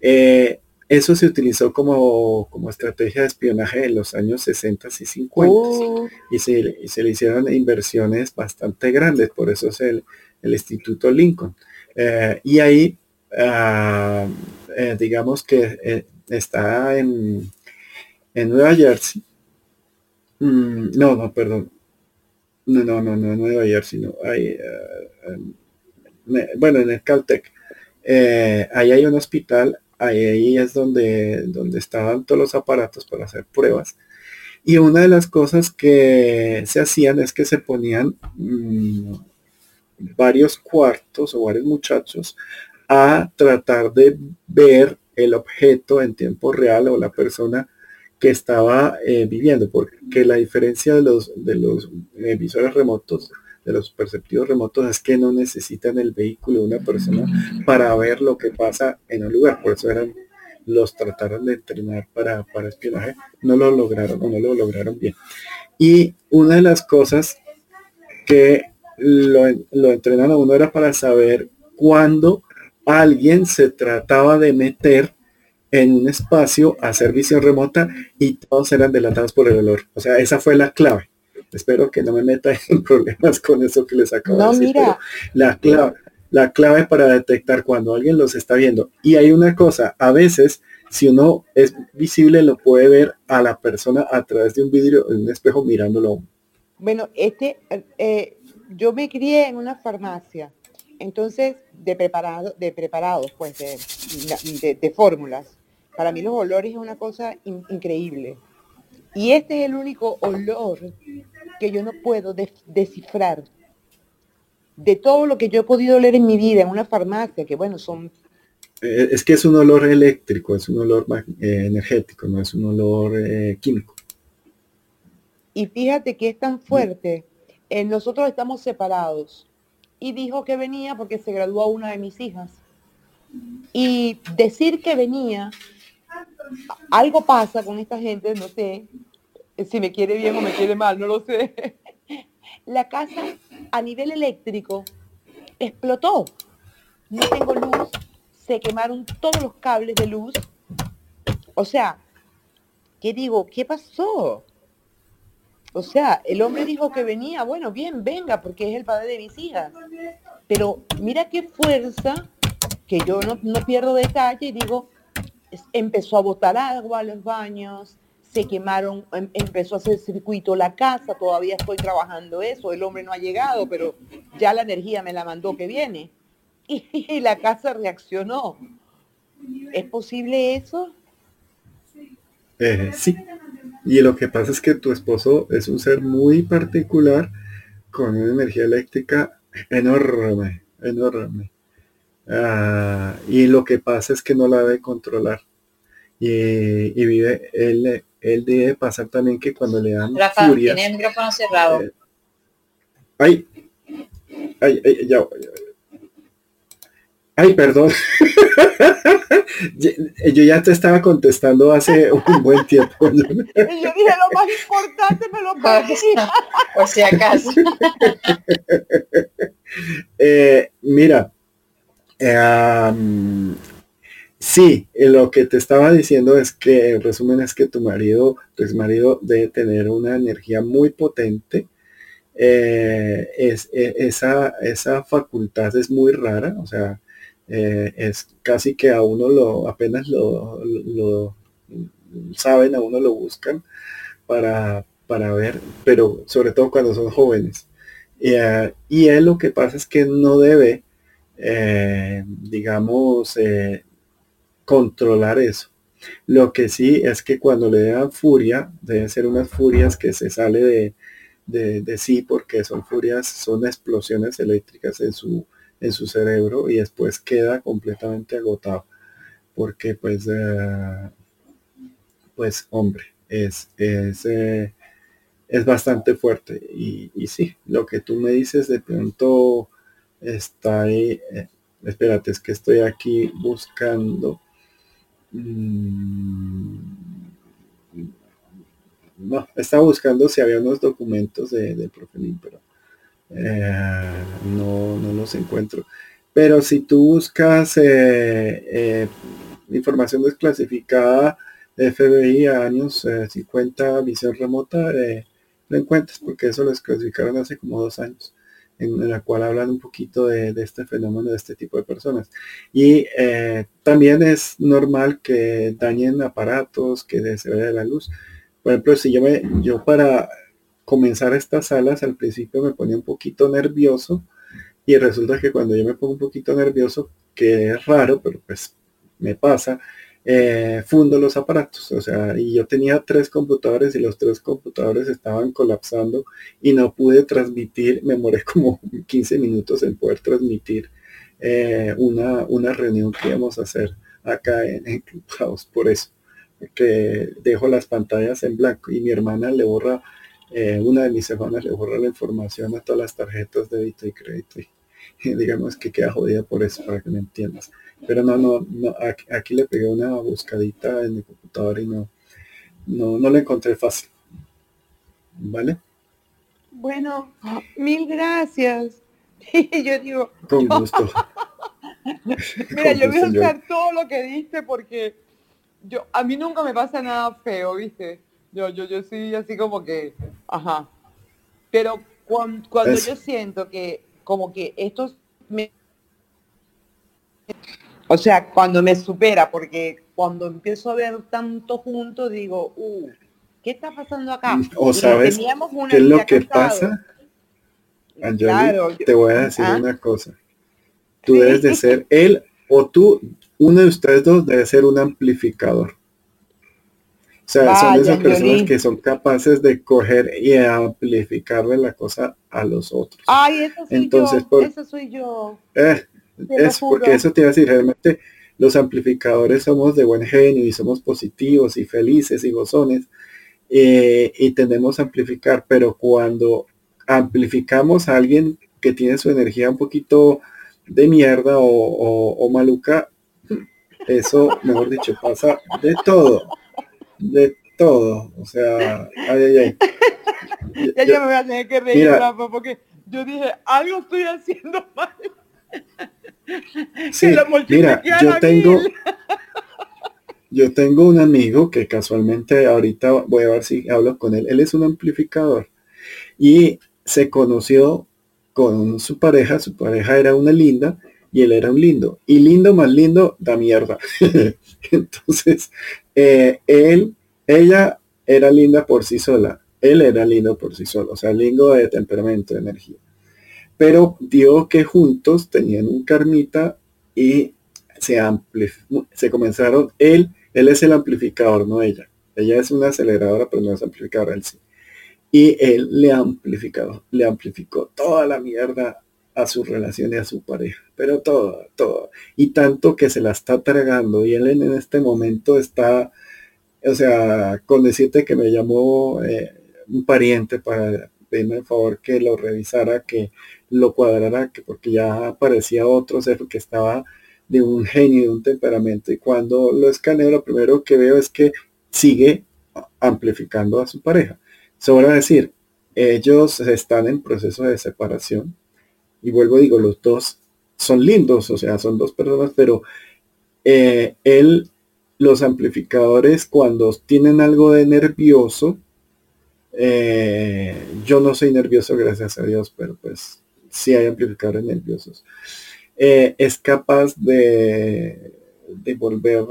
Eh, eso se utilizó como, como, estrategia de espionaje en los años 60 y 50 y, se, le hicieron inversiones bastante grandes, por eso es el, Instituto Lincoln. Eh, y ahí, ah, eh, digamos que está en, en Nueva Jersey. Mm, no, no, perdón. No, no, no, no, Nueva Jersey, no. Hay, bueno, en el Caltech. ahí hay un hospital ahí es donde, donde estaban todos los aparatos para hacer pruebas. Y una de las cosas que se hacían es que se ponían mm, varios cuartos o varios muchachos a tratar de ver el objeto en tiempo real o la persona que estaba eh, viviendo, porque la diferencia de los, de los visores remotos de los perceptivos remotos es que no necesitan el vehículo de una persona para ver lo que pasa en un lugar. Por eso eran, los trataron de entrenar para, para espionaje. No lo lograron o no lo lograron bien. Y una de las cosas que lo, lo entrenaron a uno era para saber cuándo alguien se trataba de meter en un espacio hacer visión remota y todos eran delatados por el olor. O sea, esa fue la clave. Espero que no me meta en problemas con eso que les acabo de decir. Mira. la clave, la clave para detectar cuando alguien los está viendo. Y hay una cosa, a veces, si uno es visible, lo puede ver a la persona a través de un vidrio, en un espejo mirándolo. Bueno, este, eh, yo me crié en una farmacia, entonces de preparado, de preparados, pues, de, de, fórmulas. Para mí los olores es una cosa increíble. Y este es el único olor que yo no puedo descifrar. De todo lo que yo he podido leer en mi vida en una farmacia, que bueno, son... Eh, es que es un olor eléctrico, es un olor eh, energético, no es un olor eh, químico. Y fíjate que es tan fuerte. nosotros estamos separados. Y dijo que venía porque se graduó una de mis hijas. Y decir que venía algo pasa con esta gente, no sé si me quiere bien o me quiere mal, no lo sé. La casa a nivel eléctrico explotó. No tengo luz, se quemaron todos los cables de luz. O sea, ¿qué digo? ¿Qué pasó? O sea, el hombre dijo que venía, bueno, bien, venga, porque es el padre de mis hijas. Pero mira qué fuerza, que yo no, no pierdo detalle, y digo, empezó a botar agua a los baños, se quemaron, em, empezó a hacer circuito la casa, todavía estoy trabajando eso, el hombre no ha llegado, pero ya la energía me la mandó que viene. Y, la casa reaccionó. ¿Es posible eso? Eh, sí. Y lo que pasa es que tu esposo es un ser muy particular con una energía eléctrica enorme, enorme. Ah, y lo que pasa es que no la debe controlar. Y, vive, él, él debe pasar también que cuando le dan Rafa, furias, tiene el micrófono cerrado. Eh, ay, ay, ay, ya, Ay, perdón. Yo ya te estaba contestando hace un buen tiempo. Yo dije lo más importante, me lo perdí. Por si acaso. Eh, mira, eh, Sí, lo que te estaba diciendo es que, en resumen, es que tu marido, tu ex marido debe tener una energía muy potente. Eh, es, e, esa, esa facultad es muy rara, o sea, eh, es casi que a uno lo, apenas lo, lo, saben, a uno lo buscan para, para ver, pero sobre todo cuando son jóvenes. Eh, y él lo que pasa es que no debe, digamos, controlar eso. Lo que sí es que cuando le dan furia, deben ser unas furias que se sale de, de, sí porque son furias, son explosiones eléctricas en su, en su cerebro y después queda completamente agotado. Porque pues, eh, pues hombre, es, es, eh, es bastante fuerte. Y, y, sí, lo que tú me dices de pronto está ahí. Eh, espérate, es que estoy aquí buscando no, estaba buscando si había unos documentos de, de pero eh, no, no los encuentro. Pero si tú buscas, eh, eh, información desclasificada de FBI a años 50, eh, visión remota, lo encuentras, porque eso lo desclasificaron hace como dos años, en, la cual hablan un poquito de, este fenómeno de este tipo de personas. Y eh, también es normal que dañen aparatos, que se vaya la luz. Por ejemplo, si yo, me, yo para comenzar estas salas al principio me ponía un poquito nervioso y resulta que cuando yo me pongo un poquito nervioso, que es raro, pero pues me pasa, eh, fundo los aparatos. O sea, y yo tenía tres computadores y los tres computadores estaban colapsando y no pude transmitir, me moré como 15 minutos en poder transmitir eh, una, una reunión que íbamos a hacer acá en, en Clubhouse, por eso, que dejo las pantallas en blanco y mi hermana le borra, eh, una de mis hermanas le borra la información a todas las tarjetas de débito y crédito. Y, digamos que queda jodida por eso, para que me entiendas. Pero no, no, no aquí, le pegué una buscadita en mi computadora y no, no, no lo encontré fácil. ¿Vale? Bueno, mil gracias. yo digo. Con gusto. Mira, yo voy a usar todo lo que diste porque yo, a mí nunca me pasa nada feo, ¿viste? Yo, yo, yo soy así como que, ajá. Pero cuando, cuando yo siento que como que estos me o sea, cuando me supera, porque cuando empiezo a ver tanto junto, digo, uh, ¿qué está pasando acá? O sabes qué es lo que pasa. claro, te voy a decir ¿ah? una cosa. Tú debes de ser él o tú, uno de ustedes dos debe ser un amplificador. O sea, son esas personas que son capaces de coger y amplificarle la cosa a los otros. Ay, eso soy Entonces, yo, eso soy yo. Eh, es porque eso te iba a decir, realmente los amplificadores somos de buen genio y somos positivos y felices y gozones eh, y tendemos a amplificar, pero cuando amplificamos a alguien que tiene su energía un poquito de mierda o, maluca, eso, mejor dicho, pasa de todo, de todo, o sea, ay, ay, ay. Ya yo, me voy a tener que reír, porque yo dije, algo estoy haciendo mal. Sí, mira, yo tengo, yo tengo un amigo que casualmente ahorita voy a ver si hablo con él. Él es un amplificador y se conoció con su pareja. Su pareja era una linda y él era un lindo. Y lindo más lindo da mierda. Entonces, eh, él, ella era linda por sí sola. Él era lindo por sí solo. O sea, lindo de temperamento, de energía pero dio que juntos tenían un carmita y se, se comenzaron, él, él es el amplificador, no ella. Ella es una aceleradora, pero no es amplificadora, él sí. Y él le amplificado, le amplificó toda la mierda a su relación y a su pareja, pero todo, todo. Y tanto que se la está tragando y él en, este momento está, o sea, con decirte que me llamó eh, un pariente para pedirme el favor que lo revisara, que lo cuadrará, que porque ya aparecía otro ser que estaba de un genio, de un temperamento, y cuando lo escaneo, lo primero que veo es que sigue amplificando a su pareja. Sobra decir, ellos están en proceso de separación, y vuelvo digo, los dos son lindos, o sea, son dos personas, pero eh, él, los amplificadores, cuando tienen algo de nervioso, eh, yo no soy nervioso, gracias a Dios, pero pues si hay amplificadores nerviosos, eh, es capaz de, de volver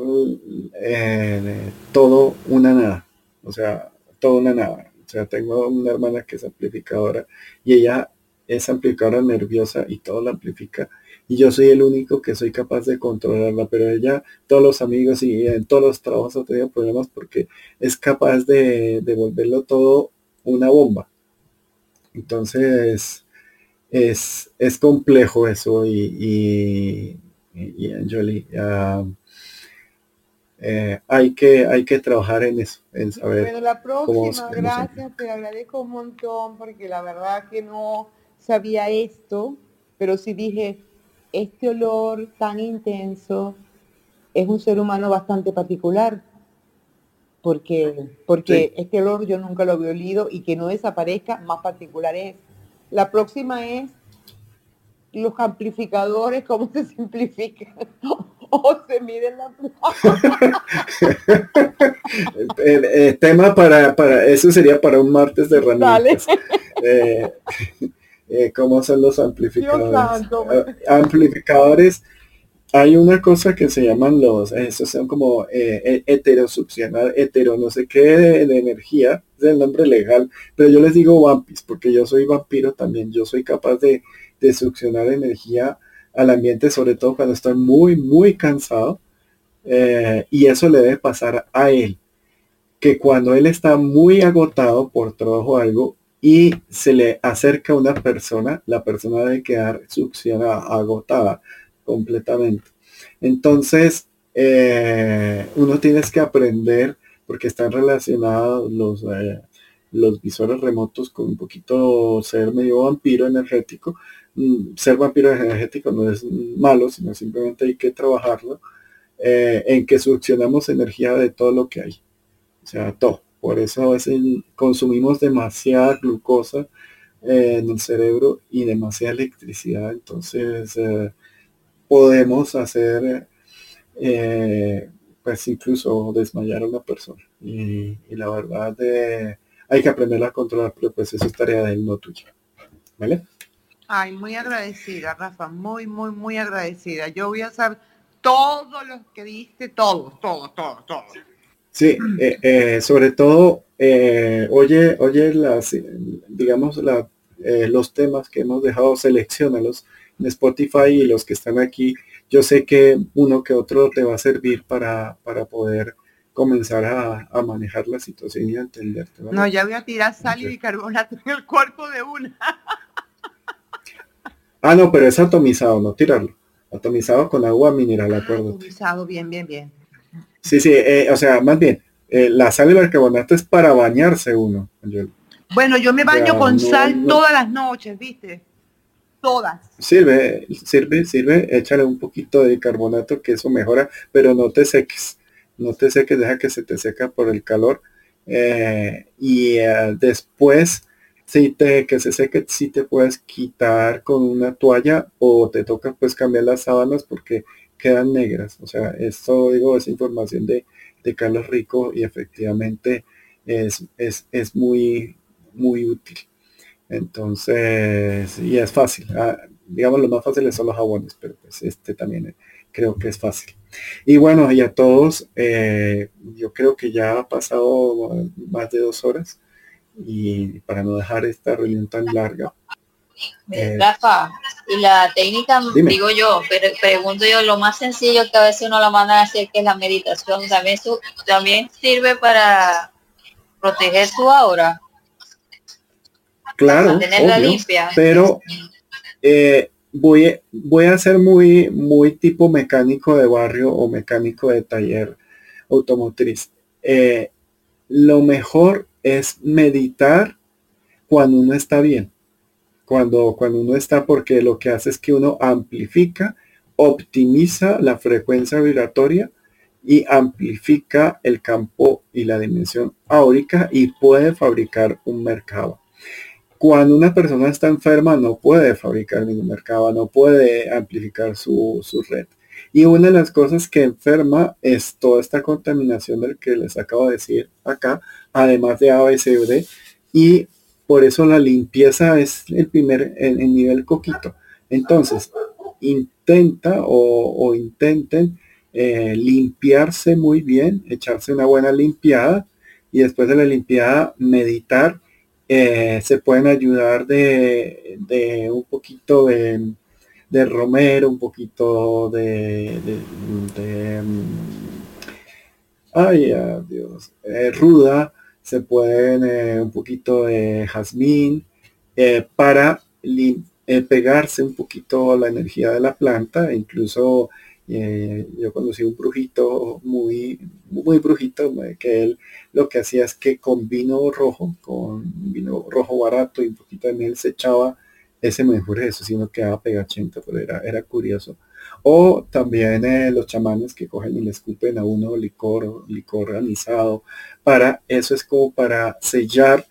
eh, todo una nada, o sea, todo una nada. O sea, tengo una hermana que es amplificadora y ella es amplificadora nerviosa y todo la amplifica. Y yo soy el único que soy capaz de controlarla, pero ella, todos los amigos y en todos los trabajos ha tenido problemas porque es capaz de, de volverlo todo una bomba. Entonces, es, es complejo eso y, y, Anjali, eh, hay, que, hay que trabajar en eso, en saber. Bueno, la próxima, gracias, te agradezco un montón porque la verdad que no sabía esto, pero sí dije, este olor tan intenso es un ser humano bastante particular porque porque este olor yo nunca lo había olido y que no desaparezca más particular es la próxima es los amplificadores, cómo se simplifican. o se mide la el, tema para, para eso sería para un martes de herramientas. Eh, eh, ¿Cómo son los amplificadores? amplificadores hay una cosa que se llaman los, esos son como eh, heterosuccionar, hetero no sé qué de, energía, es el nombre legal, pero yo les digo vampis, porque yo soy vampiro también, yo soy capaz de, de succionar energía al ambiente, sobre todo cuando estoy muy, muy cansado, eh, y eso le debe pasar a él, que cuando él está muy agotado por trabajo o algo, y se le acerca una persona, la persona debe quedar succionada, agotada completamente. Entonces, eh, uno tienes que aprender, porque están relacionados los, eh, los visores remotos con un poquito ser medio vampiro energético. Mm, ser vampiro energético no es malo, sino simplemente hay que trabajarlo eh, en que succionamos energía de todo lo que hay. O sea, todo. Por eso a veces consumimos demasiada glucosa en el cerebro y demasiada electricidad. Entonces, podemos hacer, eh, pues incluso desmayar a una persona. Y, la verdad de, eh, hay que aprender a controlar, pero pues eso es tarea de él, no tuya. ¿Vale? Ay, muy agradecida, Rafa, muy, muy, muy agradecida. Yo voy a hacer todo lo que diste, todo, todo, todo, todo. Sí, eh, sobre todo, oye, oye las, digamos, la, los temas que hemos dejado, seleccionalos Spotify y los que están aquí, yo sé que uno que otro te va a servir para, para poder comenzar a, manejar la situación y a entenderte. No, ya voy a tirar sal y bicarbonato en el cuerpo de una. ah, no, pero es atomizado, no tirarlo. Atomizado con agua mineral, acuerdo. Atomizado, bien, bien, bien. Sí, sí, eh, o sea, más bien, eh, la sal y bicarbonato es para bañarse uno. Bueno, yo me baño con sal todas las noches, ¿viste? Todas. Sirve, sirve, sirve, échale un poquito de carbonato que eso mejora, pero no te seques, no te seques, deja que se te seca por el calor. Eh, y eh, después, si te, que se seque, si te puedes quitar con una toalla o te toca pues cambiar las sábanas porque quedan negras. O sea, esto digo es información de, de Carlos Rico y efectivamente es, es, es muy, muy útil. Entonces, y es fácil. Ah, digamos, lo más fáciles son los jabones, pero pues este también eh, creo que es fácil. Y bueno, y a todos, eh, yo creo que ya ha pasado más de dos horas y para no dejar esta reunión tan larga. Eh, Rafa, y la técnica, digo yo, pero pregunto yo, lo más sencillo que a veces uno lo manda a hacer, que es la meditación, también, también sirve para proteger su aura. Claro, limpia. pero eh, voy, voy a ser muy, muy tipo mecánico de barrio o mecánico de taller automotriz. Eh, lo mejor es meditar cuando uno está bien. Cuando, cuando uno está, porque lo que hace es que uno amplifica, optimiza la frecuencia vibratoria y amplifica el campo y la dimensión áurica y puede fabricar un mercado. Cuando una persona está enferma no puede fabricar ningún mercado, no puede amplificar su, red. Y una de las cosas que enferma es toda esta contaminación del que les acabo de decir acá, además de A, B, C, D. Y por eso la limpieza es el primer, el, nivel coquito. Entonces, intenta o, intenten eh, limpiarse muy bien, echarse una buena limpiada y después de la limpiada meditar eh, se pueden ayudar de, un poquito de, romero, un poquito de, mm, ay, Dios, eh, ruda, se pueden eh, un poquito de jazmín para pegarse un poquito la energía de la planta, incluso eh, yo conocí un brujito muy, muy brujito, que él lo que hacía es que con vino rojo, con vino rojo barato y un poquito de miel se echaba ese mejor eso, sino quedaba pegachento, pero era, era curioso. O también eh, los chamanes que cogen y le escupen a uno licor, licor anisado, para, eso es como para sellar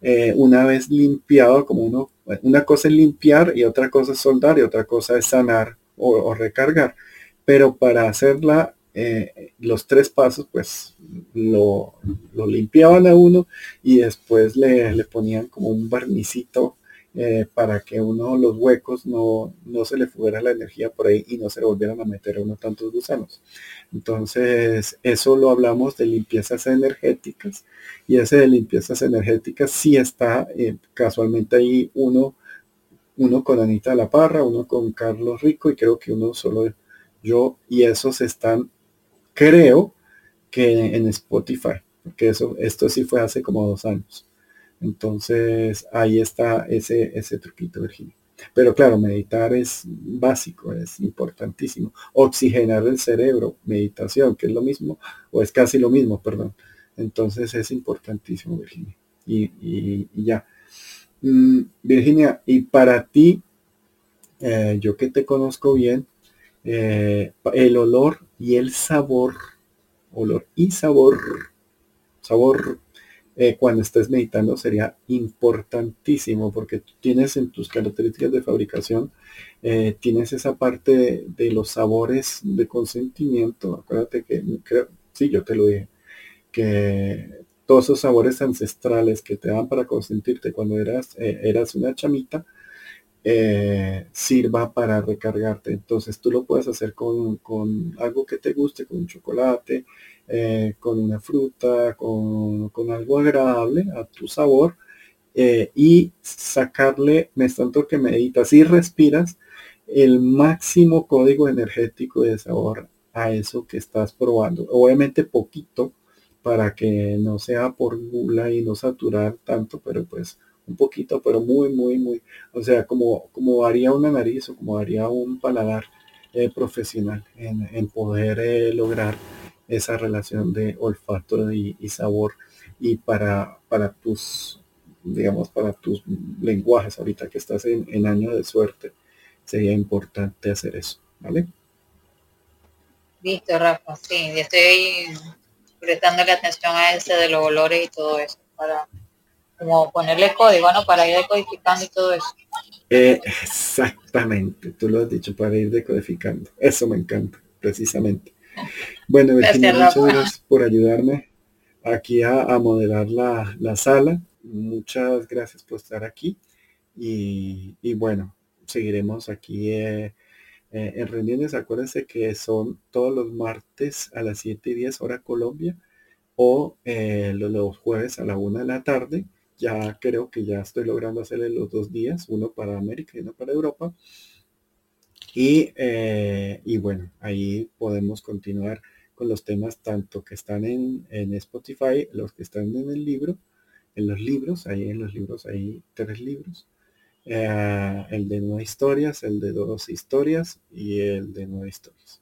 eh, una vez limpiado, como uno, una cosa es limpiar y otra cosa es soldar y otra cosa es sanar o recargar pero para hacerla eh, los tres pasos, pues lo, limpiaban a uno y después le, le ponían como un barnicito eh, para que uno los huecos no, no se le fuera la energía por ahí y no se le volvieran a meter a uno tantos gusanos. Entonces, eso lo hablamos de limpiezas energéticas y ese de limpiezas energéticas sí está eh, casualmente ahí uno, uno con Anita La Parra, uno con Carlos Rico y creo que uno solo yo y esos están, creo que en Spotify, porque eso, esto sí fue hace como dos años. Entonces ahí está ese, ese truquito, Virginia. Pero claro, meditar es básico, es importantísimo. Oxigenar el cerebro, meditación, que es lo mismo, o es casi lo mismo, perdón. Entonces es importantísimo, Virginia. Y, ya. Mm, Virginia, y para ti, eh, yo que te conozco bien, eh, el olor y el sabor, olor y sabor, sabor eh, cuando estés meditando sería importantísimo porque tienes en tus características de fabricación, eh, tienes esa parte de, los sabores de consentimiento. Acuérdate que, creo, sí, yo te lo dije, que todos esos sabores ancestrales que te dan para consentirte cuando eras, eras una chamita, sirva para recargarte. Entonces tú lo puedes hacer con, con algo que te guste, con un chocolate, eh, con una fruta, con, algo agradable a tu sabor eh, y sacarle, me tanto que meditas y respiras, el máximo código energético de sabor a eso que estás probando. Obviamente poquito para que no sea por gula y no saturar tanto, pero pues un poquito, pero muy, muy, muy, o sea, como, como haría una nariz o como haría un paladar eh, profesional en, poder lograr esa relación de olfato y, sabor y para, para tus, digamos, para tus lenguajes ahorita que estás en, año de suerte, sería importante hacer eso, ¿vale? Listo, Rafa, sí, estoy prestando atención a ese de los olores y todo eso, para como ponerle código, ¿no? Para ir decodificando y todo eso. exactamente, tú lo has dicho, para ir decodificando. Eso me encanta, precisamente. Bueno, Virginia, muchas gracias por ayudarme aquí a, modelar la, sala. Muchas gracias por estar aquí. Y, bueno, seguiremos aquí eh, eh, en reuniones. Acuérdense que son todos los martes a las 7 y 10 hora Colombia o eh, los, jueves a la 1 de la tarde. Ya creo que ya estoy logrando hacerle los dos días, uno para América y uno para Europa. Eh, y, bueno, ahí podemos continuar con los temas tanto que están en, Spotify, los que están en el libro, en los libros, ahí en los libros hay tres libros. Eh, el de nueve historias, el de dos historias y el de nueve historias.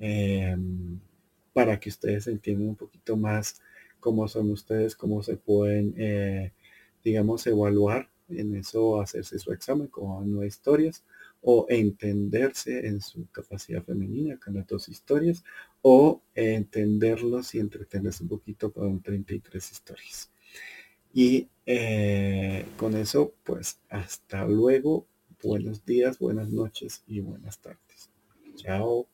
Em, para que ustedes entiendan un poquito más cómo son ustedes, cómo se pueden, eh, digamos, evaluar en eso, hacerse su examen como nueve historias o entenderse en su capacidad femenina con las dos historias o entenderlos y entretenerse un poquito con 33 historias. Y eh, con eso, pues hasta luego. Buenos días, buenas noches y buenas tardes. Chao.